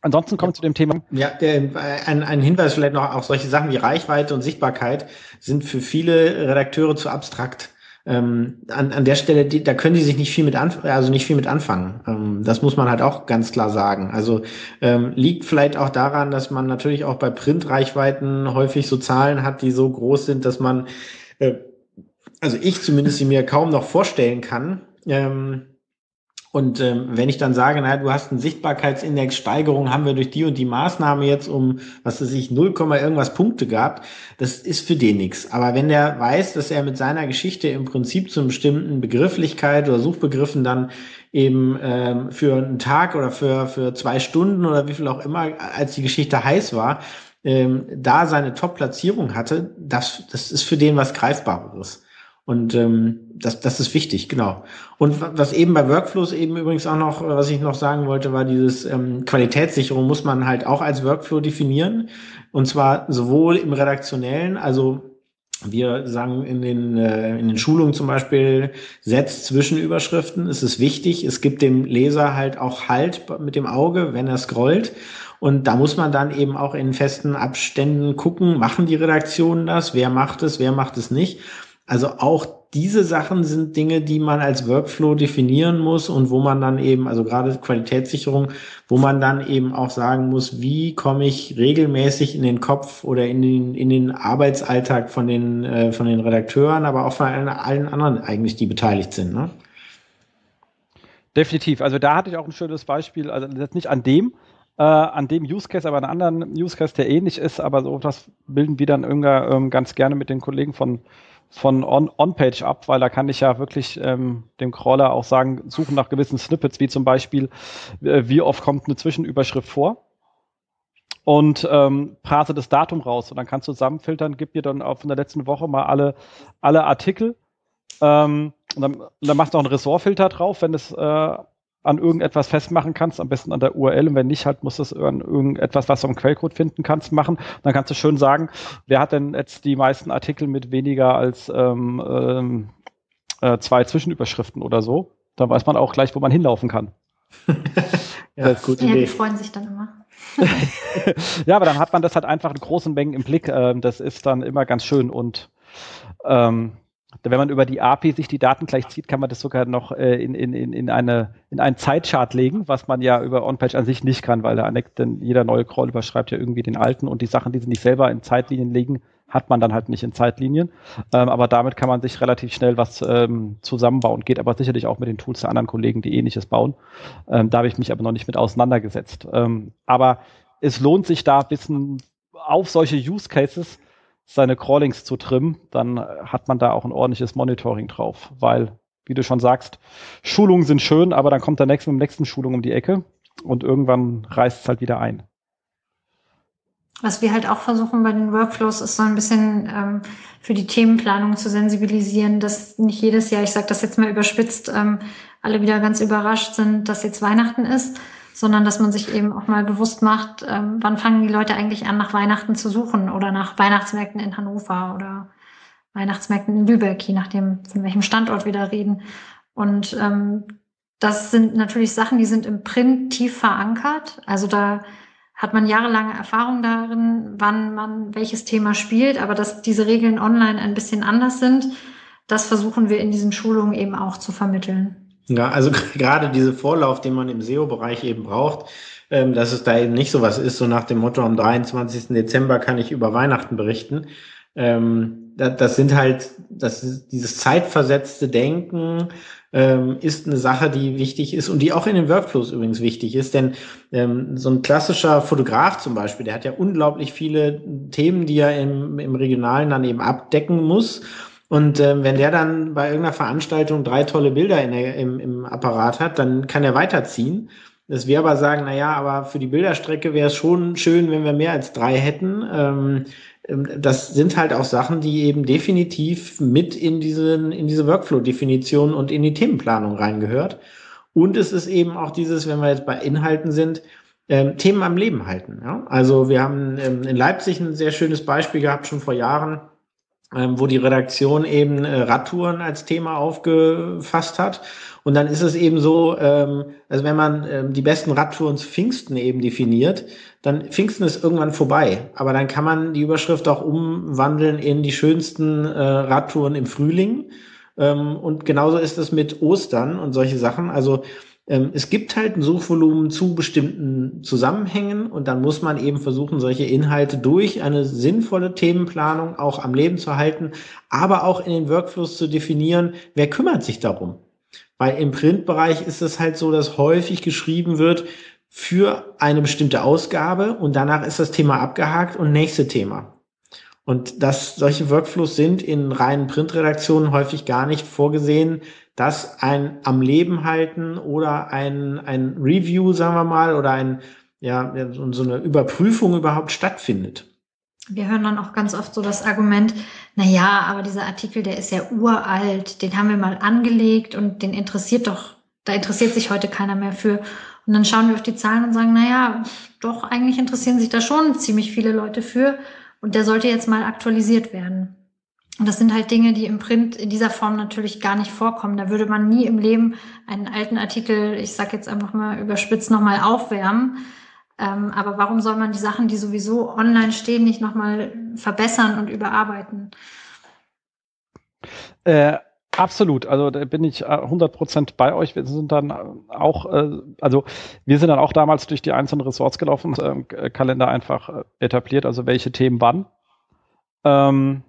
Ansonsten kommt ja. zu dem Thema. Ja, der, ein, ein Hinweis vielleicht noch, auch solche Sachen wie Reichweite und Sichtbarkeit sind für viele Redakteure zu abstrakt ähm, an, an der Stelle, die, da können die sich nicht viel mit anf also nicht viel mit anfangen. Ähm, das muss man halt auch ganz klar sagen. Also ähm, liegt vielleicht auch daran, dass man natürlich auch bei Printreichweiten häufig so Zahlen hat, die so groß sind, dass man, äh, also ich zumindest sie mir kaum noch vorstellen kann. Ähm, und ähm, wenn ich dann sage, naja, du hast einen Sichtbarkeitsindex, Steigerung haben wir durch die und die Maßnahme jetzt um, was weiß ich, 0, irgendwas Punkte gehabt, das ist für den nichts. Aber wenn der weiß, dass er mit seiner Geschichte im Prinzip zu bestimmten Begrifflichkeit oder Suchbegriffen dann eben ähm, für einen Tag oder für, für zwei Stunden oder wie viel auch immer, als die Geschichte heiß war, ähm, da seine Top-Platzierung hatte, das, das ist für den was Greifbareres. Und ähm, das, das ist wichtig, genau. Und was eben bei Workflows eben übrigens auch noch, was ich noch sagen wollte, war dieses ähm, Qualitätssicherung muss man halt auch als Workflow definieren. Und zwar sowohl im redaktionellen, also wir sagen in den, äh, in den Schulungen zum Beispiel, setzt Zwischenüberschriften. Es ist wichtig. Es gibt dem Leser halt auch Halt mit dem Auge, wenn er scrollt. Und da muss man dann eben auch in festen Abständen gucken, machen die Redaktionen das? Wer macht es? Wer macht es nicht? Also auch diese Sachen sind Dinge, die man als Workflow definieren muss und wo man dann eben, also gerade Qualitätssicherung, wo man dann eben auch sagen muss, wie komme ich regelmäßig in den Kopf oder in den, in den Arbeitsalltag von den, äh, von den Redakteuren, aber auch von allen, allen anderen eigentlich, die beteiligt sind. Ne? Definitiv. Also da hatte ich auch ein schönes Beispiel, also jetzt nicht an dem, äh, an dem Use Case, aber an anderen Use Case, der ähnlich ist, aber so das bilden wir dann irgendwann ähm, ganz gerne mit den Kollegen von von On-Page On ab, weil da kann ich ja wirklich ähm, dem Crawler auch sagen, suchen nach gewissen Snippets, wie zum Beispiel, äh, wie oft kommt eine Zwischenüberschrift vor. Und ähm, parse das Datum raus. Und dann kannst du zusammenfiltern, gib dir dann auch von der letzten Woche mal alle, alle Artikel. Ähm, und dann, dann machst du noch einen Ressortfilter drauf, wenn es äh, an irgendetwas festmachen kannst, am besten an der URL und wenn nicht, halt musst du es an irgendetwas, was du am Quellcode finden kannst, machen. Dann kannst du schön sagen, wer hat denn jetzt die meisten Artikel mit weniger als ähm, ähm, äh, zwei Zwischenüberschriften oder so. Dann weiß man auch gleich, wo man hinlaufen kann. ja, das ist gut. Ja, die freuen sich dann immer. ja, aber dann hat man das halt einfach in großen Mengen im Blick. Ähm, das ist dann immer ganz schön und ähm, wenn man über die API sich die Daten gleich zieht, kann man das sogar noch äh, in, in, in, eine, in einen Zeitchart legen, was man ja über OnPage an sich nicht kann, weil der denn jeder neue Crawl überschreibt ja irgendwie den alten und die Sachen, die sie nicht selber in Zeitlinien legen, hat man dann halt nicht in Zeitlinien. Ähm, aber damit kann man sich relativ schnell was ähm, zusammenbauen. Geht aber sicherlich auch mit den Tools der anderen Kollegen, die ähnliches bauen. Ähm, da habe ich mich aber noch nicht mit auseinandergesetzt. Ähm, aber es lohnt sich da ein bisschen auf solche Use Cases seine Crawlings zu trimmen, dann hat man da auch ein ordentliches Monitoring drauf, weil, wie du schon sagst, Schulungen sind schön, aber dann kommt der nächste mit der nächsten Schulung um die Ecke und irgendwann reißt es halt wieder ein. Was wir halt auch versuchen bei den Workflows ist so ein bisschen ähm, für die Themenplanung zu sensibilisieren, dass nicht jedes Jahr, ich sage das jetzt mal überspitzt, ähm, alle wieder ganz überrascht sind, dass jetzt Weihnachten ist, sondern dass man sich eben auch mal bewusst macht, ähm, wann fangen die Leute eigentlich an, nach Weihnachten zu suchen oder nach Weihnachtsmärkten in Hannover oder Weihnachtsmärkten in Lübeck, je nachdem, von welchem Standort wir da reden. Und ähm, das sind natürlich Sachen, die sind im Print tief verankert. Also da hat man jahrelange Erfahrung darin, wann man welches Thema spielt, aber dass diese Regeln online ein bisschen anders sind, das versuchen wir in diesen Schulungen eben auch zu vermitteln. Ja, also gerade diese Vorlauf, den man im SEO-Bereich eben braucht, ähm, dass es da eben nicht so was ist, so nach dem Motto, am 23. Dezember kann ich über Weihnachten berichten. Ähm, das, das sind halt, das dieses zeitversetzte Denken, ähm, ist eine Sache, die wichtig ist und die auch in den Workflows übrigens wichtig ist. Denn ähm, so ein klassischer Fotograf zum Beispiel, der hat ja unglaublich viele Themen, die er im, im Regionalen dann eben abdecken muss. Und ähm, wenn der dann bei irgendeiner Veranstaltung drei tolle Bilder in der, im, im Apparat hat, dann kann er weiterziehen. Dass wir aber sagen, na ja, aber für die Bilderstrecke wäre es schon schön, wenn wir mehr als drei hätten. Ähm, ähm, das sind halt auch Sachen, die eben definitiv mit in, diesen, in diese Workflow-Definition und in die Themenplanung reingehört. Und es ist eben auch dieses, wenn wir jetzt bei Inhalten sind, ähm, Themen am Leben halten. Ja? Also wir haben ähm, in Leipzig ein sehr schönes Beispiel gehabt, schon vor Jahren, wo die Redaktion eben äh, Radtouren als Thema aufgefasst hat. Und dann ist es eben so, ähm, also wenn man ähm, die besten Radtouren zu Pfingsten eben definiert, dann Pfingsten ist irgendwann vorbei. Aber dann kann man die Überschrift auch umwandeln in die schönsten äh, Radtouren im Frühling. Ähm, und genauso ist es mit Ostern und solche Sachen. Also ähm, es gibt halt ein Suchvolumen zu bestimmten Zusammenhängen und dann muss man eben versuchen, solche Inhalte durch eine sinnvolle Themenplanung auch am Leben zu halten, aber auch in den Workflows zu definieren, wer kümmert sich darum. Weil im Printbereich ist es halt so, dass häufig geschrieben wird für eine bestimmte Ausgabe und danach ist das Thema abgehakt und nächste Thema. Und dass solche Workflows sind in reinen Printredaktionen häufig gar nicht vorgesehen, dass ein am Leben halten oder ein, ein Review, sagen wir mal, oder ein, ja, so eine Überprüfung überhaupt stattfindet. Wir hören dann auch ganz oft so das Argument, na ja, aber dieser Artikel, der ist ja uralt, den haben wir mal angelegt und den interessiert doch, da interessiert sich heute keiner mehr für. Und dann schauen wir auf die Zahlen und sagen, na ja, doch, eigentlich interessieren sich da schon ziemlich viele Leute für und der sollte jetzt mal aktualisiert werden. Und das sind halt Dinge, die im Print in dieser Form natürlich gar nicht vorkommen. Da würde man nie im Leben einen alten Artikel, ich sag jetzt einfach mal überspitzt, nochmal aufwärmen. Ähm, aber warum soll man die Sachen, die sowieso online stehen, nicht nochmal verbessern und überarbeiten? Äh, absolut. Also da bin ich 100% äh, bei euch. Wir sind dann auch, äh, also wir sind dann auch damals durch die einzelnen Ressorts gelaufen, äh, Kalender einfach äh, etabliert, also welche Themen wann. Ähm,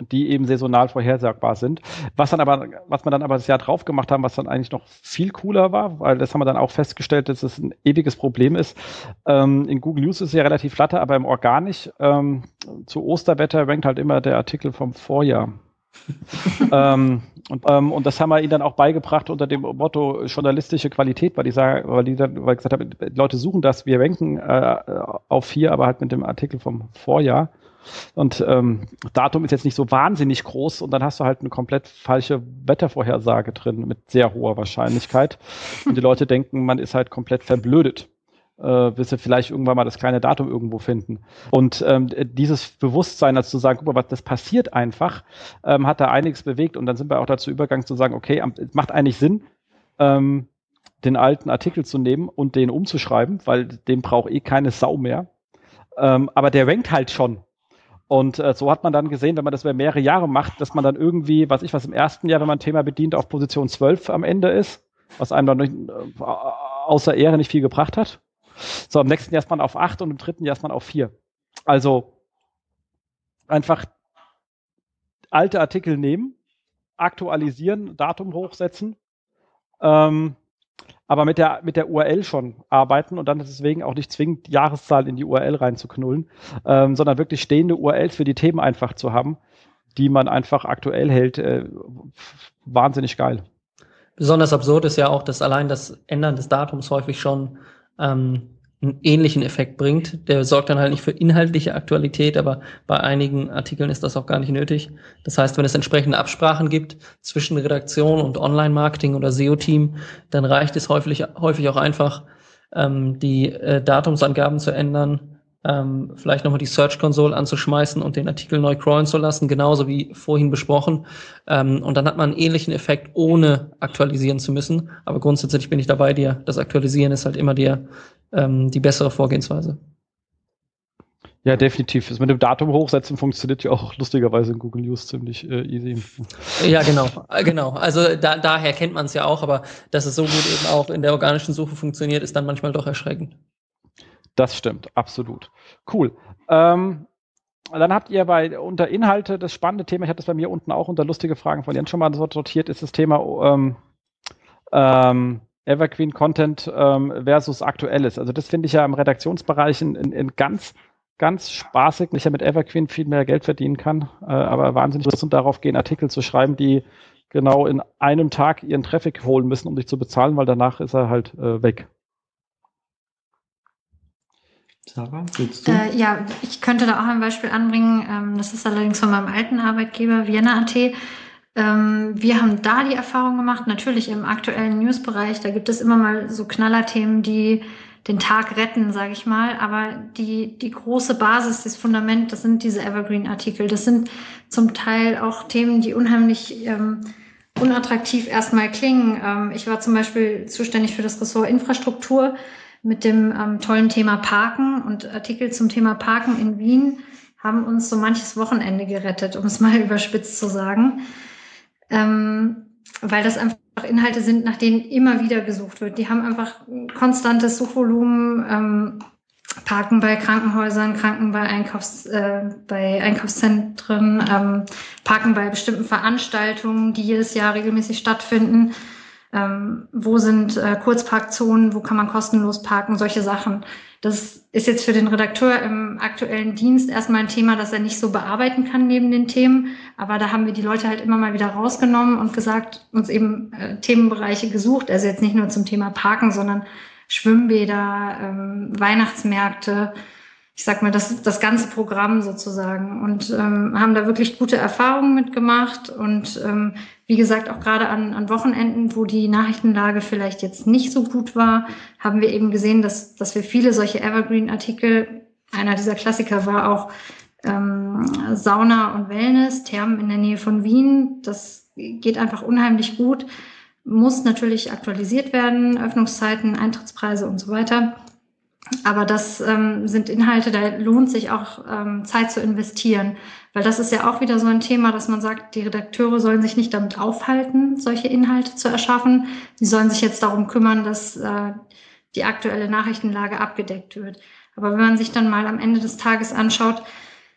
die eben saisonal vorhersagbar sind. Was dann aber, was man dann aber das Jahr drauf gemacht haben, was dann eigentlich noch viel cooler war, weil das haben wir dann auch festgestellt, dass es ein ewiges Problem ist. Ähm, in Google News ist es ja relativ flatter, aber im Organisch ähm, zu Osterwetter rankt halt immer der Artikel vom Vorjahr. ähm, und, ähm, und, das haben wir ihnen dann auch beigebracht unter dem Motto journalistische Qualität, weil die sagen, weil die dann weil gesagt haben, Leute suchen das, wir ranken äh, auf vier, aber halt mit dem Artikel vom Vorjahr. Und ähm, Datum ist jetzt nicht so wahnsinnig groß und dann hast du halt eine komplett falsche Wettervorhersage drin mit sehr hoher Wahrscheinlichkeit. Und die Leute denken, man ist halt komplett verblödet. Äh, bis sie vielleicht irgendwann mal das kleine Datum irgendwo finden. Und ähm, dieses Bewusstsein, als zu sagen, guck mal, was das passiert einfach, ähm, hat da einiges bewegt. Und dann sind wir auch dazu übergegangen zu sagen, okay, es macht eigentlich Sinn, ähm, den alten Artikel zu nehmen und den umzuschreiben, weil den braucht eh keine Sau mehr. Ähm, aber der rankt halt schon. Und äh, so hat man dann gesehen, wenn man das über mehrere Jahre macht, dass man dann irgendwie, was ich was im ersten Jahr, wenn man ein Thema bedient, auf Position 12 am Ende ist, was einem dann nicht, äh, außer Ehre nicht viel gebracht hat. So, im nächsten Jahr ist man auf 8 und im dritten Jahr ist man auf 4. Also einfach alte Artikel nehmen, aktualisieren, Datum hochsetzen ähm, aber mit der, mit der URL schon arbeiten und dann deswegen auch nicht zwingend die Jahreszahl in die URL reinzuknullen, ähm, sondern wirklich stehende URLs für die Themen einfach zu haben, die man einfach aktuell hält. Äh, wahnsinnig geil. Besonders absurd ist ja auch, dass allein das Ändern des Datums häufig schon ähm, einen ähnlichen Effekt bringt. Der sorgt dann halt nicht für inhaltliche Aktualität, aber bei einigen Artikeln ist das auch gar nicht nötig. Das heißt, wenn es entsprechende Absprachen gibt zwischen Redaktion und Online-Marketing oder SEO-Team, dann reicht es häufig, häufig auch einfach, ähm, die äh, Datumsangaben zu ändern, ähm, vielleicht nochmal die Search Console anzuschmeißen und den Artikel neu crawlen zu lassen, genauso wie vorhin besprochen. Ähm, und dann hat man einen ähnlichen Effekt, ohne aktualisieren zu müssen. Aber grundsätzlich bin ich dabei dir. Das Aktualisieren ist halt immer der, ähm, die bessere Vorgehensweise. Ja, definitiv. Das mit dem Datum hochsetzen funktioniert ja auch lustigerweise in Google News ziemlich äh, easy. Ja, genau, äh, genau. Also da, daher kennt man es ja auch, aber dass es so gut eben auch in der organischen Suche funktioniert, ist dann manchmal doch erschreckend. Das stimmt, absolut. Cool. Ähm, dann habt ihr bei unter Inhalte das spannende Thema, ich hatte das bei mir unten auch unter lustige Fragen von Jens schon mal sortiert, ist das Thema ähm, ähm, Evergreen Content ähm, versus Aktuelles. Also das finde ich ja im Redaktionsbereich in, in, in ganz, ganz spaßig, ich ja mit Evergreen viel mehr Geld verdienen kann, äh, aber wahnsinnig und darauf gehen, Artikel zu schreiben, die genau in einem Tag ihren Traffic holen müssen, um dich zu bezahlen, weil danach ist er halt äh, weg. Sarah, du? Äh, ja, ich könnte da auch ein Beispiel anbringen. Ähm, das ist allerdings von meinem alten Arbeitgeber Vienna.at. Ähm, wir haben da die Erfahrung gemacht, natürlich im aktuellen Newsbereich, da gibt es immer mal so Knallerthemen, die den Tag retten, sage ich mal. Aber die, die große Basis, das Fundament, das sind diese Evergreen-Artikel. Das sind zum Teil auch Themen, die unheimlich ähm, unattraktiv erstmal klingen. Ähm, ich war zum Beispiel zuständig für das Ressort Infrastruktur mit dem ähm, tollen Thema Parken und Artikel zum Thema Parken in Wien haben uns so manches Wochenende gerettet, um es mal überspitzt zu sagen. Ähm, weil das einfach Inhalte sind, nach denen immer wieder gesucht wird. Die haben einfach konstantes Suchvolumen, ähm, Parken bei Krankenhäusern, Kranken bei, Einkaufs, äh, bei Einkaufszentren, ähm, Parken bei bestimmten Veranstaltungen, die jedes Jahr regelmäßig stattfinden ähm, wo sind äh, Kurzparkzonen, wo kann man kostenlos parken, solche Sachen. Das ist jetzt für den Redakteur im aktuellen Dienst erstmal ein Thema, das er nicht so bearbeiten kann neben den Themen. Aber da haben wir die Leute halt immer mal wieder rausgenommen und gesagt, uns eben äh, Themenbereiche gesucht. Also jetzt nicht nur zum Thema Parken, sondern Schwimmbäder, ähm, Weihnachtsmärkte, ich sag mal, das, das ganze Programm sozusagen und ähm, haben da wirklich gute Erfahrungen mitgemacht und ähm, wie gesagt, auch gerade an, an Wochenenden, wo die Nachrichtenlage vielleicht jetzt nicht so gut war, haben wir eben gesehen, dass, dass wir viele solche Evergreen-Artikel, einer dieser Klassiker war auch ähm, Sauna und Wellness, Thermen in der Nähe von Wien, das geht einfach unheimlich gut, muss natürlich aktualisiert werden, Öffnungszeiten, Eintrittspreise und so weiter. Aber das ähm, sind Inhalte, da lohnt sich auch ähm, Zeit zu investieren, weil das ist ja auch wieder so ein Thema, dass man sagt, die Redakteure sollen sich nicht damit aufhalten, solche Inhalte zu erschaffen. Sie sollen sich jetzt darum kümmern, dass äh, die aktuelle Nachrichtenlage abgedeckt wird. Aber wenn man sich dann mal am Ende des Tages anschaut,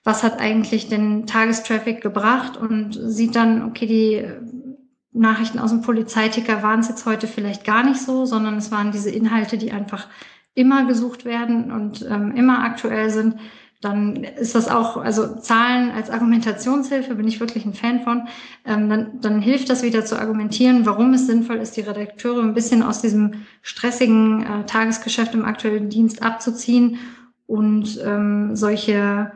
was hat eigentlich den Tagestraffic gebracht und sieht dann, okay, die Nachrichten aus dem Polizeiticker waren es jetzt heute vielleicht gar nicht so, sondern es waren diese Inhalte, die einfach immer gesucht werden und ähm, immer aktuell sind, dann ist das auch, also Zahlen als Argumentationshilfe bin ich wirklich ein Fan von. Ähm, dann, dann hilft das wieder zu argumentieren, warum es sinnvoll ist, die Redakteure ein bisschen aus diesem stressigen äh, Tagesgeschäft im aktuellen Dienst abzuziehen und ähm, solche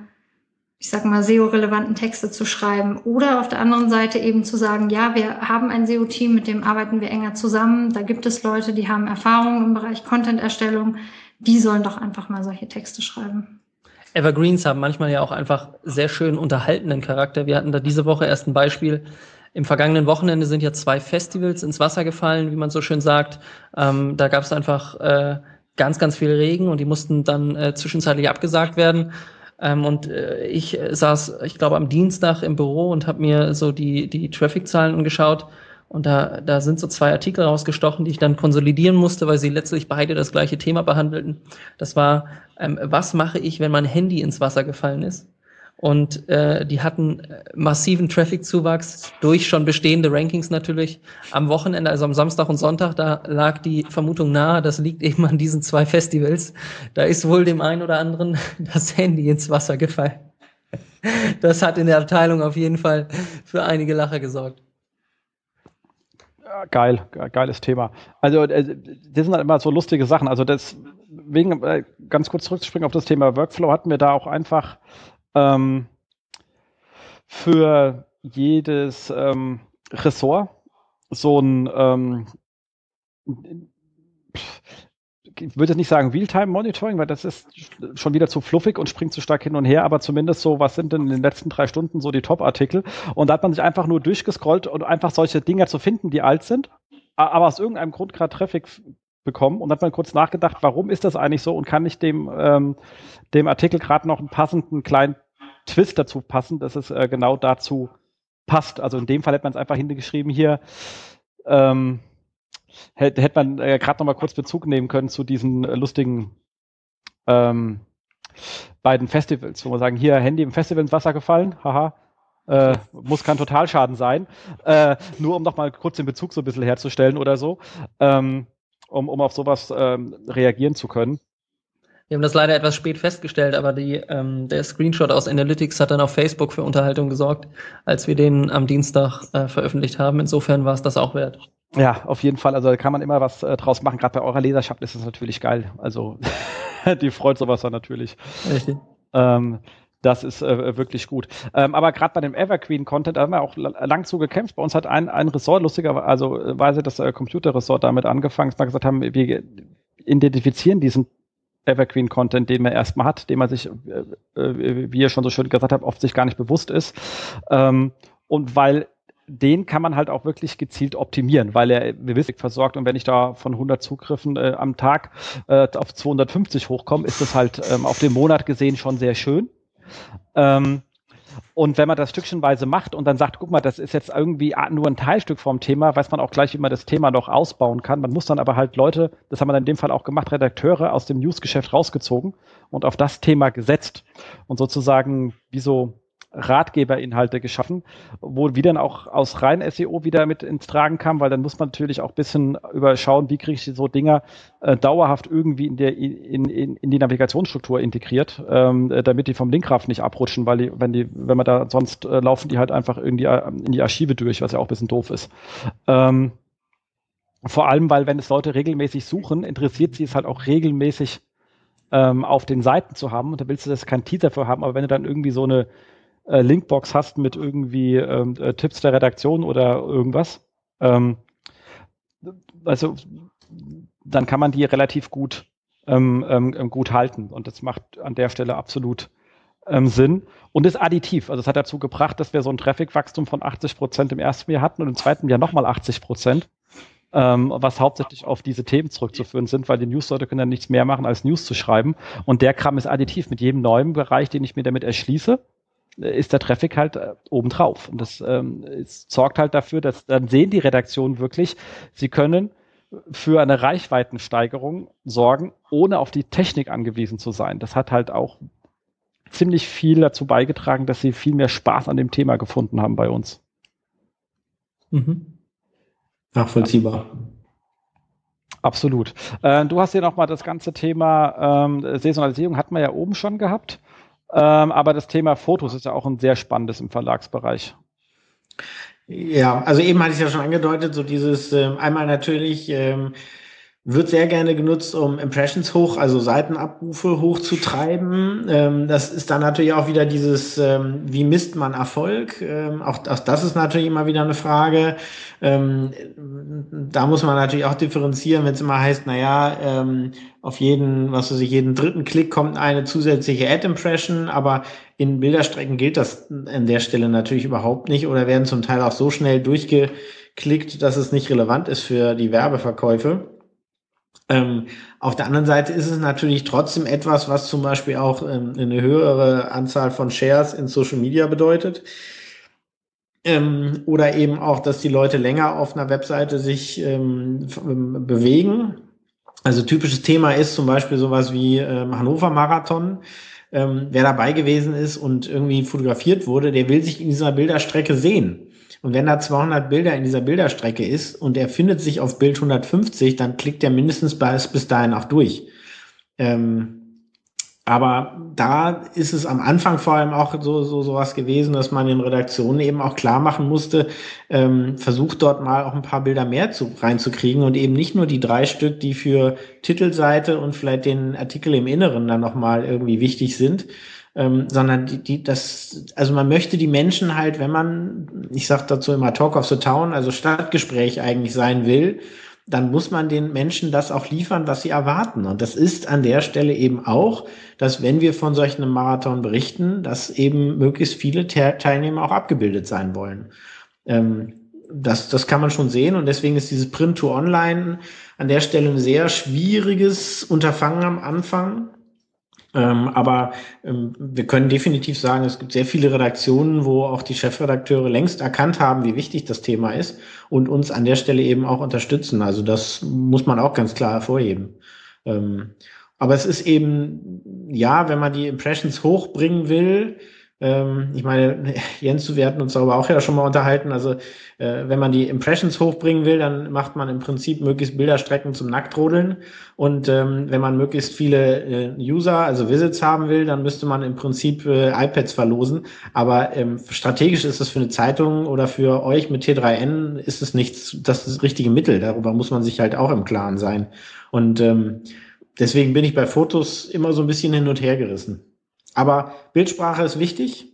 ich sag mal, SEO-relevanten Texte zu schreiben. Oder auf der anderen Seite eben zu sagen, ja, wir haben ein SEO-Team, mit dem arbeiten wir enger zusammen. Da gibt es Leute, die haben Erfahrung im Bereich Content-Erstellung. Die sollen doch einfach mal solche Texte schreiben. Evergreens haben manchmal ja auch einfach sehr schön unterhaltenen Charakter. Wir hatten da diese Woche erst ein Beispiel. Im vergangenen Wochenende sind ja zwei Festivals ins Wasser gefallen, wie man so schön sagt. Ähm, da gab es einfach äh, ganz, ganz viel Regen und die mussten dann äh, zwischenzeitlich abgesagt werden. Ähm, und äh, ich äh, saß, ich glaube, am Dienstag im Büro und habe mir so die, die Traffic-Zahlen angeschaut. Und da, da sind so zwei Artikel rausgestochen, die ich dann konsolidieren musste, weil sie letztlich beide das gleiche Thema behandelten. Das war, ähm, was mache ich, wenn mein Handy ins Wasser gefallen ist? Und äh, die hatten äh, massiven Traffic-Zuwachs durch schon bestehende Rankings natürlich. Am Wochenende, also am Samstag und Sonntag, da lag die Vermutung nahe, das liegt eben an diesen zwei Festivals. Da ist wohl dem einen oder anderen das Handy ins Wasser gefallen. Das hat in der Abteilung auf jeden Fall für einige Lacher gesorgt. Geil, geiles Thema. Also, äh, das sind halt immer so lustige Sachen. Also, deswegen, äh, ganz kurz zurückzuspringen auf das Thema Workflow, hatten wir da auch einfach ähm, für jedes ähm, Ressort so ein, ähm, ich würde jetzt nicht sagen Realtime-Monitoring, weil das ist schon wieder zu fluffig und springt zu stark hin und her, aber zumindest so, was sind denn in den letzten drei Stunden so die Top-Artikel? Und da hat man sich einfach nur durchgescrollt und einfach solche Dinger zu finden, die alt sind, aber aus irgendeinem Grund gerade Traffic bekommen und hat man kurz nachgedacht, warum ist das eigentlich so und kann ich dem, ähm, dem Artikel gerade noch einen passenden kleinen Twist dazu passen, dass es äh, genau dazu passt. Also in dem Fall hätte man es einfach hingeschrieben hier, ähm, hätte, hätte man äh, gerade noch mal kurz Bezug nehmen können zu diesen äh, lustigen ähm, beiden Festivals, wo wir sagen, hier Handy im Festival ins Wasser gefallen, haha, äh, muss kein Totalschaden sein, äh, nur um noch mal kurz den Bezug so ein bisschen herzustellen oder so. Ähm, um, um auf sowas ähm, reagieren zu können. Wir haben das leider etwas spät festgestellt, aber die, ähm, der Screenshot aus Analytics hat dann auf Facebook für Unterhaltung gesorgt, als wir den am Dienstag äh, veröffentlicht haben. Insofern war es das auch wert. Ja, auf jeden Fall. Also da kann man immer was äh, draus machen. Gerade bei eurer Leserschaft ist es natürlich geil. Also die freut sowas dann natürlich. Richtig. Ähm, das ist äh, wirklich gut. Ähm, aber gerade bei dem Evergreen-Content, haben wir auch lang zu gekämpft. Bei uns hat ein, ein Ressort, lustigerweise, also weise das äh, Computer-Ressort damit angefangen, dass wir gesagt haben, wir identifizieren diesen Evergreen-Content, den man erstmal hat, den man sich, äh, äh, wie ihr schon so schön gesagt habt, oft sich gar nicht bewusst ist. Ähm, und weil den kann man halt auch wirklich gezielt optimieren, weil er gewiss versorgt und wenn ich da von 100 Zugriffen äh, am Tag äh, auf 250 hochkomme, ist das halt ähm, auf den Monat gesehen schon sehr schön. Ähm, und wenn man das stückchenweise macht und dann sagt, guck mal, das ist jetzt irgendwie nur ein Teilstück vom Thema, weiß man auch gleich, wie man das Thema noch ausbauen kann. Man muss dann aber halt Leute, das haben wir in dem Fall auch gemacht, Redakteure aus dem Newsgeschäft rausgezogen und auf das Thema gesetzt und sozusagen wie so Ratgeberinhalte geschaffen, wo wie dann auch aus rein SEO wieder mit ins Tragen kam, weil dann muss man natürlich auch ein bisschen überschauen, wie kriege ich so Dinger äh, dauerhaft irgendwie in, der, in, in, in die Navigationsstruktur integriert, ähm, äh, damit die vom Linkkraft nicht abrutschen, weil die, wenn die, wenn man da sonst äh, laufen die halt einfach in die, in die Archive durch, was ja auch ein bisschen doof ist. Ähm, vor allem, weil wenn es Leute regelmäßig suchen, interessiert sie es halt auch regelmäßig ähm, auf den Seiten zu haben. Und da willst du das kein Teaser für haben, aber wenn du dann irgendwie so eine äh, Linkbox hast mit irgendwie ähm, äh, Tipps der Redaktion oder irgendwas, ähm, also dann kann man die relativ gut, ähm, ähm, gut halten. Und das macht an der Stelle absolut ähm, Sinn und ist additiv. Also es hat dazu gebracht, dass wir so ein Traffic-Wachstum von 80 Prozent im ersten Jahr hatten und im zweiten Jahr nochmal 80 Prozent, ähm, was hauptsächlich auf diese Themen zurückzuführen sind, weil die Newsleute können ja nichts mehr machen, als News zu schreiben. Und der Kram ist additiv mit jedem neuen Bereich, den ich mir damit erschließe ist der Traffic halt äh, obendrauf. Und das ähm, sorgt halt dafür, dass dann sehen die Redaktionen wirklich, sie können für eine Reichweitensteigerung sorgen, ohne auf die Technik angewiesen zu sein. Das hat halt auch ziemlich viel dazu beigetragen, dass sie viel mehr Spaß an dem Thema gefunden haben bei uns. Mhm. Nachvollziehbar. Absolut. Äh, du hast hier nochmal das ganze Thema ähm, Saisonalisierung, hatten wir ja oben schon gehabt. Ähm, aber das Thema Fotos ist ja auch ein sehr spannendes im Verlagsbereich. Ja, also eben hatte ich ja schon angedeutet, so dieses ähm, einmal natürlich ähm, wird sehr gerne genutzt, um Impressions hoch, also Seitenabrufe hochzutreiben. Ähm, das ist dann natürlich auch wieder dieses, ähm, wie misst man Erfolg? Ähm, auch, auch das ist natürlich immer wieder eine Frage. Ähm, da muss man natürlich auch differenzieren, wenn es immer heißt, na ja, ähm, auf jeden, was weiß ich, jeden dritten Klick kommt eine zusätzliche Ad-Impression, aber in Bilderstrecken gilt das an der Stelle natürlich überhaupt nicht oder werden zum Teil auch so schnell durchgeklickt, dass es nicht relevant ist für die Werbeverkäufe. Ähm, auf der anderen Seite ist es natürlich trotzdem etwas, was zum Beispiel auch ähm, eine höhere Anzahl von Shares in Social Media bedeutet. Ähm, oder eben auch, dass die Leute länger auf einer Webseite sich ähm, ähm, bewegen. Also typisches Thema ist zum Beispiel sowas wie ähm, Hannover Marathon. ähm, wer dabei gewesen ist und irgendwie fotografiert wurde, der will sich in dieser Bilderstrecke sehen. Und wenn da 200 Bilder in dieser Bilderstrecke ist und er findet sich auf Bild 150, dann klickt er mindestens bis, bis dahin auch durch. Ähm, aber da ist es am Anfang vor allem auch so, so sowas gewesen, dass man in Redaktionen eben auch klar machen musste, ähm, versucht dort mal auch ein paar Bilder mehr zu, reinzukriegen und eben nicht nur die drei Stück, die für Titelseite und vielleicht den Artikel im Inneren dann nochmal irgendwie wichtig sind, ähm, sondern die, die, das, also man möchte die Menschen halt, wenn man, ich sag dazu immer Talk of the Town, also Stadtgespräch eigentlich sein will, dann muss man den Menschen das auch liefern, was sie erwarten. Und das ist an der Stelle eben auch, dass wenn wir von solchen Marathon berichten, dass eben möglichst viele Teilnehmer auch abgebildet sein wollen. Ähm, das, das kann man schon sehen und deswegen ist dieses Print to Online an der Stelle ein sehr schwieriges Unterfangen am Anfang. Ähm, aber ähm, wir können definitiv sagen, es gibt sehr viele Redaktionen, wo auch die Chefredakteure längst erkannt haben, wie wichtig das Thema ist und uns an der Stelle eben auch unterstützen. Also das muss man auch ganz klar hervorheben. Ähm, aber es ist eben, ja, wenn man die Impressions hochbringen will, ähm, ich meine, Jens, wir hatten uns darüber auch ja schon mal unterhalten. Also, äh, wenn man die Impressions hochbringen will, dann macht man im Prinzip möglichst Bilderstrecken zum Nacktrodeln. Und ähm, wenn man möglichst viele äh, User, also Visits haben will, dann müsste man im Prinzip äh, iPads verlosen. Aber ähm, strategisch ist es für eine Zeitung oder für euch mit T3N ist es nichts, das ist das richtige Mittel. Darüber muss man sich halt auch im Klaren sein. Und deswegen bin ich bei Fotos immer so ein bisschen hin und her gerissen. Aber Bildsprache ist wichtig.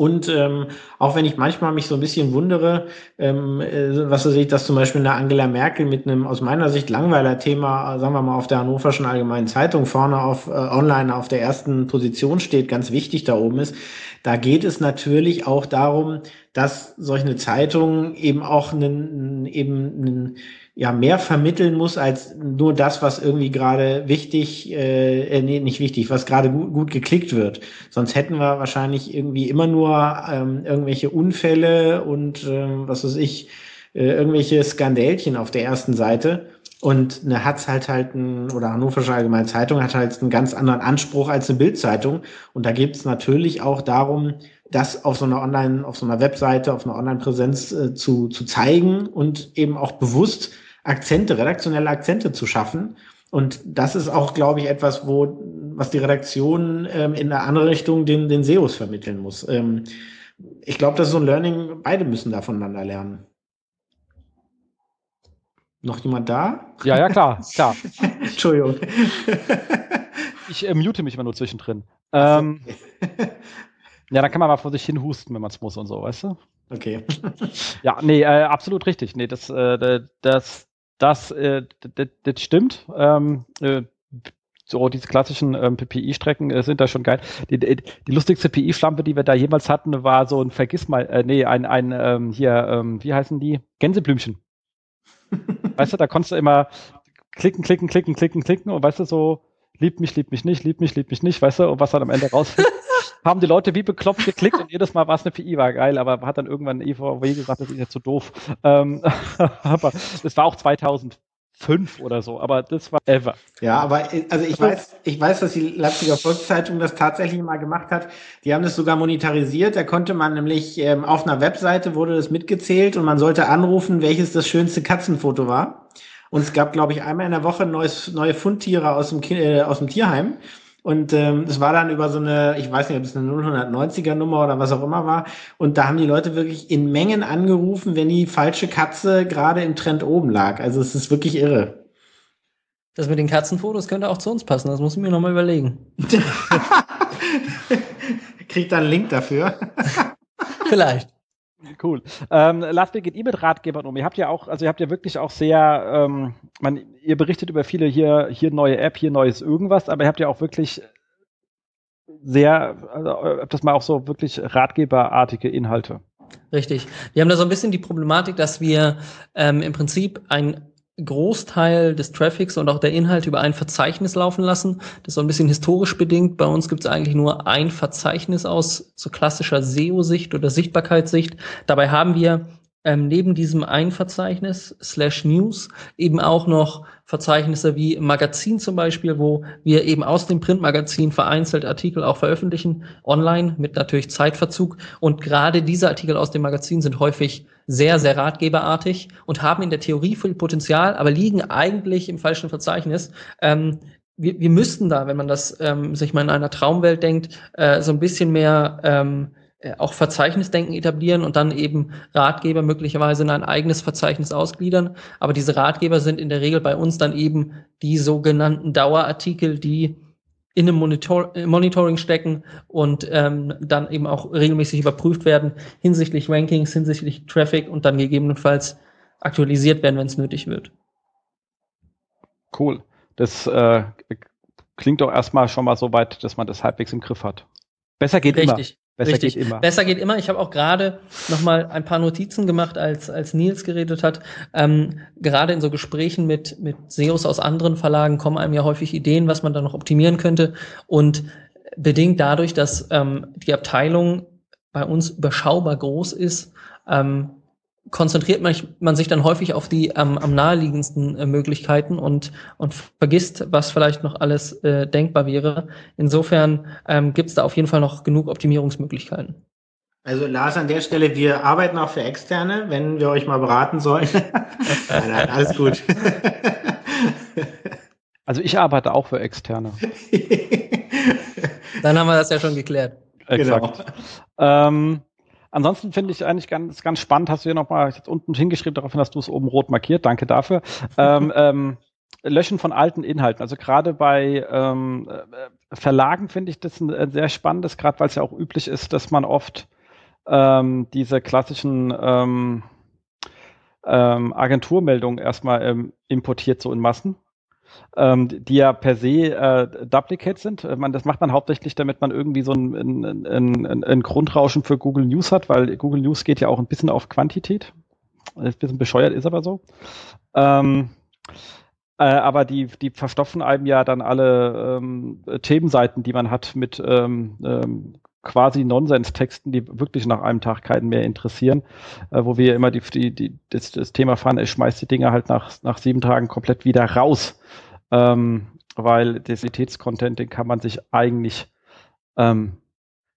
Und ähm, auch wenn ich manchmal mich so ein bisschen wundere, ähm, äh, was weiß ich, dass zum Beispiel eine Angela Merkel mit einem aus meiner Sicht Langweiler-Thema, sagen wir mal, auf der Hannoverschen Allgemeinen Zeitung vorne auf äh, online auf der ersten Position steht, ganz wichtig da oben ist. Da geht es natürlich auch darum, dass solche Zeitungen eben auch einen, eben einen ja mehr vermitteln muss als nur das, was irgendwie gerade wichtig, äh, äh, nee, nicht wichtig, was gerade gut, gut geklickt wird. Sonst hätten wir wahrscheinlich irgendwie immer nur ähm, irgendwelche Unfälle und ähm, was weiß ich, äh, irgendwelche Skandälchen auf der ersten Seite. Und eine Hatz halt halt ein, oder Hannoversche Allgemeine Zeitung hat halt einen ganz anderen Anspruch als eine Bildzeitung. Und da geht es natürlich auch darum, das auf so einer Online, auf so einer Webseite, auf einer Online-Präsenz äh, zu, zu zeigen und eben auch bewusst Akzente, redaktionelle Akzente zu schaffen. Und das ist auch, glaube ich, etwas, wo, was die Redaktion ähm, in eine andere Richtung den, den SEOs vermitteln muss. Ähm, ich glaube, das ist so ein Learning, beide müssen da voneinander lernen. Noch jemand da? Ja, ja, klar, klar. Entschuldigung. ich äh, mute mich immer nur zwischendrin. Ähm, ja, dann kann man mal vor sich hin husten, wenn man es muss und so, weißt du? Okay. ja, nee, äh, absolut richtig. Nee, das, äh, das, das, äh, das, das stimmt. Ähm, äh, so diese klassischen ähm, PPI-Strecken äh, sind da schon geil. Die, die, die lustigste PI-Schlampe, die wir da jemals hatten, war so ein Vergiss mal, äh, nee, ein, ein ähm, hier, ähm, wie heißen die? Gänseblümchen. weißt du, da konntest du immer klicken, klicken, klicken, klicken, klicken und weißt du, so, liebt mich, liebt mich nicht, liebt mich, liebt mich nicht, weißt du, und was dann am Ende rausfällt. Haben die Leute wie bekloppt geklickt und jedes Mal war es eine PI, war geil, aber hat dann irgendwann EVW gesagt, das ist jetzt zu so doof. Ähm, aber das war auch 2005 oder so, aber das war ever. Ja, aber also ich weiß, ich weiß, dass die Leipziger Volkszeitung das tatsächlich mal gemacht hat. Die haben das sogar monetarisiert. Da konnte man nämlich ähm, auf einer Webseite wurde das mitgezählt und man sollte anrufen, welches das schönste Katzenfoto war. Und es gab, glaube ich, einmal in der Woche neues, neue Fundtiere aus dem, äh, aus dem Tierheim. Und ähm, das war dann über so eine, ich weiß nicht, ob es eine 090er Nummer oder was auch immer war. Und da haben die Leute wirklich in Mengen angerufen, wenn die falsche Katze gerade im Trend oben lag. Also es ist wirklich irre. Das mit den Katzenfotos könnte auch zu uns passen. Das muss ich mir nochmal überlegen. Kriegt da einen Link dafür? Vielleicht. Cool. Ähm, Last geht ihr mit Ratgebern um? Ihr habt ja auch, also ihr habt ja wirklich auch sehr, ähm, man, ihr berichtet über viele hier, hier neue App, hier neues irgendwas, aber ihr habt ja auch wirklich sehr, also das mal auch so wirklich ratgeberartige Inhalte. Richtig. Wir haben da so ein bisschen die Problematik, dass wir ähm, im Prinzip ein Großteil des Traffics und auch der Inhalte über ein Verzeichnis laufen lassen. Das ist so ein bisschen historisch bedingt. Bei uns gibt es eigentlich nur ein Verzeichnis aus so klassischer SEO-Sicht oder Sichtbarkeitssicht. Dabei haben wir ähm, neben diesem einen Verzeichnis slash News eben auch noch Verzeichnisse wie Magazin zum Beispiel, wo wir eben aus dem Printmagazin vereinzelt Artikel auch veröffentlichen, online mit natürlich Zeitverzug. Und gerade diese Artikel aus dem Magazin sind häufig sehr, sehr ratgeberartig und haben in der Theorie viel Potenzial, aber liegen eigentlich im falschen Verzeichnis. Ähm, wir, wir müssten da, wenn man das ähm, sich mal in einer Traumwelt denkt, äh, so ein bisschen mehr ähm, äh, auch Verzeichnisdenken etablieren und dann eben Ratgeber möglicherweise in ein eigenes Verzeichnis ausgliedern. Aber diese Ratgeber sind in der Regel bei uns dann eben die sogenannten Dauerartikel, die in einem Monitor Monitoring stecken und ähm, dann eben auch regelmäßig überprüft werden hinsichtlich Rankings, hinsichtlich Traffic und dann gegebenenfalls aktualisiert werden, wenn es nötig wird. Cool. Das äh, klingt doch erstmal schon mal so weit, dass man das halbwegs im Griff hat. Besser geht Richtig. immer. Besser Richtig. geht immer. Besser geht immer. Ich habe auch gerade noch mal ein paar Notizen gemacht, als, als Nils geredet hat. Ähm, gerade in so Gesprächen mit, mit SEOs aus anderen Verlagen kommen einem ja häufig Ideen, was man da noch optimieren könnte. Und bedingt dadurch, dass ähm, die Abteilung bei uns überschaubar groß ist, ähm, konzentriert man, man sich dann häufig auf die ähm, am naheliegendsten äh, Möglichkeiten und, und vergisst, was vielleicht noch alles äh, denkbar wäre. Insofern ähm, gibt es da auf jeden Fall noch genug Optimierungsmöglichkeiten. Also Lars, an der Stelle, wir arbeiten auch für Externe, wenn wir euch mal beraten sollen. nein, nein, alles gut. also ich arbeite auch für Externe. Dann haben wir das ja schon geklärt. Exakt. Genau. Ähm, Ansonsten finde ich eigentlich ganz, ganz spannend, hast du hier nochmal jetzt unten hingeschrieben, daraufhin hast du es oben rot markiert, danke dafür. ähm, ähm, Löschen von alten Inhalten. Also gerade bei ähm, äh, Verlagen finde ich das ein, ein sehr spannendes, gerade weil es ja auch üblich ist, dass man oft ähm, diese klassischen ähm, ähm, Agenturmeldungen erstmal ähm, importiert, so in Massen ähm, die ja per se äh, Duplicate sind. Äh, man, das macht man hauptsächlich, damit man irgendwie so ein, ein, ein, ein Grundrauschen für Google News hat, weil Google News geht ja auch ein bisschen auf Quantität. Ist ein bisschen bescheuert, ist aber so. Ähm, äh, aber die, die verstopfen einem ja dann alle ähm, Themenseiten, die man hat mit ähm, ähm, quasi Nonsens-Texten, die wirklich nach einem Tag keinen mehr interessieren, äh, wo wir immer die, die, die, das, das Thema fahren, ich schmeiß die Dinger halt nach, nach sieben Tagen komplett wieder raus. Ähm, weil Desitätscontent, den kann man sich eigentlich ähm,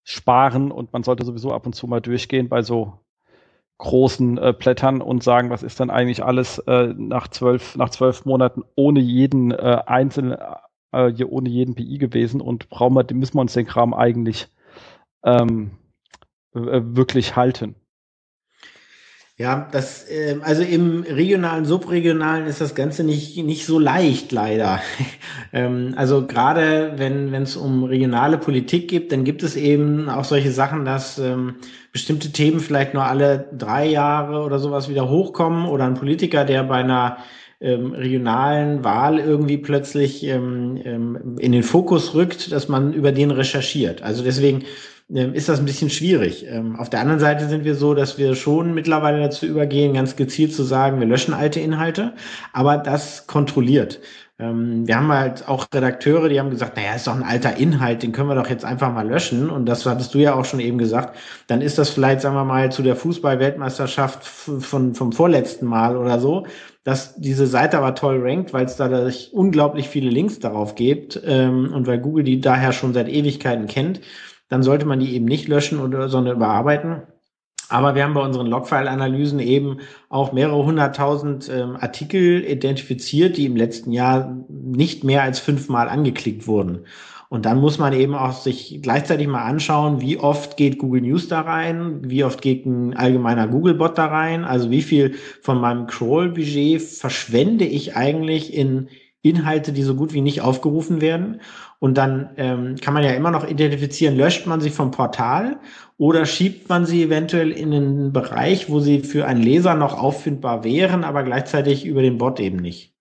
sparen und man sollte sowieso ab und zu mal durchgehen bei so großen äh, Blättern und sagen, was ist dann eigentlich alles äh, nach zwölf nach zwölf Monaten ohne jeden äh, einzelnen äh, ohne jeden PI gewesen und brauchen wir, müssen wir uns den Kram eigentlich ähm, wirklich halten. Ja, das, äh, also im regionalen, subregionalen ist das Ganze nicht, nicht so leicht, leider. ähm, also gerade wenn wenn es um regionale Politik geht, dann gibt es eben auch solche Sachen, dass ähm, bestimmte Themen vielleicht nur alle drei Jahre oder sowas wieder hochkommen oder ein Politiker, der bei einer ähm, regionalen Wahl irgendwie plötzlich ähm, ähm, in den Fokus rückt, dass man über den recherchiert. Also deswegen ist das ein bisschen schwierig. Ähm, auf der anderen Seite sind wir so, dass wir schon mittlerweile dazu übergehen, ganz gezielt zu sagen, wir löschen alte Inhalte, aber das kontrolliert. Ähm, wir haben halt auch Redakteure, die haben gesagt, naja, ist doch ein alter Inhalt, den können wir doch jetzt einfach mal löschen. Und das hattest du ja auch schon eben gesagt. Dann ist das vielleicht, sagen wir mal, zu der Fußball-Weltmeisterschaft von, vom vorletzten Mal oder so, dass diese Seite aber toll rankt, weil es da unglaublich viele Links darauf gibt und weil Google die daher schon seit Ewigkeiten kennt dann sollte man die eben nicht löschen oder sondern überarbeiten. Aber wir haben bei unseren Logfile-Analysen eben auch mehrere hunderttausend ähm, Artikel identifiziert, die im letzten Jahr nicht mehr als fünfmal angeklickt wurden. Und dann muss man eben auch sich gleichzeitig mal anschauen, wie oft geht Google News da rein, wie oft geht ein allgemeiner Google-Bot da rein, also wie viel von meinem Crawl-Budget verschwende ich eigentlich in Inhalte, die so gut wie nicht aufgerufen werden. Und dann ähm, kann man ja immer noch identifizieren, löscht man sie vom Portal oder schiebt man sie eventuell in einen Bereich, wo sie für einen Leser noch auffindbar wären, aber gleichzeitig über den Bot eben nicht.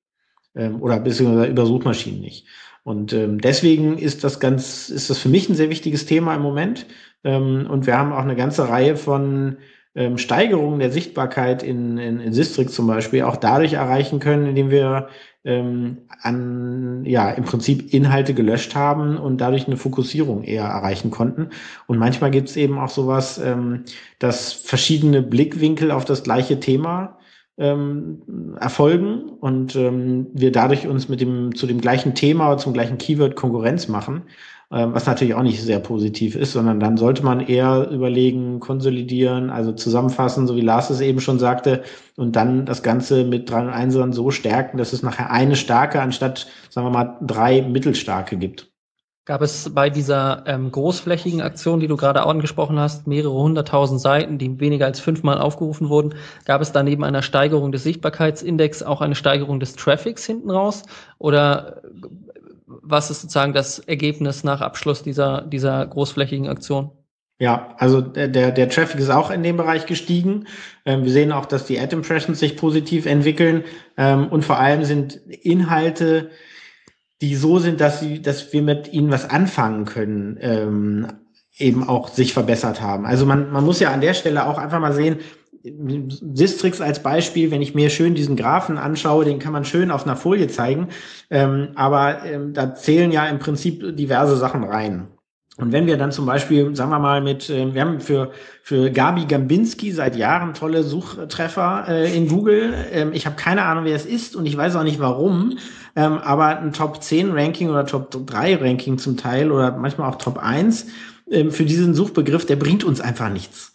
Ähm, oder beziehungsweise über Suchmaschinen nicht. Und ähm, deswegen ist das ganz, ist das für mich ein sehr wichtiges Thema im Moment. Ähm, und wir haben auch eine ganze Reihe von ähm, Steigerung der Sichtbarkeit in, in, in Sistrix zum Beispiel auch dadurch erreichen können, indem wir ähm, an, ja, im Prinzip Inhalte gelöscht haben und dadurch eine Fokussierung eher erreichen konnten. Und manchmal gibt es eben auch sowas, ähm, dass verschiedene Blickwinkel auf das gleiche Thema ähm, erfolgen und ähm, wir dadurch uns mit dem zu dem gleichen Thema zum gleichen Keyword Konkurrenz machen, was natürlich auch nicht sehr positiv ist, sondern dann sollte man eher überlegen, konsolidieren, also zusammenfassen, so wie Lars es eben schon sagte, und dann das Ganze mit drei und Einsern so stärken, dass es nachher eine starke anstatt, sagen wir mal, drei mittelstarke gibt. Gab es bei dieser ähm, großflächigen Aktion, die du gerade angesprochen hast, mehrere hunderttausend Seiten, die weniger als fünfmal aufgerufen wurden, gab es da neben einer Steigerung des Sichtbarkeitsindex auch eine Steigerung des Traffics hinten raus? Oder was ist sozusagen das Ergebnis nach Abschluss dieser, dieser großflächigen Aktion? Ja, also der, der Traffic ist auch in dem Bereich gestiegen. Ähm, wir sehen auch, dass die Ad Impressions sich positiv entwickeln ähm, und vor allem sind Inhalte, die so sind, dass sie, dass wir mit ihnen was anfangen können, ähm, eben auch sich verbessert haben. Also man, man muss ja an der Stelle auch einfach mal sehen, Sistrix als Beispiel, wenn ich mir schön diesen Graphen anschaue, den kann man schön auf einer Folie zeigen, ähm, aber ähm, da zählen ja im Prinzip diverse Sachen rein. Und wenn wir dann zum Beispiel, sagen wir mal, mit, äh, wir haben für, für Gabi Gambinski seit Jahren tolle Suchtreffer äh, in Google. Ähm, ich habe keine Ahnung, wer es ist und ich weiß auch nicht warum. Ähm, aber ein Top 10 Ranking oder Top 3 Ranking zum Teil oder manchmal auch Top 1 ähm, für diesen Suchbegriff, der bringt uns einfach nichts.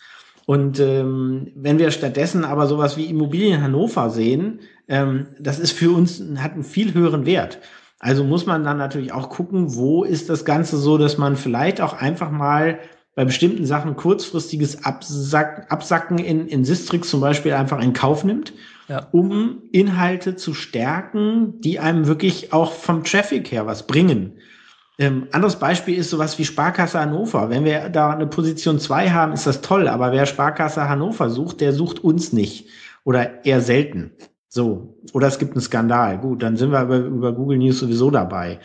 Und ähm, wenn wir stattdessen aber sowas wie Immobilien Hannover sehen, ähm, das ist für uns, hat einen viel höheren Wert. Also muss man dann natürlich auch gucken, wo ist das Ganze so, dass man vielleicht auch einfach mal bei bestimmten Sachen kurzfristiges Absacken, Absacken in, in Sistrix zum Beispiel einfach in Kauf nimmt ja. um Inhalte zu stärken, die einem wirklich auch vom Traffic her was bringen. Ähm, anderes Beispiel ist sowas wie Sparkasse Hannover. Wenn wir da eine Position zwei haben, ist das toll, aber wer Sparkasse Hannover sucht, der sucht uns nicht oder eher selten. So. Oder es gibt einen Skandal. Gut, dann sind wir über, über Google News sowieso dabei.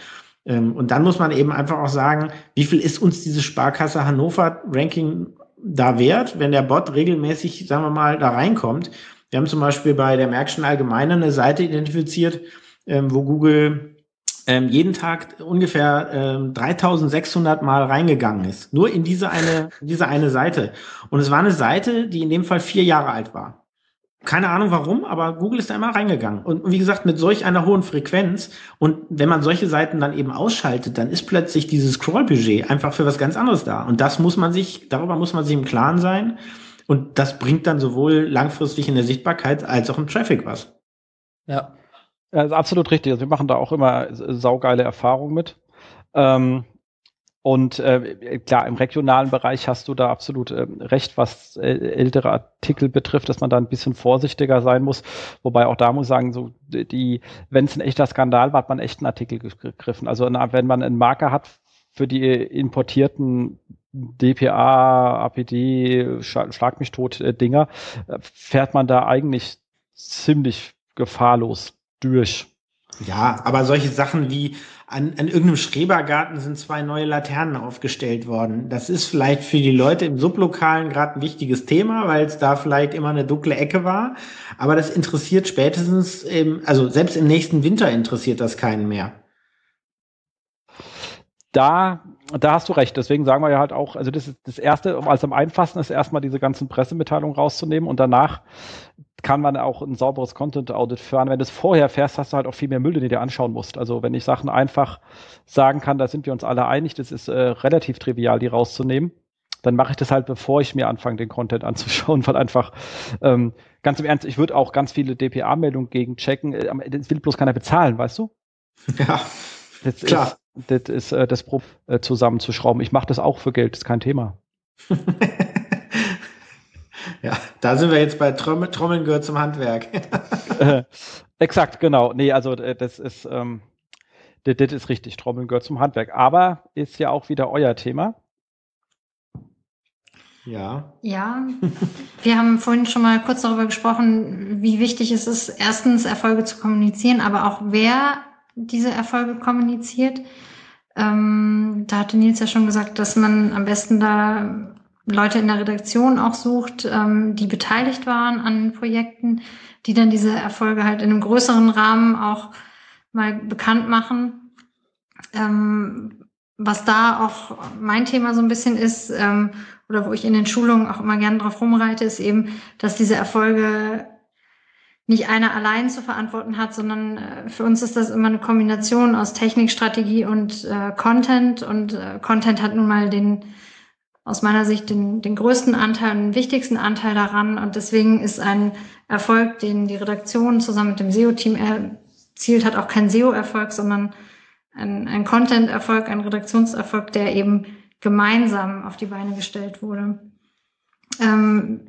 Ähm, und dann muss man eben einfach auch sagen, wie viel ist uns dieses Sparkasse Hannover Ranking da wert, wenn der Bot regelmäßig, sagen wir mal, da reinkommt wir haben zum Beispiel bei der Märkischen Allgemeine eine Seite identifiziert, ähm, wo Google ähm, jeden Tag ungefähr ähm, 3600 Mal reingegangen ist. Nur in diese eine, diese eine Seite. Und es war eine Seite, die in dem Fall vier Jahre alt war. Keine Ahnung warum, aber Google ist da immer reingegangen. Und, und wie gesagt, mit solch einer hohen Frequenz. Und wenn man solche Seiten dann eben ausschaltet, dann ist plötzlich dieses Scrollbudget einfach für was ganz anderes da. Und das muss man sich, darüber muss man sich im Klaren sein. Und das bringt dann sowohl langfristig in der Sichtbarkeit als auch im Traffic was. Ja. Ist absolut richtig. Also wir machen da auch immer saugeile Erfahrungen mit. Ähm, und äh, klar, im regionalen Bereich hast du da absolut äh, recht, was äh, ältere Artikel betrifft, dass man da ein bisschen vorsichtiger sein muss. Wobei auch da muss ich sagen, so die, wenn es ein echter Skandal war, hat man echt einen Artikel gegriffen. Also wenn man einen Marker hat für die importierten DPA, APD, Schlag mich tot äh, Dinger, äh, fährt man da eigentlich ziemlich gefahrlos durch. Ja, aber solche Sachen wie an, an irgendeinem Schrebergarten sind zwei neue Laternen aufgestellt worden. Das ist vielleicht für die Leute im Sublokalen gerade ein wichtiges Thema, weil es da vielleicht immer eine dunkle Ecke war. Aber das interessiert spätestens, im, also selbst im nächsten Winter interessiert das keinen mehr. Da da hast du recht. Deswegen sagen wir ja halt auch, also das ist das Erste, als am einfachsten ist erstmal diese ganzen Pressemitteilungen rauszunehmen und danach kann man auch ein sauberes Content-Audit führen. Wenn du es vorher fährst, hast du halt auch viel mehr Müll, den du dir anschauen musst. Also wenn ich Sachen einfach sagen kann, da sind wir uns alle einig, das ist äh, relativ trivial, die rauszunehmen, dann mache ich das halt, bevor ich mir anfange, den Content anzuschauen, weil einfach, ähm, ganz im Ernst, ich würde auch ganz viele DPA-Meldungen gegen checken. Äh, das will bloß keiner bezahlen, weißt du? Ja, das klar. Ist, das ist äh, das Pro äh, zusammenzuschrauben. Ich mache das auch für Geld, ist kein Thema. ja, da sind wir jetzt bei Trommel, Trommeln gehört zum Handwerk. äh, exakt, genau. Nee, also äh, das ist, ähm, das, das ist richtig, Trommeln gehört zum Handwerk. Aber ist ja auch wieder euer Thema. Ja. Ja, wir haben vorhin schon mal kurz darüber gesprochen, wie wichtig es ist, erstens Erfolge zu kommunizieren, aber auch wer diese Erfolge kommuniziert. Ähm, da hatte Nils ja schon gesagt, dass man am besten da Leute in der Redaktion auch sucht, ähm, die beteiligt waren an Projekten, die dann diese Erfolge halt in einem größeren Rahmen auch mal bekannt machen. Ähm, was da auch mein Thema so ein bisschen ist, ähm, oder wo ich in den Schulungen auch immer gerne drauf rumreite, ist eben, dass diese Erfolge nicht einer allein zu verantworten hat, sondern äh, für uns ist das immer eine Kombination aus Technik, Strategie und äh, Content. Und äh, Content hat nun mal den, aus meiner Sicht, den, den größten Anteil, den wichtigsten Anteil daran. Und deswegen ist ein Erfolg, den die Redaktion zusammen mit dem SEO-Team erzielt hat, auch kein SEO-Erfolg, sondern ein, ein Content-Erfolg, ein Redaktionserfolg, der eben gemeinsam auf die Beine gestellt wurde. Ähm,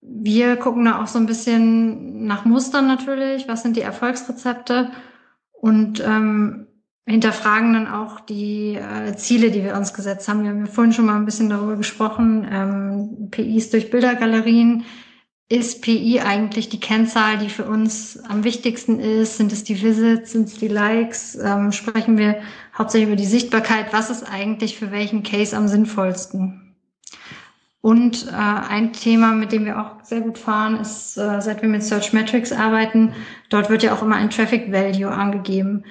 wir gucken da auch so ein bisschen nach Mustern natürlich, was sind die Erfolgsrezepte und ähm, hinterfragen dann auch die äh, Ziele, die wir uns gesetzt haben. Wir haben ja vorhin schon mal ein bisschen darüber gesprochen, ähm, PIs durch Bildergalerien. Ist PI eigentlich die Kennzahl, die für uns am wichtigsten ist? Sind es die Visits, sind es die Likes? Ähm, sprechen wir hauptsächlich über die Sichtbarkeit? Was ist eigentlich für welchen Case am sinnvollsten? Und äh, ein Thema, mit dem wir auch sehr gut fahren, ist, äh, seit wir mit Search Metrics arbeiten, dort wird ja auch immer ein Traffic Value angegeben.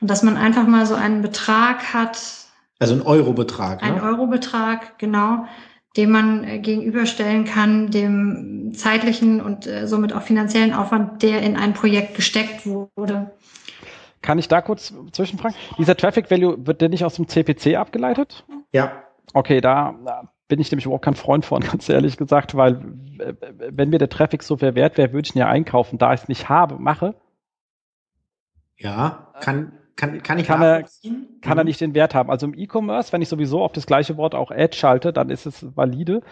Und dass man einfach mal so einen Betrag hat. Also ein Eurobetrag. Ne? Ein Eurobetrag, genau, den man äh, gegenüberstellen kann, dem zeitlichen und äh, somit auch finanziellen Aufwand, der in ein Projekt gesteckt wurde. Kann ich da kurz zwischenfragen? Dieser Traffic Value, wird der nicht aus dem CPC abgeleitet? Ja. Okay, da bin ich nämlich überhaupt kein Freund von, ganz ehrlich gesagt, weil äh, wenn mir der Traffic so viel wert wäre, würde ich ihn ja einkaufen. Da ich es nicht habe, mache. Ja, kann, kann, kann ich kann er, kann er mhm. nicht den Wert haben. Also im E-Commerce, wenn ich sowieso auf das gleiche Wort auch Ad schalte, dann ist es valide.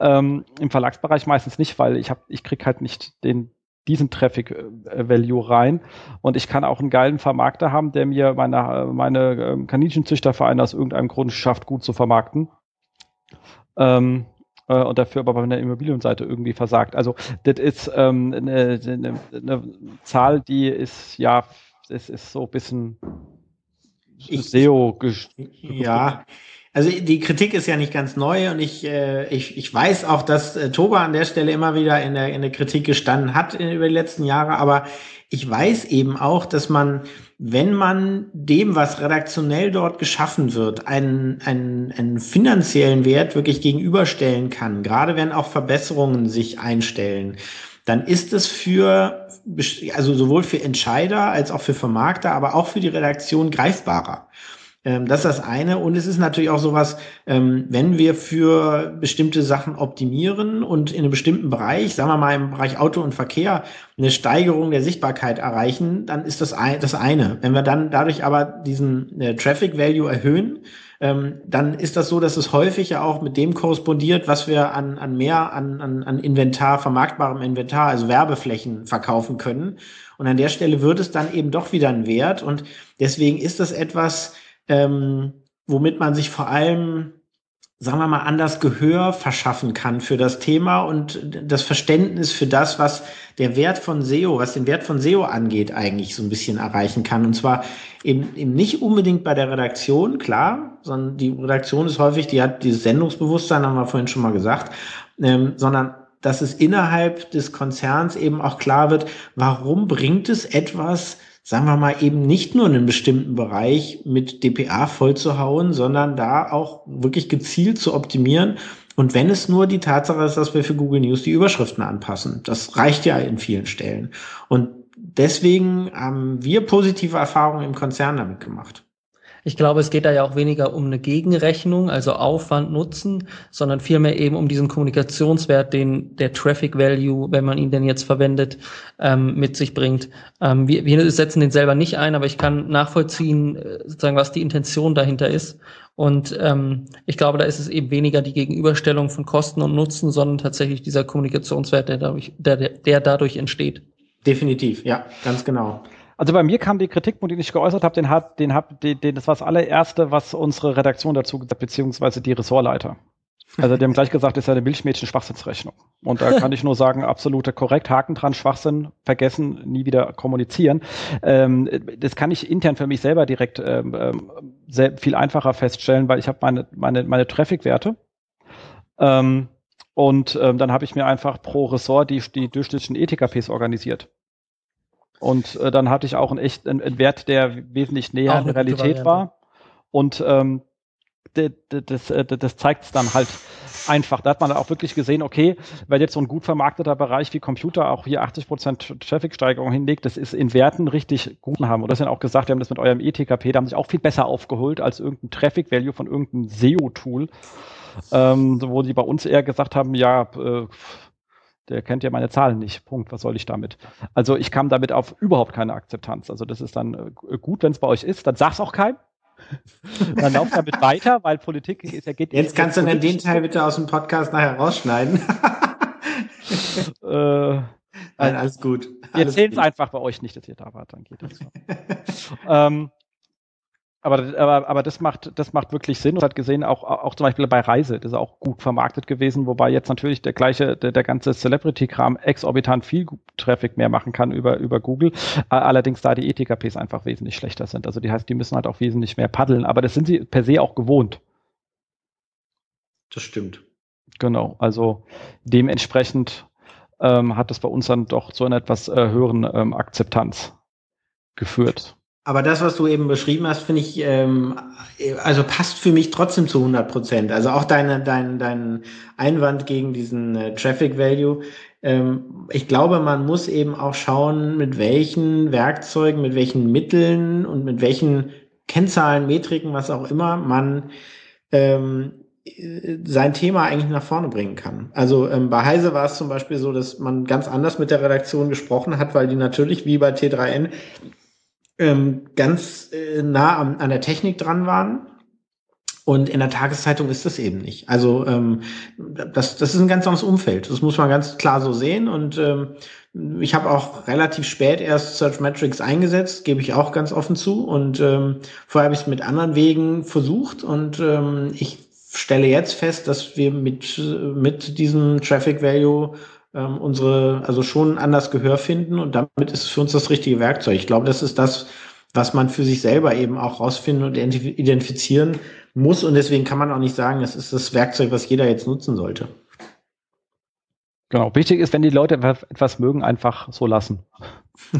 Ähm, Im Verlagsbereich meistens nicht, weil ich habe, ich krieg halt nicht den diesen Traffic äh, Value rein und ich kann auch einen geilen Vermarkter haben, der mir meine meine ähm, Kaninchenzüchtervereine aus irgendeinem Grund schafft, gut zu vermarkten ähm, äh, und dafür aber bei der Immobilienseite irgendwie versagt. Also das ist ähm, eine, eine, eine Zahl, die ist ja, es ist so ein bisschen SEO. Ja, also die Kritik ist ja nicht ganz neu und ich, äh, ich, ich weiß auch, dass äh, Toba an der Stelle immer wieder in der, in der Kritik gestanden hat in, über die letzten Jahre, aber ich weiß eben auch, dass man, wenn man dem, was redaktionell dort geschaffen wird, einen, einen, einen finanziellen Wert wirklich gegenüberstellen kann, gerade wenn auch Verbesserungen sich einstellen, dann ist es für, also sowohl für Entscheider als auch für Vermarkter, aber auch für die Redaktion greifbarer. Ähm, das ist das eine. Und es ist natürlich auch sowas, ähm, wenn wir für bestimmte Sachen optimieren und in einem bestimmten Bereich, sagen wir mal im Bereich Auto und Verkehr, eine Steigerung der Sichtbarkeit erreichen, dann ist das ein, das eine. Wenn wir dann dadurch aber diesen äh, Traffic Value erhöhen, ähm, dann ist das so, dass es häufig ja auch mit dem korrespondiert, was wir an, an mehr an, an, an Inventar, vermarktbarem Inventar, also Werbeflächen verkaufen können. Und an der Stelle wird es dann eben doch wieder ein Wert. Und deswegen ist das etwas, ähm, womit man sich vor allem, sagen wir mal, anders Gehör verschaffen kann für das Thema und das Verständnis für das, was der Wert von SEO, was den Wert von SEO angeht, eigentlich so ein bisschen erreichen kann. Und zwar eben, eben nicht unbedingt bei der Redaktion, klar, sondern die Redaktion ist häufig, die hat dieses Sendungsbewusstsein, haben wir vorhin schon mal gesagt, ähm, sondern dass es innerhalb des Konzerns eben auch klar wird, warum bringt es etwas, sagen wir mal, eben nicht nur in einem bestimmten Bereich mit DPA vollzuhauen, sondern da auch wirklich gezielt zu optimieren. Und wenn es nur die Tatsache ist, dass wir für Google News die Überschriften anpassen, das reicht ja in vielen Stellen. Und deswegen haben wir positive Erfahrungen im Konzern damit gemacht. Ich glaube, es geht da ja auch weniger um eine Gegenrechnung, also Aufwand, Nutzen, sondern vielmehr eben um diesen Kommunikationswert, den der Traffic Value, wenn man ihn denn jetzt verwendet, ähm, mit sich bringt. Ähm, wir, wir setzen den selber nicht ein, aber ich kann nachvollziehen, äh, sozusagen, was die Intention dahinter ist. Und ähm, ich glaube, da ist es eben weniger die Gegenüberstellung von Kosten und Nutzen, sondern tatsächlich dieser Kommunikationswert, der dadurch, der, der dadurch entsteht. Definitiv, ja, ganz genau. Also bei mir kam die Kritikpunkt, den ich geäußert habe, den hat, den hab, den, den, das war das allererste, was unsere Redaktion dazu gesagt, beziehungsweise die Ressortleiter. Also die haben gleich gesagt, das ist eine Milchmädchen-Schwachsinnsrechnung. Und da kann ich nur sagen, absolute korrekt, Haken dran, Schwachsinn, vergessen, nie wieder kommunizieren. Ähm, das kann ich intern für mich selber direkt ähm, ähm sehr viel einfacher feststellen, weil ich habe meine, meine, meine Traffic-Werte Ähm, und ähm, dann habe ich mir einfach pro Ressort die, die durchschnittlichen ETKPs organisiert. Und äh, dann hatte ich auch einen echt einen, einen Wert, der wesentlich näher an der Realität war. Und ähm, das, äh, das, das zeigt es dann halt einfach. Da hat man auch wirklich gesehen, okay, weil jetzt so ein gut vermarkteter Bereich wie Computer auch hier 80% Traffic-Steigerung hinlegt, das ist in Werten richtig gut haben. Und das sind auch gesagt, wir haben das mit eurem ETKP, da haben sich auch viel besser aufgeholt als irgendein Traffic-Value von irgendeinem SEO-Tool, ähm, wo die bei uns eher gesagt haben, ja, äh, der kennt ja meine Zahlen nicht. Punkt. Was soll ich damit? Also ich kam damit auf überhaupt keine Akzeptanz. Also das ist dann äh, gut, wenn es bei euch ist. Dann sag's auch keinem. Dann lauft damit weiter, weil Politik ist ja geht. Jetzt kannst du dann den Teil bitte aus dem Podcast nachher rausschneiden. äh, Nein, alles gut. Wir erzählen es einfach bei euch nicht, dass ihr da wart, dann geht das. ähm, aber, aber, aber das macht, das macht wirklich Sinn. Und hat gesehen, auch, auch zum Beispiel bei Reise, das ist auch gut vermarktet gewesen, wobei jetzt natürlich der gleiche, der, der ganze Celebrity-Kram exorbitant viel Traffic mehr machen kann über, über Google. Allerdings da die ETKPs einfach wesentlich schlechter sind. Also die heißt, die müssen halt auch wesentlich mehr paddeln, aber das sind sie per se auch gewohnt. Das stimmt. Genau, also dementsprechend ähm, hat es bei uns dann doch zu einer etwas äh, höheren ähm, Akzeptanz geführt. Aber das, was du eben beschrieben hast, finde ich, ähm, also passt für mich trotzdem zu 100 Prozent. Also auch deine, dein, dein Einwand gegen diesen äh, Traffic Value. Ähm, ich glaube, man muss eben auch schauen, mit welchen Werkzeugen, mit welchen Mitteln und mit welchen Kennzahlen, Metriken, was auch immer, man ähm, sein Thema eigentlich nach vorne bringen kann. Also ähm, bei Heise war es zum Beispiel so, dass man ganz anders mit der Redaktion gesprochen hat, weil die natürlich wie bei T3N ähm, ganz äh, nah an, an der Technik dran waren. Und in der Tageszeitung ist das eben nicht. Also ähm, das, das ist ein ganz anderes Umfeld. Das muss man ganz klar so sehen. Und ähm, ich habe auch relativ spät erst Search Metrics eingesetzt, gebe ich auch ganz offen zu. Und ähm, vorher habe ich es mit anderen Wegen versucht. Und ähm, ich stelle jetzt fest, dass wir mit, mit diesem Traffic Value ähm, unsere, also schon anders Gehör finden und damit ist es für uns das richtige Werkzeug. Ich glaube, das ist das, was man für sich selber eben auch rausfinden und identifizieren muss und deswegen kann man auch nicht sagen, das ist das Werkzeug, was jeder jetzt nutzen sollte. Genau. Wichtig ist, wenn die Leute etwas mögen, einfach so lassen.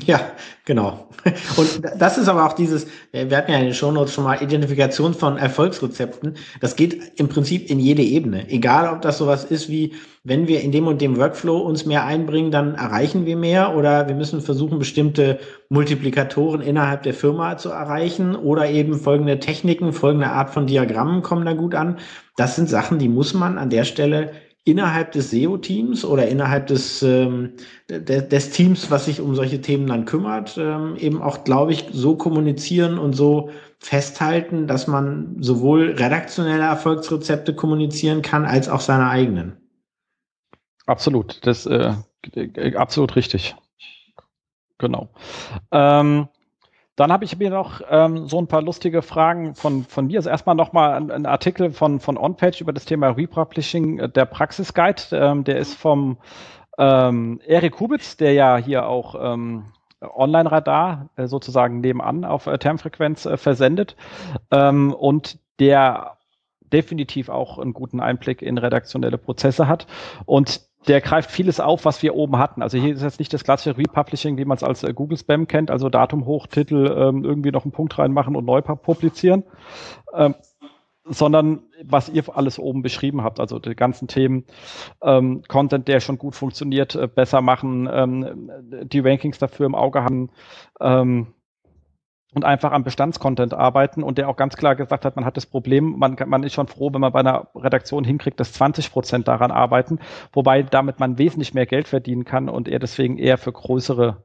Ja, genau. Und das ist aber auch dieses, wir hatten ja in den Shownotes schon mal Identifikation von Erfolgsrezepten. Das geht im Prinzip in jede Ebene. Egal, ob das sowas ist wie, wenn wir in dem und dem Workflow uns mehr einbringen, dann erreichen wir mehr oder wir müssen versuchen, bestimmte Multiplikatoren innerhalb der Firma zu erreichen oder eben folgende Techniken, folgende Art von Diagrammen kommen da gut an. Das sind Sachen, die muss man an der Stelle innerhalb des SEO-Teams oder innerhalb des, ähm, de, des Teams, was sich um solche Themen dann kümmert, ähm, eben auch, glaube ich, so kommunizieren und so festhalten, dass man sowohl redaktionelle Erfolgsrezepte kommunizieren kann, als auch seine eigenen. Absolut, das äh, absolut richtig. Genau. Ähm, dann habe ich mir noch ähm, so ein paar lustige Fragen von, von mir. Also erstmal nochmal ein, ein Artikel von, von OnPage über das Thema Republishing, äh, der Praxisguide. Ähm, der ist vom ähm, Erik Kubitz, der ja hier auch ähm, Online-Radar äh, sozusagen nebenan auf äh, Termfrequenz äh, versendet. Ähm, und der definitiv auch einen guten Einblick in redaktionelle Prozesse hat. Und der greift vieles auf, was wir oben hatten. Also hier ist jetzt nicht das klassische Republishing, wie man es als äh, Google Spam kennt, also Datum hoch, Titel, ähm, irgendwie noch einen Punkt reinmachen und neu publizieren, ähm, sondern was ihr alles oben beschrieben habt, also die ganzen Themen, ähm, Content, der schon gut funktioniert, äh, besser machen, ähm, die Rankings dafür im Auge haben, ähm, und einfach am Bestandscontent arbeiten und der auch ganz klar gesagt hat, man hat das Problem, man, man ist schon froh, wenn man bei einer Redaktion hinkriegt, dass 20 Prozent daran arbeiten, wobei damit man wesentlich mehr Geld verdienen kann und er deswegen eher für größere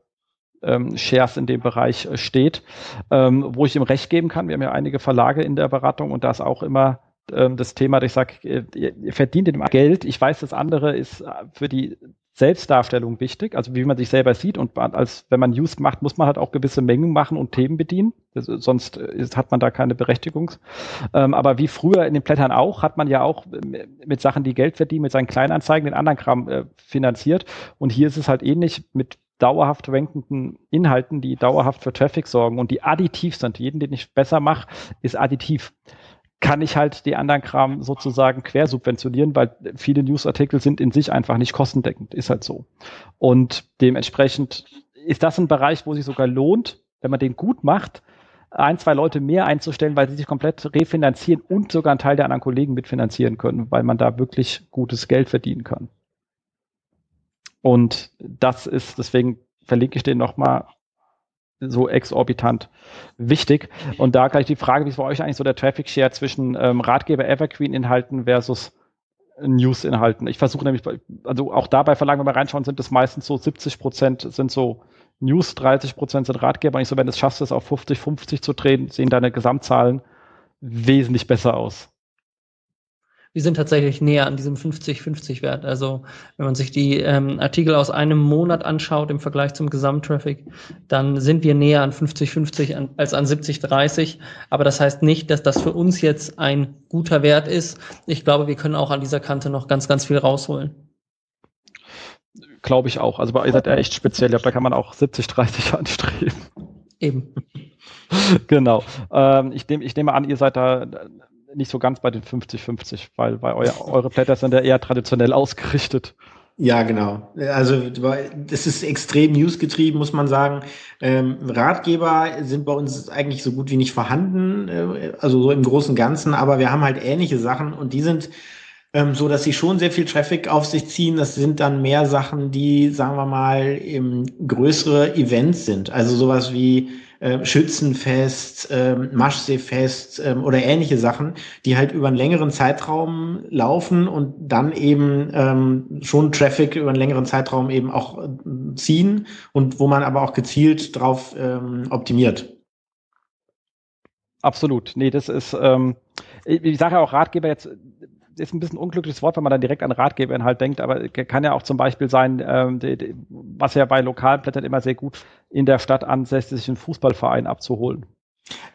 ähm, Shares in dem Bereich äh, steht, ähm, wo ich ihm recht geben kann. Wir haben ja einige Verlage in der Beratung und da ist auch immer ähm, das Thema, dass ich sage, ihr, verdient dem Geld. Ich weiß, das andere ist äh, für die Selbstdarstellung wichtig, also wie man sich selber sieht und als wenn man Use macht, muss man halt auch gewisse Mengen machen und Themen bedienen, das, sonst ist, hat man da keine Berechtigung. Ähm, aber wie früher in den Blättern auch, hat man ja auch mit Sachen, die Geld verdienen, mit seinen Kleinanzeigen den anderen Kram äh, finanziert und hier ist es halt ähnlich mit dauerhaft rankenden Inhalten, die dauerhaft für Traffic sorgen und die additiv sind. Jeden, den ich besser mache, ist additiv. Kann ich halt die anderen Kram sozusagen quersubventionieren, weil viele Newsartikel sind in sich einfach nicht kostendeckend, ist halt so. Und dementsprechend ist das ein Bereich, wo sich sogar lohnt, wenn man den gut macht, ein, zwei Leute mehr einzustellen, weil sie sich komplett refinanzieren und sogar einen Teil der anderen Kollegen mitfinanzieren können, weil man da wirklich gutes Geld verdienen kann. Und das ist, deswegen verlinke ich den nochmal so exorbitant wichtig. Und da gleich die Frage, wie ist bei euch eigentlich so der Traffic Share zwischen ähm, Ratgeber Evergreen Inhalten versus News Inhalten? Ich versuche nämlich, also auch dabei Verlagen, wenn wir reinschauen, sind es meistens so 70 Prozent sind so News, 30 Prozent sind Ratgeber. Ich so, wenn du es schaffst, es auf 50, 50 zu drehen, sehen deine Gesamtzahlen wesentlich besser aus wir sind tatsächlich näher an diesem 50-50-Wert. Also wenn man sich die ähm, Artikel aus einem Monat anschaut im Vergleich zum Gesamttraffic, dann sind wir näher an 50-50 an, als an 70-30. Aber das heißt nicht, dass das für uns jetzt ein guter Wert ist. Ich glaube, wir können auch an dieser Kante noch ganz, ganz viel rausholen. Glaube ich auch. Also bei ihr seid ja echt speziell. Da kann man auch 70-30 anstreben. Eben. genau. Ähm, ich, nehm, ich nehme an, ihr seid da nicht so ganz bei den 50-50, weil, weil euer, eure Blätter sind ja eher traditionell ausgerichtet. Ja, genau. Also das ist extrem newsgetrieben, muss man sagen. Ähm, Ratgeber sind bei uns eigentlich so gut wie nicht vorhanden, äh, also so im Großen Ganzen, aber wir haben halt ähnliche Sachen und die sind ähm, so, dass sie schon sehr viel Traffic auf sich ziehen. Das sind dann mehr Sachen, die, sagen wir mal, im größere Events sind. Also sowas wie äh, Schützenfest, äh, Maschseefest äh, oder ähnliche Sachen, die halt über einen längeren Zeitraum laufen und dann eben ähm, schon Traffic über einen längeren Zeitraum eben auch äh, ziehen und wo man aber auch gezielt drauf ähm, optimiert. Absolut. Nee, das ist, ähm, ich sage ja auch Ratgeber jetzt, ist ein bisschen unglückliches Wort, wenn man dann direkt an Ratgeberinhalt denkt, aber kann ja auch zum Beispiel sein, ähm, die, die, was ja bei Lokalblättern immer sehr gut in der Stadt ansässig sich einen Fußballverein abzuholen.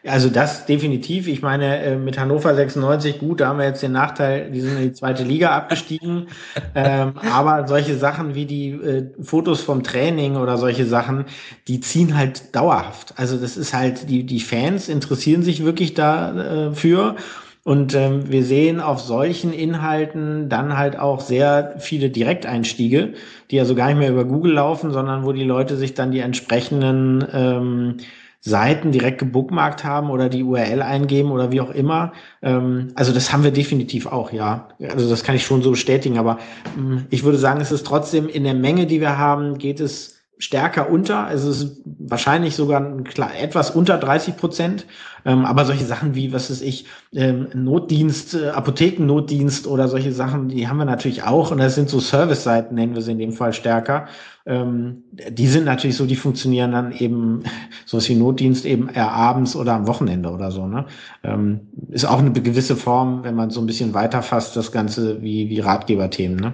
Also das definitiv. Ich meine, äh, mit Hannover 96, gut, da haben wir jetzt den Nachteil, die sind in die zweite Liga abgestiegen. ähm, aber solche Sachen wie die äh, Fotos vom Training oder solche Sachen, die ziehen halt dauerhaft. Also das ist halt, die, die Fans interessieren sich wirklich dafür. Äh, und ähm, wir sehen auf solchen Inhalten dann halt auch sehr viele Direkteinstiege, die also gar nicht mehr über Google laufen, sondern wo die Leute sich dann die entsprechenden ähm, Seiten direkt gebookmarkt haben oder die URL eingeben oder wie auch immer. Ähm, also das haben wir definitiv auch, ja. Also das kann ich schon so bestätigen. Aber ähm, ich würde sagen, es ist trotzdem in der Menge, die wir haben, geht es stärker unter. Also es ist wahrscheinlich sogar klar, etwas unter 30 Prozent. Ähm, aber solche Sachen wie, was ist ich, ähm, Notdienst, äh, Apothekennotdienst oder solche Sachen, die haben wir natürlich auch. Und das sind so Service-Seiten, nennen wir sie in dem Fall stärker. Ähm, die sind natürlich so, die funktionieren dann eben, so wie Notdienst eben eher abends oder am Wochenende oder so. Ne? Ähm, ist auch eine gewisse Form, wenn man so ein bisschen weiterfasst, das Ganze wie, wie Ratgeberthemen. Ne?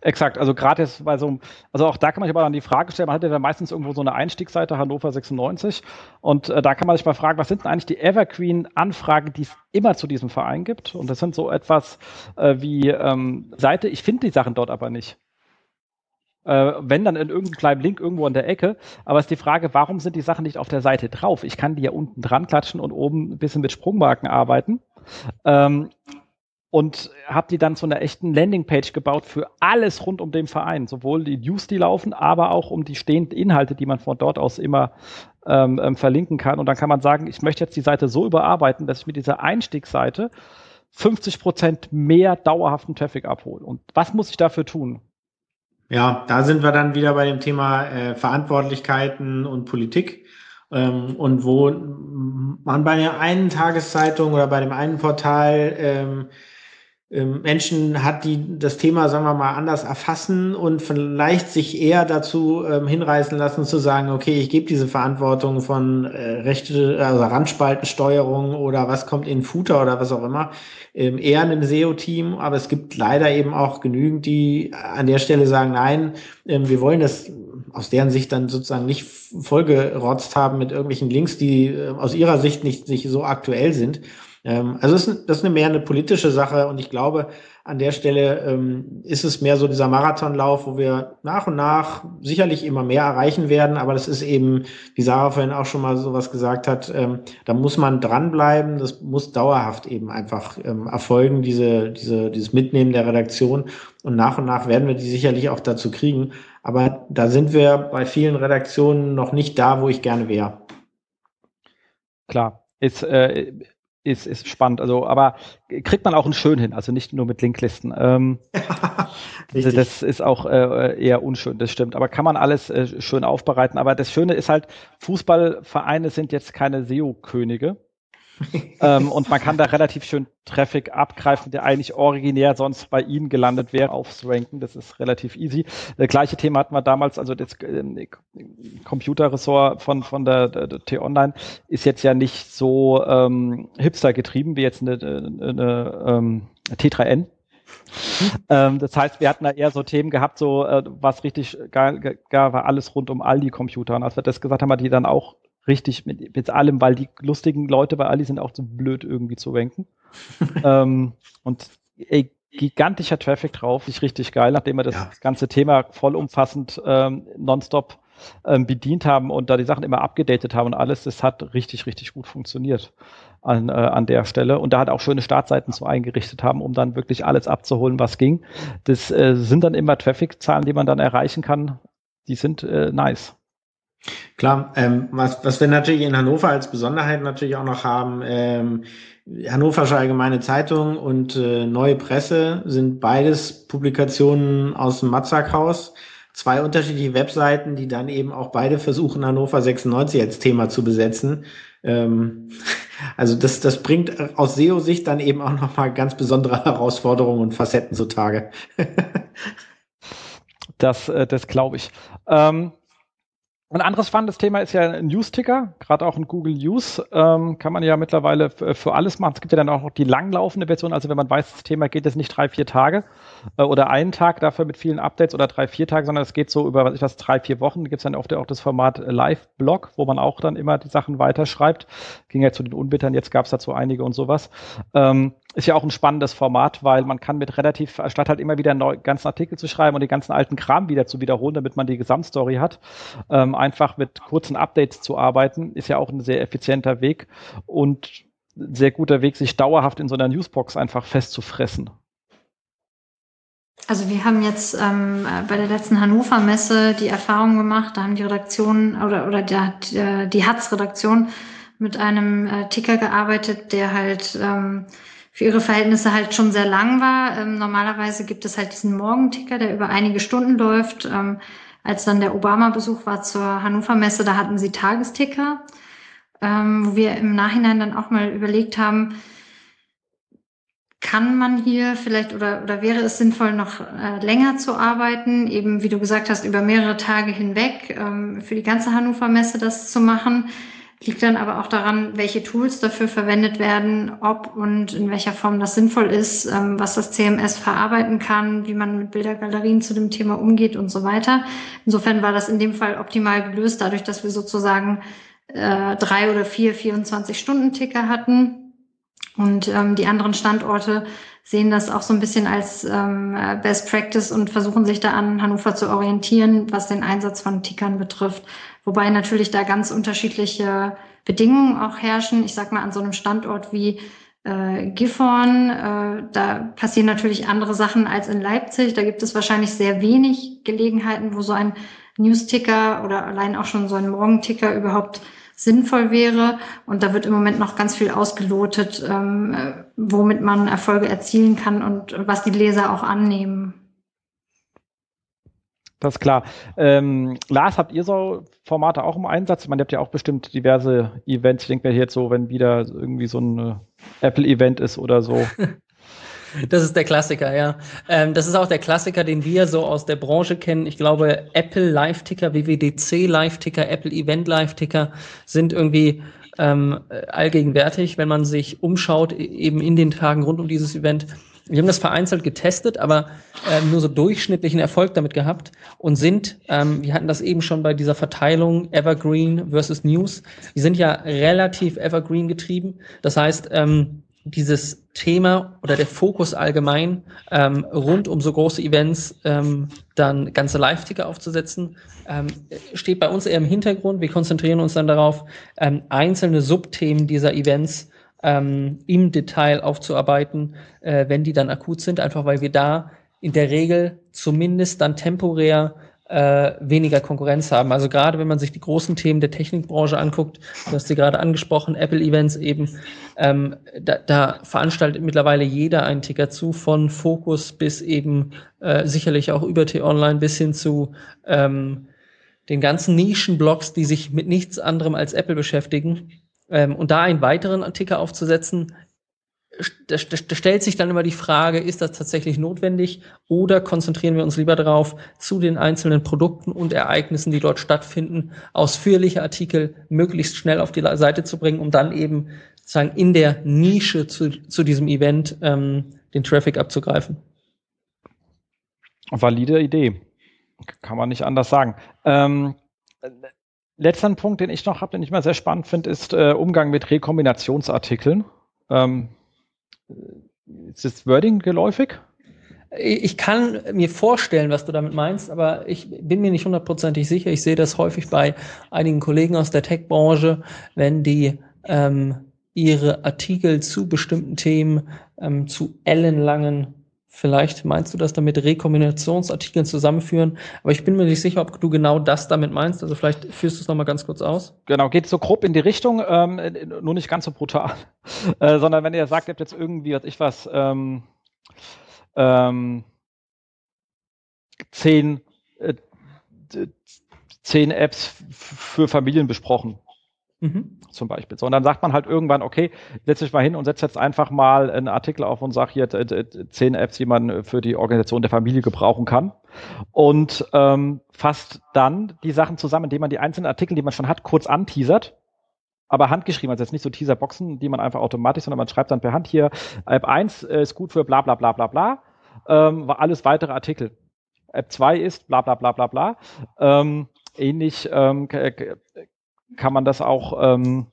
Exakt, also gerade jetzt bei so also auch da kann man sich aber dann die Frage stellen, man hat ja dann meistens irgendwo so eine Einstiegsseite, Hannover 96, und äh, da kann man sich mal fragen, was sind denn eigentlich die Evergreen-Anfragen, die es immer zu diesem Verein gibt? Und das sind so etwas äh, wie ähm, Seite, ich finde die Sachen dort aber nicht. Äh, wenn dann in irgendeinem kleinen Link irgendwo an der Ecke. Aber es ist die Frage, warum sind die Sachen nicht auf der Seite drauf? Ich kann die ja unten dran klatschen und oben ein bisschen mit Sprungmarken arbeiten. Ähm, und habe die dann zu einer echten Landingpage gebaut für alles rund um den Verein, sowohl die News, die laufen, aber auch um die stehenden Inhalte, die man von dort aus immer ähm, ähm, verlinken kann. Und dann kann man sagen, ich möchte jetzt die Seite so überarbeiten, dass ich mit dieser Einstiegsseite 50 Prozent mehr dauerhaften Traffic abhole. Und was muss ich dafür tun? Ja, da sind wir dann wieder bei dem Thema äh, Verantwortlichkeiten und Politik. Ähm, und wo man bei der einen Tageszeitung oder bei dem einen Portal ähm, Menschen hat, die das Thema, sagen wir mal, anders erfassen und vielleicht sich eher dazu ähm, hinreißen lassen zu sagen, okay, ich gebe diese Verantwortung von äh, Rechte, also Randspaltensteuerung oder was kommt in Footer oder was auch immer, ähm, eher einem SEO-Team. Aber es gibt leider eben auch genügend, die an der Stelle sagen, nein, ähm, wir wollen das aus deren Sicht dann sozusagen nicht vollgerotzt haben mit irgendwelchen Links, die äh, aus ihrer Sicht nicht, nicht so aktuell sind Ähm, also das ist, das ist mehr eine politische Sache und ich glaube, an der Stelle ähm, ist es mehr so dieser Marathonlauf, wo wir nach und nach sicherlich immer mehr erreichen werden, aber das ist eben, wie Sarah vorhin auch schon mal sowas gesagt hat, ähm, da muss man dranbleiben, das muss dauerhaft eben einfach ähm, erfolgen, diese, diese, dieses Mitnehmen der Redaktion. Und nach und nach werden wir die sicherlich auch dazu kriegen, aber da sind wir bei vielen Redaktionen noch nicht da, wo ich gerne wäre. Klar, ist, äh, ist, ist spannend. Also, aber kriegt man auch einen schön hin, also nicht nur mit Linklisten. Ähm, also das ist auch äh, eher unschön, das stimmt. Aber kann man alles äh, schön aufbereiten. Aber das Schöne ist halt, Fußballvereine sind jetzt keine SEO-Könige ähm, und man kann da relativ schön Traffic abgreifen, der eigentlich originär sonst bei Ihnen gelandet wäre, aufs Ranken. Das ist relativ easy. Das gleiche Thema hatten wir damals, also das äh, Computerressort von, von der, der, der T-Online ist jetzt ja nicht so ähm, hipster getrieben wie jetzt eine, eine, eine ähm, T3N. ähm, das heißt, wir hatten da eher so Themen gehabt, so äh, was richtig geil, geil war alles rund um all die Computer. Und als wir das gesagt haben, haben wir die dann auch richtig mit, mit allem, weil die lustigen Leute bei Ali sind auch so blöd irgendwie zu wenken. ähm, und ey, gigantischer Traffic drauf, ist richtig geil, nachdem wir das ja. ganze Thema vollumfassend ähm, nonstop ähm, bedient haben und da die Sachen immer abgedatet haben und alles, das hat richtig, richtig gut funktioniert an, äh, an der Stelle. Und da hat auch schöne Startseiten so eingerichtet haben, um dann wirklich alles abzuholen, was ging. Das äh, sind dann immer Traffic-Zahlen, die man dann erreichen kann. Die sind äh, nice. Klar, ähm, was, was wir natürlich in Hannover als Besonderheit natürlich auch noch haben, ähm, Hannoversche Allgemeine Zeitung und äh, Neue Presse sind beides Publikationen aus dem Matzakhaus. Zwei unterschiedliche Webseiten, die dann eben auch beide versuchen, Hannover 96 als Thema zu besetzen. Ähm, also das, das bringt aus SEO-Sicht dann eben auch nochmal ganz besondere Herausforderungen und Facetten zutage. das äh, das glaube ich. Ähm, ein anderes spannendes Thema ist ja News-Ticker, gerade auch in Google News. Ähm, kann man ja mittlerweile für alles machen. Es gibt ja dann auch noch die langlaufende Version, also wenn man weiß, das Thema geht jetzt nicht drei, vier Tage äh, oder einen Tag dafür mit vielen Updates oder drei, vier Tage, sondern es geht so über, was ich was, drei, vier Wochen. Da gibt es dann oft auch das Format Live-Blog, wo man auch dann immer die Sachen weiterschreibt. Ging ja zu den Unbittern, jetzt gab es dazu einige und sowas. Ähm, ist ja auch ein spannendes Format, weil man kann mit relativ, statt halt immer wieder einen ganzen Artikel zu schreiben und den ganzen alten Kram wieder zu wiederholen, damit man die Gesamtstory hat, ähm, einfach mit kurzen Updates zu arbeiten, ist ja auch ein sehr effizienter Weg und sehr guter Weg, sich dauerhaft in so einer Newsbox einfach festzufressen. Also wir haben jetzt ähm, bei der letzten Hannover Messe die Erfahrung gemacht, da haben die Redaktionen oder, oder der, die, die Hatz-Redaktion mit einem äh, Ticker gearbeitet, der halt ähm, für ihre Verhältnisse halt schon sehr lang war. Ähm, normalerweise gibt es halt diesen Morgenticker, der über einige Stunden läuft. Ähm, als dann der Obama-Besuch war zur Hannover-Messe, da hatten sie Tagesticker, ähm, wo wir im Nachhinein dann auch mal überlegt haben, kann man hier vielleicht oder, oder wäre es sinnvoll, noch äh, länger zu arbeiten, eben wie du gesagt hast, über mehrere Tage hinweg ähm, für die ganze Hannover Messe das zu machen? Liegt dann aber auch daran, welche Tools dafür verwendet werden, ob und in welcher Form das sinnvoll ist, ähm, was das CMS verarbeiten kann, wie man mit Bildergalerien zu dem Thema umgeht und so weiter. Insofern war das in dem Fall optimal gelöst, dadurch, dass wir sozusagen äh, drei oder vier 24-Stunden-Ticker hatten. Und ähm, die anderen Standorte sehen das auch so ein bisschen als ähm, Best Practice und versuchen sich da an Hannover zu orientieren, was den Einsatz von Tickern betrifft. Wobei natürlich da ganz unterschiedliche Bedingungen auch herrschen. Ich sag mal, an so einem Standort wie äh, Gifhorn, äh, da passieren natürlich andere Sachen als in Leipzig. Da gibt es wahrscheinlich sehr wenig Gelegenheiten, wo so ein News-Ticker oder allein auch schon so ein Morgenticker überhaupt sinnvoll wäre. Und da wird im Moment noch ganz viel ausgelotet, ähm, äh, womit man Erfolge erzielen kann und was die Leser auch annehmen. Das ist klar. Ähm, Lars, habt ihr so Formate auch im Einsatz? Ich meine, ihr habt ja auch bestimmt diverse Events. Ich denke mir jetzt so, wenn wieder irgendwie so ein äh, Apple-Event ist oder so. Das ist der Klassiker, ja. Ähm, das ist auch der Klassiker, den wir so aus der Branche kennen. Ich glaube, Apple Live-Ticker, WWDC Live-Ticker, Apple Event Live-Ticker sind irgendwie ähm, allgegenwärtig, wenn man sich umschaut, e-, eben in den Tagen rund um dieses Event. Wir haben das vereinzelt getestet, aber ähm, nur so durchschnittlichen Erfolg damit gehabt und sind, ähm, wir hatten das eben schon bei dieser Verteilung Evergreen versus News, die sind ja relativ Evergreen getrieben. Das heißt, ähm, dieses Thema oder der Fokus allgemein ähm, rund um so große Events ähm, dann ganze Live-Ticker aufzusetzen, ähm, steht bei uns eher im Hintergrund. Wir konzentrieren uns dann darauf, ähm, einzelne Subthemen dieser Events ähm, im Detail aufzuarbeiten, äh, wenn die dann akut sind, einfach weil wir da in der Regel zumindest dann temporär äh, weniger Konkurrenz haben. Also gerade wenn man sich die großen Themen der Technikbranche anguckt, du hast sie gerade angesprochen, Apple-Events eben, ähm, da, da veranstaltet mittlerweile jeder einen Ticker zu, von Focus bis eben äh, sicherlich auch über T-Online bis hin zu ähm, den ganzen Nischenblogs, die sich mit nichts anderem als Apple beschäftigen. Ähm, und da einen weiteren Ticker aufzusetzen, da, stellt sich dann immer die Frage, ist das tatsächlich notwendig oder konzentrieren wir uns lieber darauf, zu den einzelnen Produkten und Ereignissen, die dort stattfinden, ausführliche Artikel möglichst schnell auf die Seite zu bringen, um dann eben sozusagen in der Nische zu, zu diesem Event ähm, den Traffic abzugreifen. Valide Idee. Kann man nicht anders sagen. Ähm, letzter Punkt, den ich noch habe, den ich mal sehr spannend finde, ist äh, Umgang mit Rekombinationsartikeln. Ähm, ist das Wording geläufig? Ich kann mir vorstellen, was du damit meinst, aber ich bin mir nicht hundertprozentig sicher. Ich sehe das häufig bei einigen Kollegen aus der Tech-Branche, wenn die ähm, ihre Artikel zu bestimmten Themen ähm, zu ellenlangen Vielleicht meinst du das damit Rekombinationsartikeln zusammenführen, aber ich bin mir nicht sicher, ob du genau das damit meinst. Also vielleicht führst du es nochmal ganz kurz aus. Genau, geht so grob in die Richtung, ähm, nur nicht ganz so brutal, äh, sondern wenn ihr sagt, ihr habt jetzt irgendwie, was ich was, ähm, ähm, zehn, äh, zehn Apps für Familien besprochen. Mhm. Zum Beispiel. So, und dann sagt man halt irgendwann, okay, setz dich mal hin und setz jetzt einfach mal einen Artikel auf und sag hier zehn Apps, die man für die Organisation der Familie gebrauchen kann. Und ähm, fasst dann die Sachen zusammen, indem man die einzelnen Artikel, die man schon hat, kurz anteasert. Aber handgeschrieben, also jetzt nicht so Teaserboxen, die man einfach automatisch, sondern man schreibt dann per Hand hier, App 1 ist gut für bla bla bla bla bla. Ähm, alles weitere Artikel. App 2 ist bla bla bla bla bla. Ähm, ähnlich ähm, kann man das auch ähm,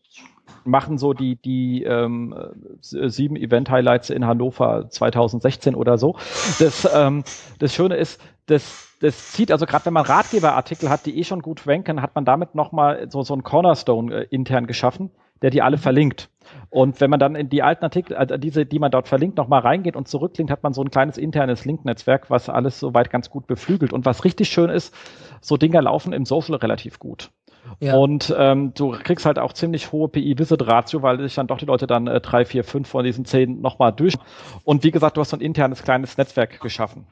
machen, so die, die ähm, sieben Event-Highlights in Hannover 2016 oder so. Das, ähm, das Schöne ist, das, das zieht, also gerade wenn man Ratgeberartikel hat, die eh schon gut ranken, hat man damit nochmal so, so ein Cornerstone äh, intern geschaffen, der die alle verlinkt. Und wenn man dann in die alten Artikel, also diese, die man dort verlinkt, nochmal reingeht und zurücklinkt, hat man so ein kleines internes Link-Netzwerk, was alles soweit ganz gut beflügelt. Und was richtig schön ist, so Dinger laufen im Social relativ gut. Ja. Und ähm, du kriegst halt auch ziemlich hohe PI-Visit-Ratio, weil sich dann doch die Leute dann äh, drei, vier, fünf von diesen zehn nochmal durch. Und wie gesagt, du hast so ein internes kleines Netzwerk geschaffen.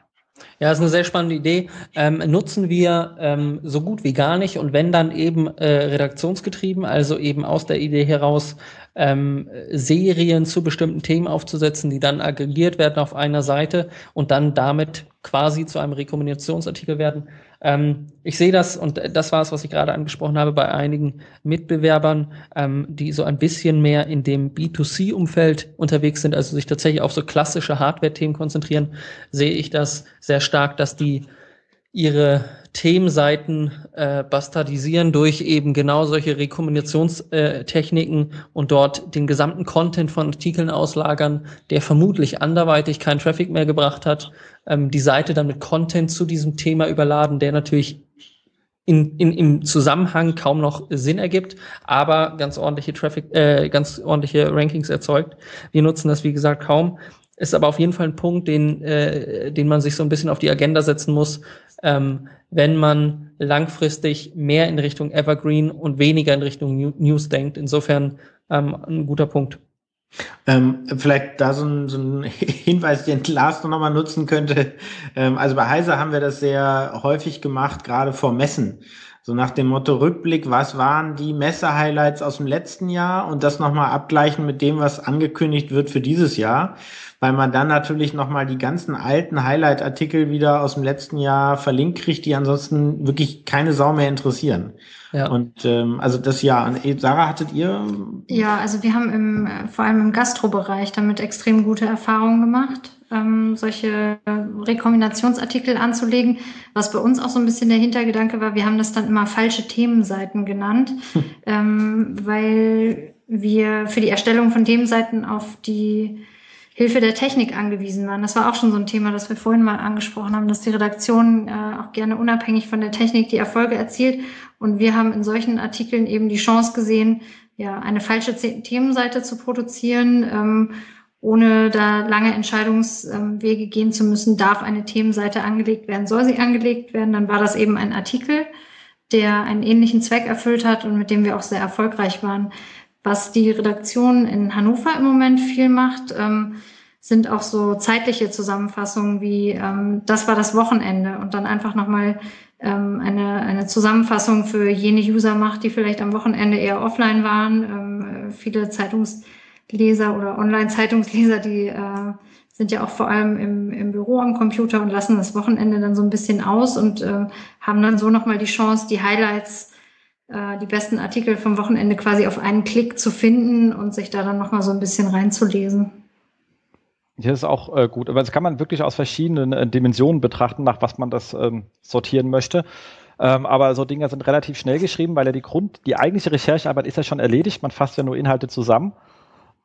Ja, das ist eine sehr spannende Idee. Ähm, nutzen wir ähm, so gut wie gar nicht und wenn dann eben äh, redaktionsgetrieben, also eben aus der Idee heraus ähm, Serien zu bestimmten Themen aufzusetzen, die dann aggregiert werden auf einer Seite und dann damit quasi zu einem Rekombinationsartikel werden. Ähm, ich sehe das, und das war es, was ich gerade angesprochen habe, bei einigen Mitbewerbern, ähm, die so ein bisschen mehr in dem B2C-Umfeld unterwegs sind, also sich tatsächlich auf so klassische Hardware-Themen konzentrieren, sehe ich das sehr stark, dass die ihre Themenseiten äh, bastardisieren durch eben genau solche Rekombinationstechniken und dort den gesamten Content von Artikeln auslagern, der vermutlich anderweitig keinen Traffic mehr gebracht hat, ähm, die Seite dann mit Content zu diesem Thema überladen, der natürlich in, in, im Zusammenhang kaum noch Sinn ergibt, aber ganz ordentliche Traffic, äh, ganz ordentliche Rankings erzeugt. Wir nutzen das, wie gesagt, kaum. Ist aber auf jeden Fall ein Punkt, den, äh, den man sich so ein bisschen auf die Agenda setzen muss, ähm, wenn man langfristig mehr in Richtung Evergreen und weniger in Richtung News denkt. Insofern ähm, ein guter Punkt. Ähm, vielleicht da so ein, so ein Hinweis, den Lars noch mal nutzen könnte. Ähm, also bei Heise haben wir das sehr häufig gemacht, gerade vor Messen. So nach dem Motto Rückblick, was waren die Messe-Highlights aus dem letzten Jahr und das nochmal abgleichen mit dem, was angekündigt wird für dieses Jahr weil man dann natürlich nochmal die ganzen alten Highlight-Artikel wieder aus dem letzten Jahr verlinkt kriegt, die ansonsten wirklich keine Sau mehr interessieren. Ja. Und ähm, also das Jahr. Sarah, hattet ihr? Ja, also wir haben im, vor allem im Gastrobereich damit extrem gute Erfahrungen gemacht, ähm, solche Rekombinationsartikel anzulegen. Was bei uns auch so ein bisschen der Hintergedanke war, wir haben das dann immer falsche Themenseiten genannt, hm. ähm, weil wir für die Erstellung von Themenseiten auf die Hilfe der Technik angewiesen waren. Das war auch schon so ein Thema, das wir vorhin mal angesprochen haben, dass die Redaktion äh, auch gerne unabhängig von der Technik die Erfolge erzielt. Und wir haben in solchen Artikeln eben die Chance gesehen, ja, eine falsche Themenseite zu produzieren, ähm, ohne da lange Entscheidungswege gehen zu müssen, darf eine Themenseite angelegt werden, soll sie angelegt werden, dann war das eben ein Artikel, der einen ähnlichen Zweck erfüllt hat und mit dem wir auch sehr erfolgreich waren. Was die Redaktion in Hannover im Moment viel macht, ähm, sind auch so zeitliche Zusammenfassungen wie ähm, das war das Wochenende und dann einfach nochmal ähm, eine, eine Zusammenfassung für jene User macht, die vielleicht am Wochenende eher offline waren. Ähm, äh, viele Zeitungsleser oder Online-Zeitungsleser, die äh, sind ja auch vor allem im, im Büro am Computer und lassen das Wochenende dann so ein bisschen aus und äh, haben dann so nochmal die Chance, die Highlights die besten Artikel vom Wochenende quasi auf einen Klick zu finden und sich da dann nochmal so ein bisschen reinzulesen. Das ist auch äh, gut, aber das kann man wirklich aus verschiedenen äh, Dimensionen betrachten, nach was man das ähm, sortieren möchte. Ähm, aber so Dinge sind relativ schnell geschrieben, weil ja die Grund, die eigentliche Recherchearbeit ist ja schon erledigt. Man fasst ja nur Inhalte zusammen.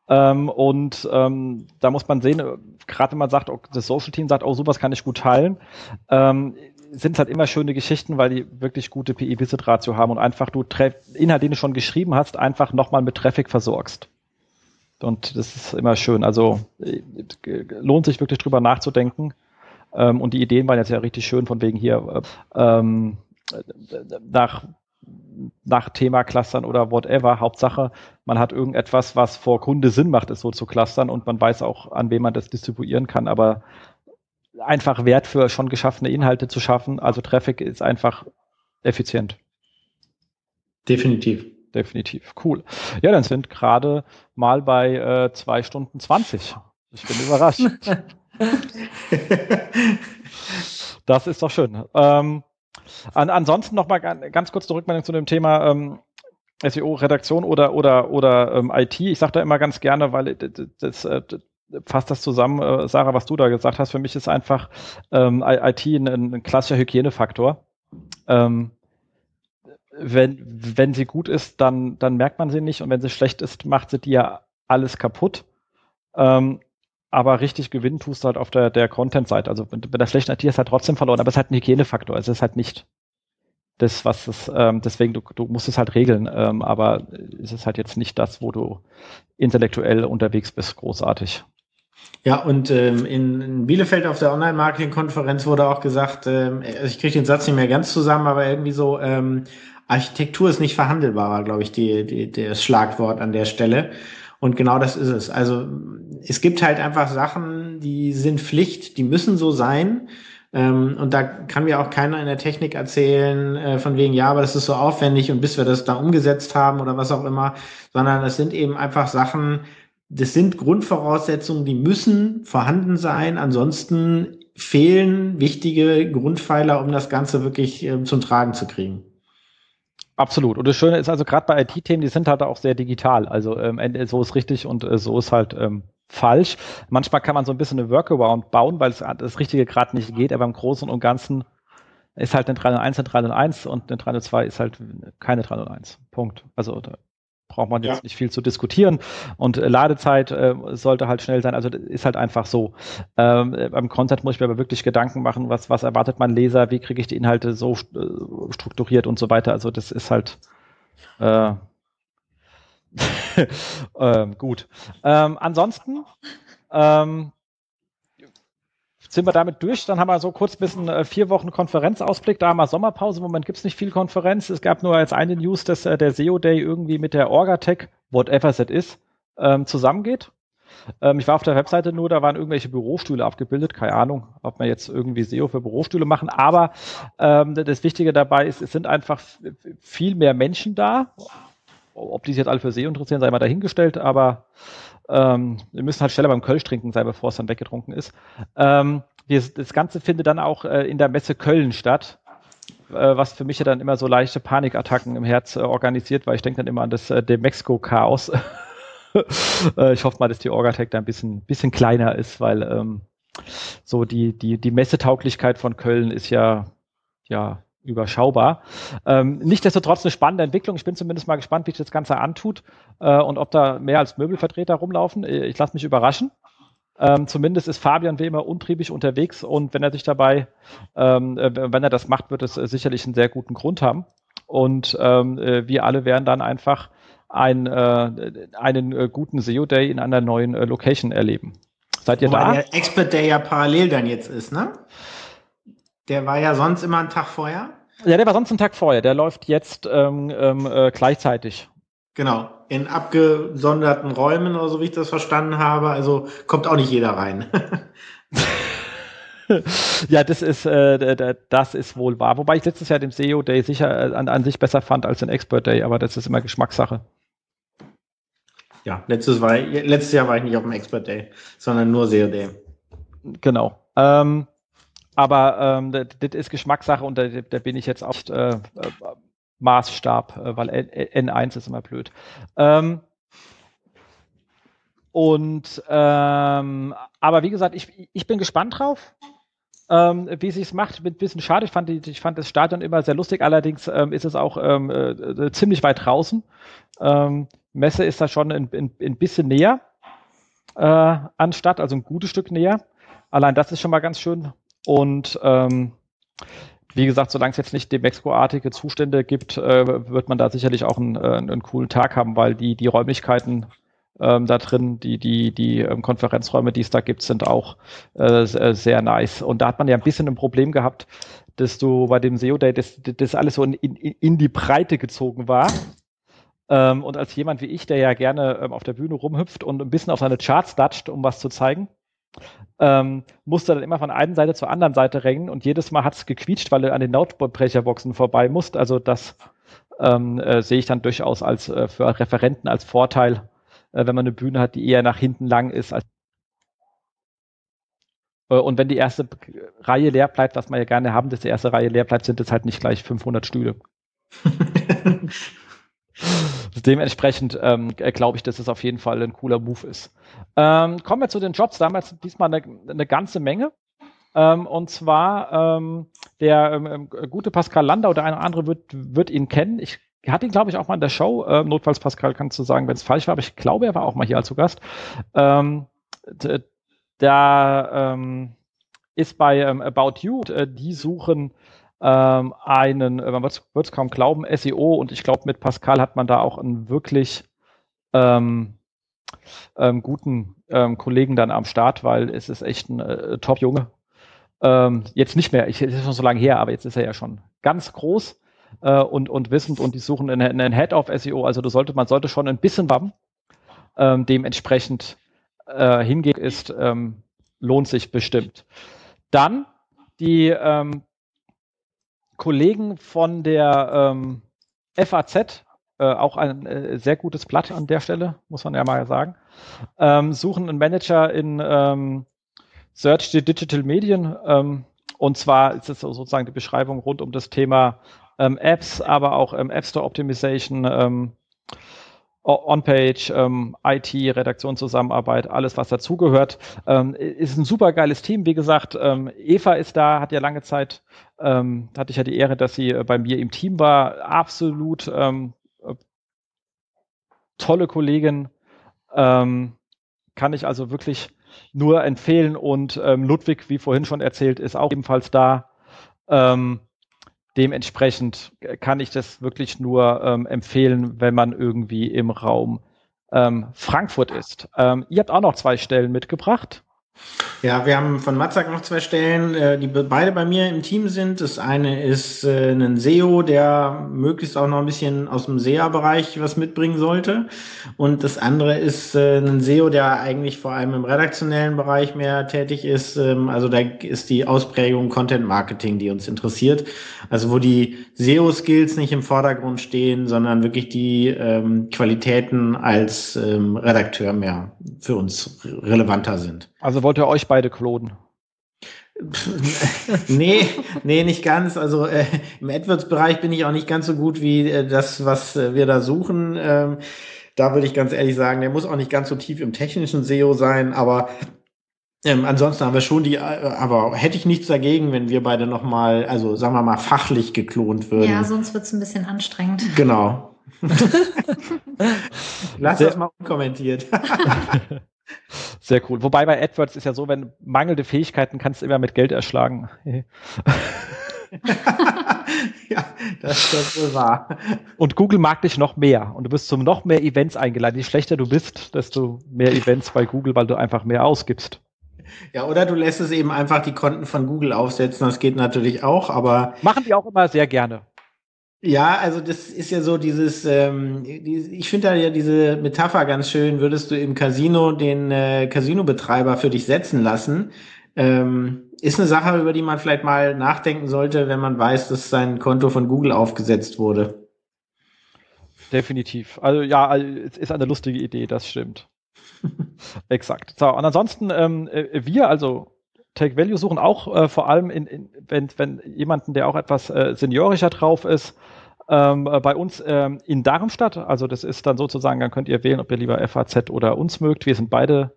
Ähm, und ähm, da muss man sehen, äh, gerade wenn man sagt, oh, das Social Team sagt, oh, sowas kann ich gut teilen, ähm, sind halt immer schöne Geschichten, weil die wirklich gute PI-Visit-Ratio haben und einfach du Inhalt, den du schon geschrieben hast, einfach nochmal mit Traffic versorgst. Und das ist immer schön. Also äh, lohnt sich wirklich drüber nachzudenken. Ähm, und die Ideen waren jetzt ja richtig schön, von wegen hier äh, ähm, nach, nach Thema clustern oder whatever. Hauptsache, man hat irgendetwas, was vor Kunde Sinn macht, es so zu clustern und man weiß auch, an wen man das distribuieren kann. Aber einfach Wert für schon geschaffene Inhalte zu schaffen. Also Traffic ist einfach effizient. Definitiv. Definitiv. Cool. Ja, dann sind gerade mal bei äh, zwei Stunden 20. Ich bin überrascht. das ist doch schön. Ähm, an, ansonsten noch mal ganz kurz eine Rückmeldung zu dem Thema ähm, SEO-Redaktion oder oder oder ähm, IT. Ich sage da immer ganz gerne, weil das, das, äh, fasst das zusammen, äh, Sarah, was du da gesagt hast. Für mich ist einfach ähm, IT ein, ein, klassischer Hygienefaktor. Ähm, wenn, wenn sie gut ist, dann, dann merkt man sie nicht und wenn sie schlecht ist, macht sie dir alles kaputt. Ähm, aber richtig gewinnen tust du halt auf der, der Content-Seite. Also bei der schlechten IT ist halt trotzdem verloren, aber es ist halt ein Hygienefaktor. Es ist halt nicht das, was es, ähm, deswegen, du, du musst es halt regeln, ähm, aber es ist halt jetzt nicht das, wo du intellektuell unterwegs bist, großartig. Ja, und ähm, in, in Bielefeld auf der Online-Marketing-Konferenz wurde auch gesagt, ähm, also ich kriege den Satz nicht mehr ganz zusammen, aber irgendwie so, ähm, Architektur ist nicht verhandelbar, war, glaube ich, die, die, das Schlagwort an der Stelle. Und genau das ist es. Also es gibt halt einfach Sachen, die sind Pflicht, die müssen so sein. Ähm, und da kann mir auch keiner in der Technik erzählen, äh, von wegen, ja, aber das ist so aufwendig und bis wir das da umgesetzt haben oder was auch immer, sondern es sind eben einfach Sachen, das sind Grundvoraussetzungen, die müssen vorhanden sein. Ansonsten fehlen wichtige Grundpfeiler, um das Ganze wirklich äh, zum Tragen zu kriegen. Absolut. Und das Schöne ist also gerade bei IT-Themen, die sind halt auch sehr digital. Also ähm, so ist richtig und äh, so ist halt ähm, falsch. Manchmal kann man so ein bisschen eine Workaround bauen, weil es das Richtige gerade nicht geht, aber im Großen und Ganzen ist halt eine 301 eine 301 und eine 302 ist halt keine 301. Punkt. Also braucht man jetzt ja. nicht viel zu diskutieren. Und äh, Ladezeit äh, sollte halt schnell sein. Also ist halt einfach so. Ähm, äh, beim Content muss ich mir aber wirklich Gedanken machen, was, was erwartet mein Leser, wie kriege ich die Inhalte so äh, strukturiert und so weiter. Also das ist halt äh, ähm, gut. Ähm, ansonsten ähm, sind wir damit durch. Dann haben wir so kurz ein bisschen äh, vier Wochen Konferenzausblick. Da haben wir Sommerpause. Im Moment gibt es nicht viel Konferenz. Es gab nur jetzt eine News, dass äh, der SEO Day irgendwie mit der Orgatech, whatever that is, ähm, zusammengeht. Ähm, ich war auf der Webseite nur, da waren irgendwelche Bürostühle abgebildet. Keine Ahnung, ob wir jetzt irgendwie SEO für Bürostühle machen. Aber ähm, das Wichtige dabei ist, es sind einfach viel mehr Menschen da. Ob die sich jetzt alle für SEO interessieren, sei mal dahingestellt. Aber ähm, wir müssen halt schneller beim Kölsch trinken sein, bevor es dann weggetrunken ist. Ähm, das, Ganze findet dann auch äh, in der Messe Köln statt, äh, was für mich ja dann immer so leichte Panikattacken im Herz äh, organisiert, weil ich denke dann immer an das äh, Demexco-Chaos. Äh, ich hoffe mal, dass die Orgatec da ein bisschen, bisschen kleiner ist, weil ähm, so die, die, die Messetauglichkeit von Köln ist ja, ja überschaubar. Ähm, Nichtsdestotrotz eine spannende Entwicklung. Ich bin zumindest mal gespannt, wie sich das Ganze antut äh, und ob da mehr als Möbelvertreter rumlaufen. Ich lasse mich überraschen. Ähm, zumindest ist Fabian wie immer untriebig unterwegs und wenn er sich dabei, ähm, äh, wenn er das macht, wird es äh, sicherlich einen sehr guten Grund haben. Und ähm, äh, wir alle werden dann einfach ein, äh, einen äh, guten SEO Day in einer neuen äh, Location erleben. Seid ihr Wobei da? Der Expert Day ja parallel dann jetzt ist, ne? Der war ja sonst immer einen Tag vorher. Ja, der war sonst einen Tag vorher. Der läuft jetzt ähm, ähm, äh, gleichzeitig. Genau, in abgesonderten Räumen oder so, wie ich das verstanden habe. Also kommt auch nicht jeder rein. ja, das ist, äh, das ist wohl wahr. Wobei ich letztes Jahr den SEO Day sicher äh, an, an sich besser fand als den Expert Day, aber das ist immer Geschmackssache. Ja, letztes, war, letztes Jahr war ich nicht auf dem Expert Day, sondern nur SEO Day. Genau. Ähm, aber ähm, das, ist Geschmackssache und da, da bin ich jetzt auch äh, Maßstab, äh, weil N1 ist immer blöd. Ähm, und ähm, aber wie gesagt, ich, ich bin gespannt drauf, ähm, wie es macht. Bin ein bisschen schade. Ich fand, ich fand das Stadion immer sehr lustig. Allerdings ähm, ist es auch ähm, äh, ziemlich weit draußen. Ähm, Messe ist da schon ein, ein, ein bisschen näher äh, anstatt, also ein gutes Stück näher. Allein das ist schon mal ganz schön. Und ähm, wie gesagt, solange es jetzt nicht Demexco-artige Zustände gibt, äh, wird man da sicherlich auch einen, äh, einen coolen Tag haben, weil die, die Räumlichkeiten ähm, da drin, die, die, die ähm, Konferenzräume, die es da gibt, sind auch äh, sehr nice. Und da hat man ja ein bisschen ein Problem gehabt, dass du bei dem SEO Day, das, das alles so in, in, in die Breite gezogen war. Ähm, und als jemand wie ich, der ja gerne ähm, auf der Bühne rumhüpft und ein bisschen auf seine Charts datscht, um was zu zeigen, ähm, musste dann immer von einer Seite zur anderen Seite rennen und jedes Mal hat es gequietscht, weil du an den Lautsprecherboxen vorbei musst. Also das ähm, äh, sehe ich dann durchaus als äh, für Referenten als Vorteil, äh, wenn man eine Bühne hat, die eher nach hinten lang ist. Äh, und wenn die erste Reihe leer bleibt, was wir ja gerne haben, dass die erste Reihe leer bleibt, sind es halt nicht gleich 500 Stühle. Dementsprechend ähm, glaube ich, dass es auf jeden Fall ein cooler Move ist. Ähm, kommen wir zu den Jobs. Damals diesmal eine, eine ganze Menge. Ähm, und zwar ähm, der ähm, ähm, gute Pascal Landau, der eine oder andere wird, wird ihn kennen. Ich hatte ihn, glaube ich, auch mal in der Show. Notfalls, Pascal, kannst du sagen, wenn es falsch war, aber ich glaube, er war auch mal hier als Gast. Da ist bei About You, äh, die suchen ähm, einen, äh, man wird es kaum glauben, SEO und ich glaube, mit Pascal hat man da auch einen wirklich ähm, ähm, guten ähm, Kollegen dann am Start, weil es ist echt ein äh, Top-Junge. Ähm, jetzt nicht mehr, ich, es ist schon so lange her, aber jetzt ist er ja schon ganz groß äh, und, und wissend und die suchen einen, einen Head of SEO, also sollte, man sollte schon ein bisschen wappen. Ähm, dementsprechend äh, hingehen ist, lohnt sich bestimmt. Dann die ähm, Kollegen von der ähm, FAZ, äh, auch ein äh, sehr gutes Blatt an der Stelle, muss man ja mal sagen, ähm, suchen einen Manager in ähm, Search Digital Medien. Ähm, und zwar ist es sozusagen die Beschreibung rund um das Thema ähm, Apps, aber auch ähm, App Store Optimization, ähm, On-Page, ähm, IT, Redaktionszusammenarbeit, alles, was dazugehört. Ähm, ist ein super geiles Team. Wie gesagt, ähm, Eva ist da, hat ja lange Zeit, ähm, hatte ich ja die Ehre, dass sie äh, bei mir im Team war. Absolut ähm, äh, tolle Kollegin. Ähm, kann ich also wirklich nur empfehlen. Und ähm, Ludwig, wie vorhin schon erzählt, ist auch ebenfalls da. Ähm, dementsprechend kann ich das wirklich nur ähm, empfehlen, wenn man irgendwie im Raum ähm, Frankfurt ist. Ähm, ihr habt auch noch zwei Stellen mitgebracht. Ja, wir haben von Matzak noch zwei Stellen, äh, die beide bei mir im Team sind. Das eine ist äh, ein SEO, der möglichst auch noch ein bisschen aus dem SEA-Bereich was mitbringen sollte. Und das andere ist äh, ein SEO, der eigentlich vor allem im redaktionellen Bereich mehr tätig ist. Ähm, also da ist die Ausprägung Content Marketing, die uns interessiert. Also wo die SEO-Skills nicht im Vordergrund stehen, sondern wirklich die ähm, Qualitäten als ähm, Redakteur mehr für uns relevanter sind. Also wollt ihr euch beide klonen? nee, nee, nicht ganz. Also äh, im AdWords-Bereich bin ich auch nicht ganz so gut wie äh, das, was äh, wir da suchen. Ähm, da würde ich ganz ehrlich sagen, der muss auch nicht ganz so tief im technischen SEO sein, aber Ähm, ansonsten haben wir schon die, äh, aber hätte ich nichts dagegen, wenn wir beide nochmal, also sagen wir mal, fachlich geklont würden. Ja, sonst wird es ein bisschen anstrengend. Genau. Lass das mal unkommentiert. Sehr cool. Wobei bei AdWords ist ja so, wenn mangelnde Fähigkeiten kannst du immer mit Geld erschlagen. ja, das, das ist wahr. Und Google mag dich noch mehr. Und du bist zum noch mehr Events eingeladen. Je schlechter du bist, desto mehr Events bei Google, weil du einfach mehr ausgibst. Ja, oder du lässt es eben einfach die Konten von Google aufsetzen. Das geht natürlich auch, aber. Machen die auch immer sehr gerne. Ja, also das ist ja so dieses, ähm, ich finde da ja diese Metapher ganz schön, würdest du im Casino den äh, Casino-Betreiber für dich setzen lassen, ähm, ist eine Sache, über die man vielleicht mal nachdenken sollte, wenn man weiß, dass sein Konto von Google aufgesetzt wurde. Definitiv. Also ja, also, es ist eine lustige Idee, das stimmt. Exakt. So, und ansonsten, ähm, äh, wir, also Take Value suchen auch äh, vor allem, in, in, wenn, wenn jemanden, der auch etwas äh, seniorischer drauf ist, ähm, äh, bei uns ähm, in Darmstadt. Also das ist dann sozusagen, dann könnt ihr wählen, ob ihr lieber FAZ oder uns mögt. Wir sind beide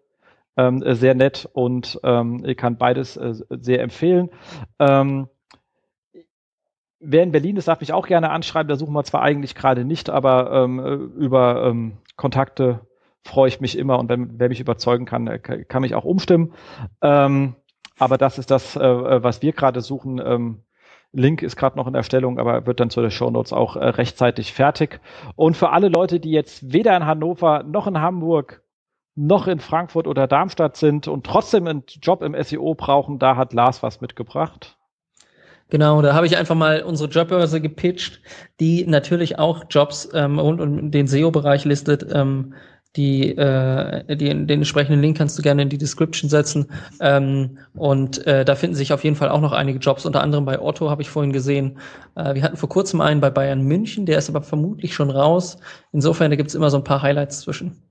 ähm, sehr nett und ähm, ich kann beides äh, sehr empfehlen. Ähm, wer in Berlin ist, darf mich auch gerne anschreiben. Da suchen wir zwar eigentlich gerade nicht, aber ähm, über ähm, Kontakte freue ich mich immer und wenn, wer mich überzeugen kann, äh, kann mich auch umstimmen. Ähm, aber das ist das, äh, was wir gerade suchen. Ähm, Link ist gerade noch in Erstellung, aber wird dann zu den Show Notes auch äh, rechtzeitig fertig. Und für alle Leute, die jetzt weder in Hannover noch in Hamburg noch in Frankfurt oder Darmstadt sind und trotzdem einen Job im SEO brauchen, da hat Lars was mitgebracht. Genau, da habe ich einfach mal unsere Jobbörse gepitcht, die natürlich auch Jobs ähm, rund um den SEO-Bereich listet. Ähm, die, äh, die, den entsprechenden Link kannst du gerne in die Description setzen. Ähm, und äh, da finden sich auf jeden Fall auch noch einige Jobs, unter anderem bei Otto habe ich vorhin gesehen. Äh, wir hatten vor kurzem einen bei Bayern München, der ist aber vermutlich schon raus. Insofern, da gibt es immer so ein paar Highlights zwischen.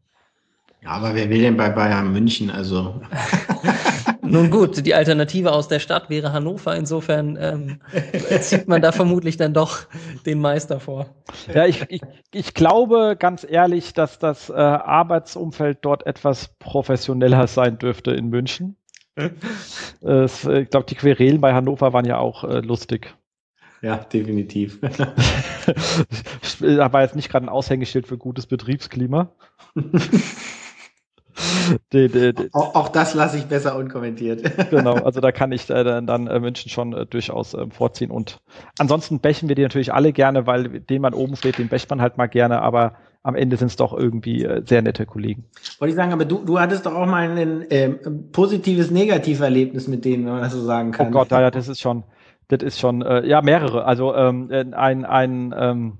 Ja, aber wer will denn bei Bayern München? Also. Nun gut, die Alternative aus der Stadt wäre Hannover. Insofern ähm, zieht man da vermutlich dann doch den Meister vor. Ja, ich, ich, ich glaube ganz ehrlich, dass das äh, Arbeitsumfeld dort etwas professioneller sein dürfte in München. äh, ich glaube, die Querelen bei Hannover waren ja auch äh, lustig. Ja, definitiv. da war jetzt nicht gerade ein Aushängeschild für gutes Betriebsklima. de, de, de. Auch, auch, das lasse ich besser unkommentiert. genau, also da kann ich äh, dann, dann äh, München schon äh, durchaus ähm, vorziehen. Und ansonsten bächen wir die natürlich alle gerne, weil den man oben steht, den bächt man halt mal gerne, aber am Ende sind es doch irgendwie äh, sehr nette Kollegen. Wollte ich sagen, aber du, du hattest doch auch mal ein ähm, positives Negativerlebnis mit denen, wenn man das so sagen kann. Oh Gott, ja, das ist schon, das ist schon, äh, ja, mehrere. Also ähm, ein, ein ähm,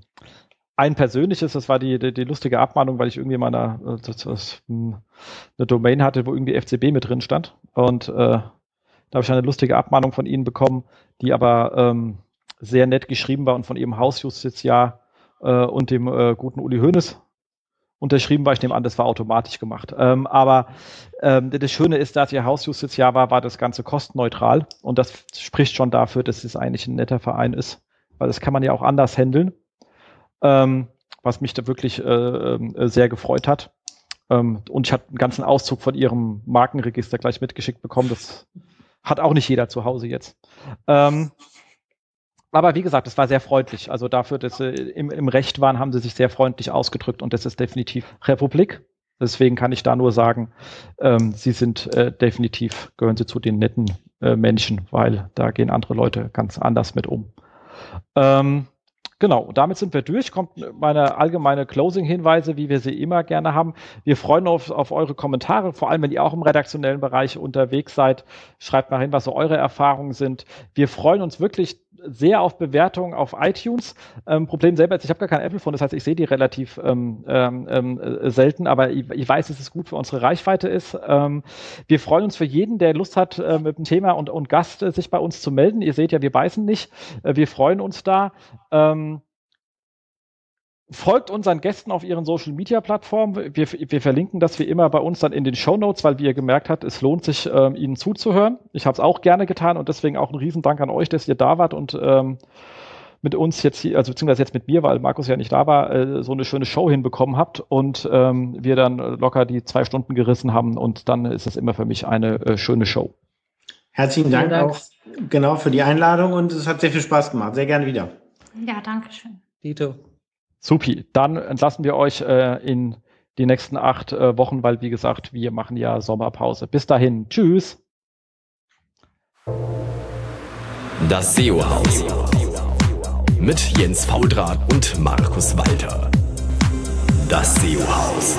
ein persönliches, das war die, die, die, lustige Abmahnung, weil ich irgendwie mal eine, äh, hm, eine Domain hatte, wo irgendwie FCB mit drin stand. Und äh, da habe ich eine lustige Abmahnung von ihnen bekommen, die aber ähm, sehr nett geschrieben war und von ihrem Hausjustizjahr äh, und dem äh, guten Uli Hoeneß unterschrieben war. Ich nehme an, das war automatisch gemacht. Ähm, aber ähm, das Schöne ist, dass ihr Hausjustizjahr war, war das Ganze kostenneutral. Und das spricht schon dafür, dass es eigentlich ein netter Verein ist. Weil das kann man ja auch anders handeln ähm, was mich da wirklich äh, äh, sehr gefreut hat. Ähm, und ich hatte einen ganzen Auszug von ihrem Markenregister gleich mitgeschickt bekommen. Das hat auch nicht jeder zu Hause jetzt. Ähm, aber wie gesagt, es war sehr freundlich. Also dafür, dass sie im, im Recht waren, haben sie sich sehr freundlich ausgedrückt und das ist definitiv Republik. Deswegen kann ich da nur sagen, ähm, sie sind äh, definitiv, gehören sie zu den netten äh, Menschen, weil da gehen andere Leute ganz anders mit um. Ähm, Genau, damit sind wir durch. Kommt meine allgemeine Closing-Hinweise, wie wir sie immer gerne haben. Wir freuen uns auf, auf eure Kommentare, vor allem wenn ihr auch im redaktionellen Bereich unterwegs seid. Schreibt mal hin, was so eure Erfahrungen sind. Wir freuen uns wirklich sehr auf Bewertungen auf iTunes. Ähm, Problem selber ist, ich habe gar kein Apple-Phone, das heißt, ich sehe die relativ ähm, ähm, äh, selten, aber ich, ich, weiß, dass es gut für unsere Reichweite ist. Ähm, wir freuen uns für jeden, der Lust hat, äh, mit dem Thema und, und Gast äh, sich bei uns zu melden. Ihr seht ja, wir beißen nicht. Äh, wir freuen uns da. Ähm, folgt unseren Gästen auf ihren Social Media Plattformen. Wir, wir verlinken das wie immer bei uns dann in den Show Notes, weil wie ihr gemerkt habt, es lohnt sich, ähm, ihnen zuzuhören. Ich habe es auch gerne getan und deswegen auch ein Riesendank an euch, dass ihr da wart und ähm, mit uns jetzt hier, also beziehungsweise jetzt mit mir, weil Markus ja nicht da war, äh, so eine schöne Show hinbekommen habt und ähm, wir dann locker die zwei Stunden gerissen haben und dann ist es immer für mich eine äh, schöne Show. Herzlichen Dank, Dank, auch genau für die Einladung und es hat sehr viel Spaß gemacht. Sehr gerne wieder. Ja, danke schön. Dito. Supi, dann entlassen wir euch äh, in die nächsten acht äh, Wochen, weil wie gesagt, wir machen ja Sommerpause. Bis dahin, tschüss. Das SEO-Haus mit Jens Faudrat und Markus Walter. Das SEO-Haus.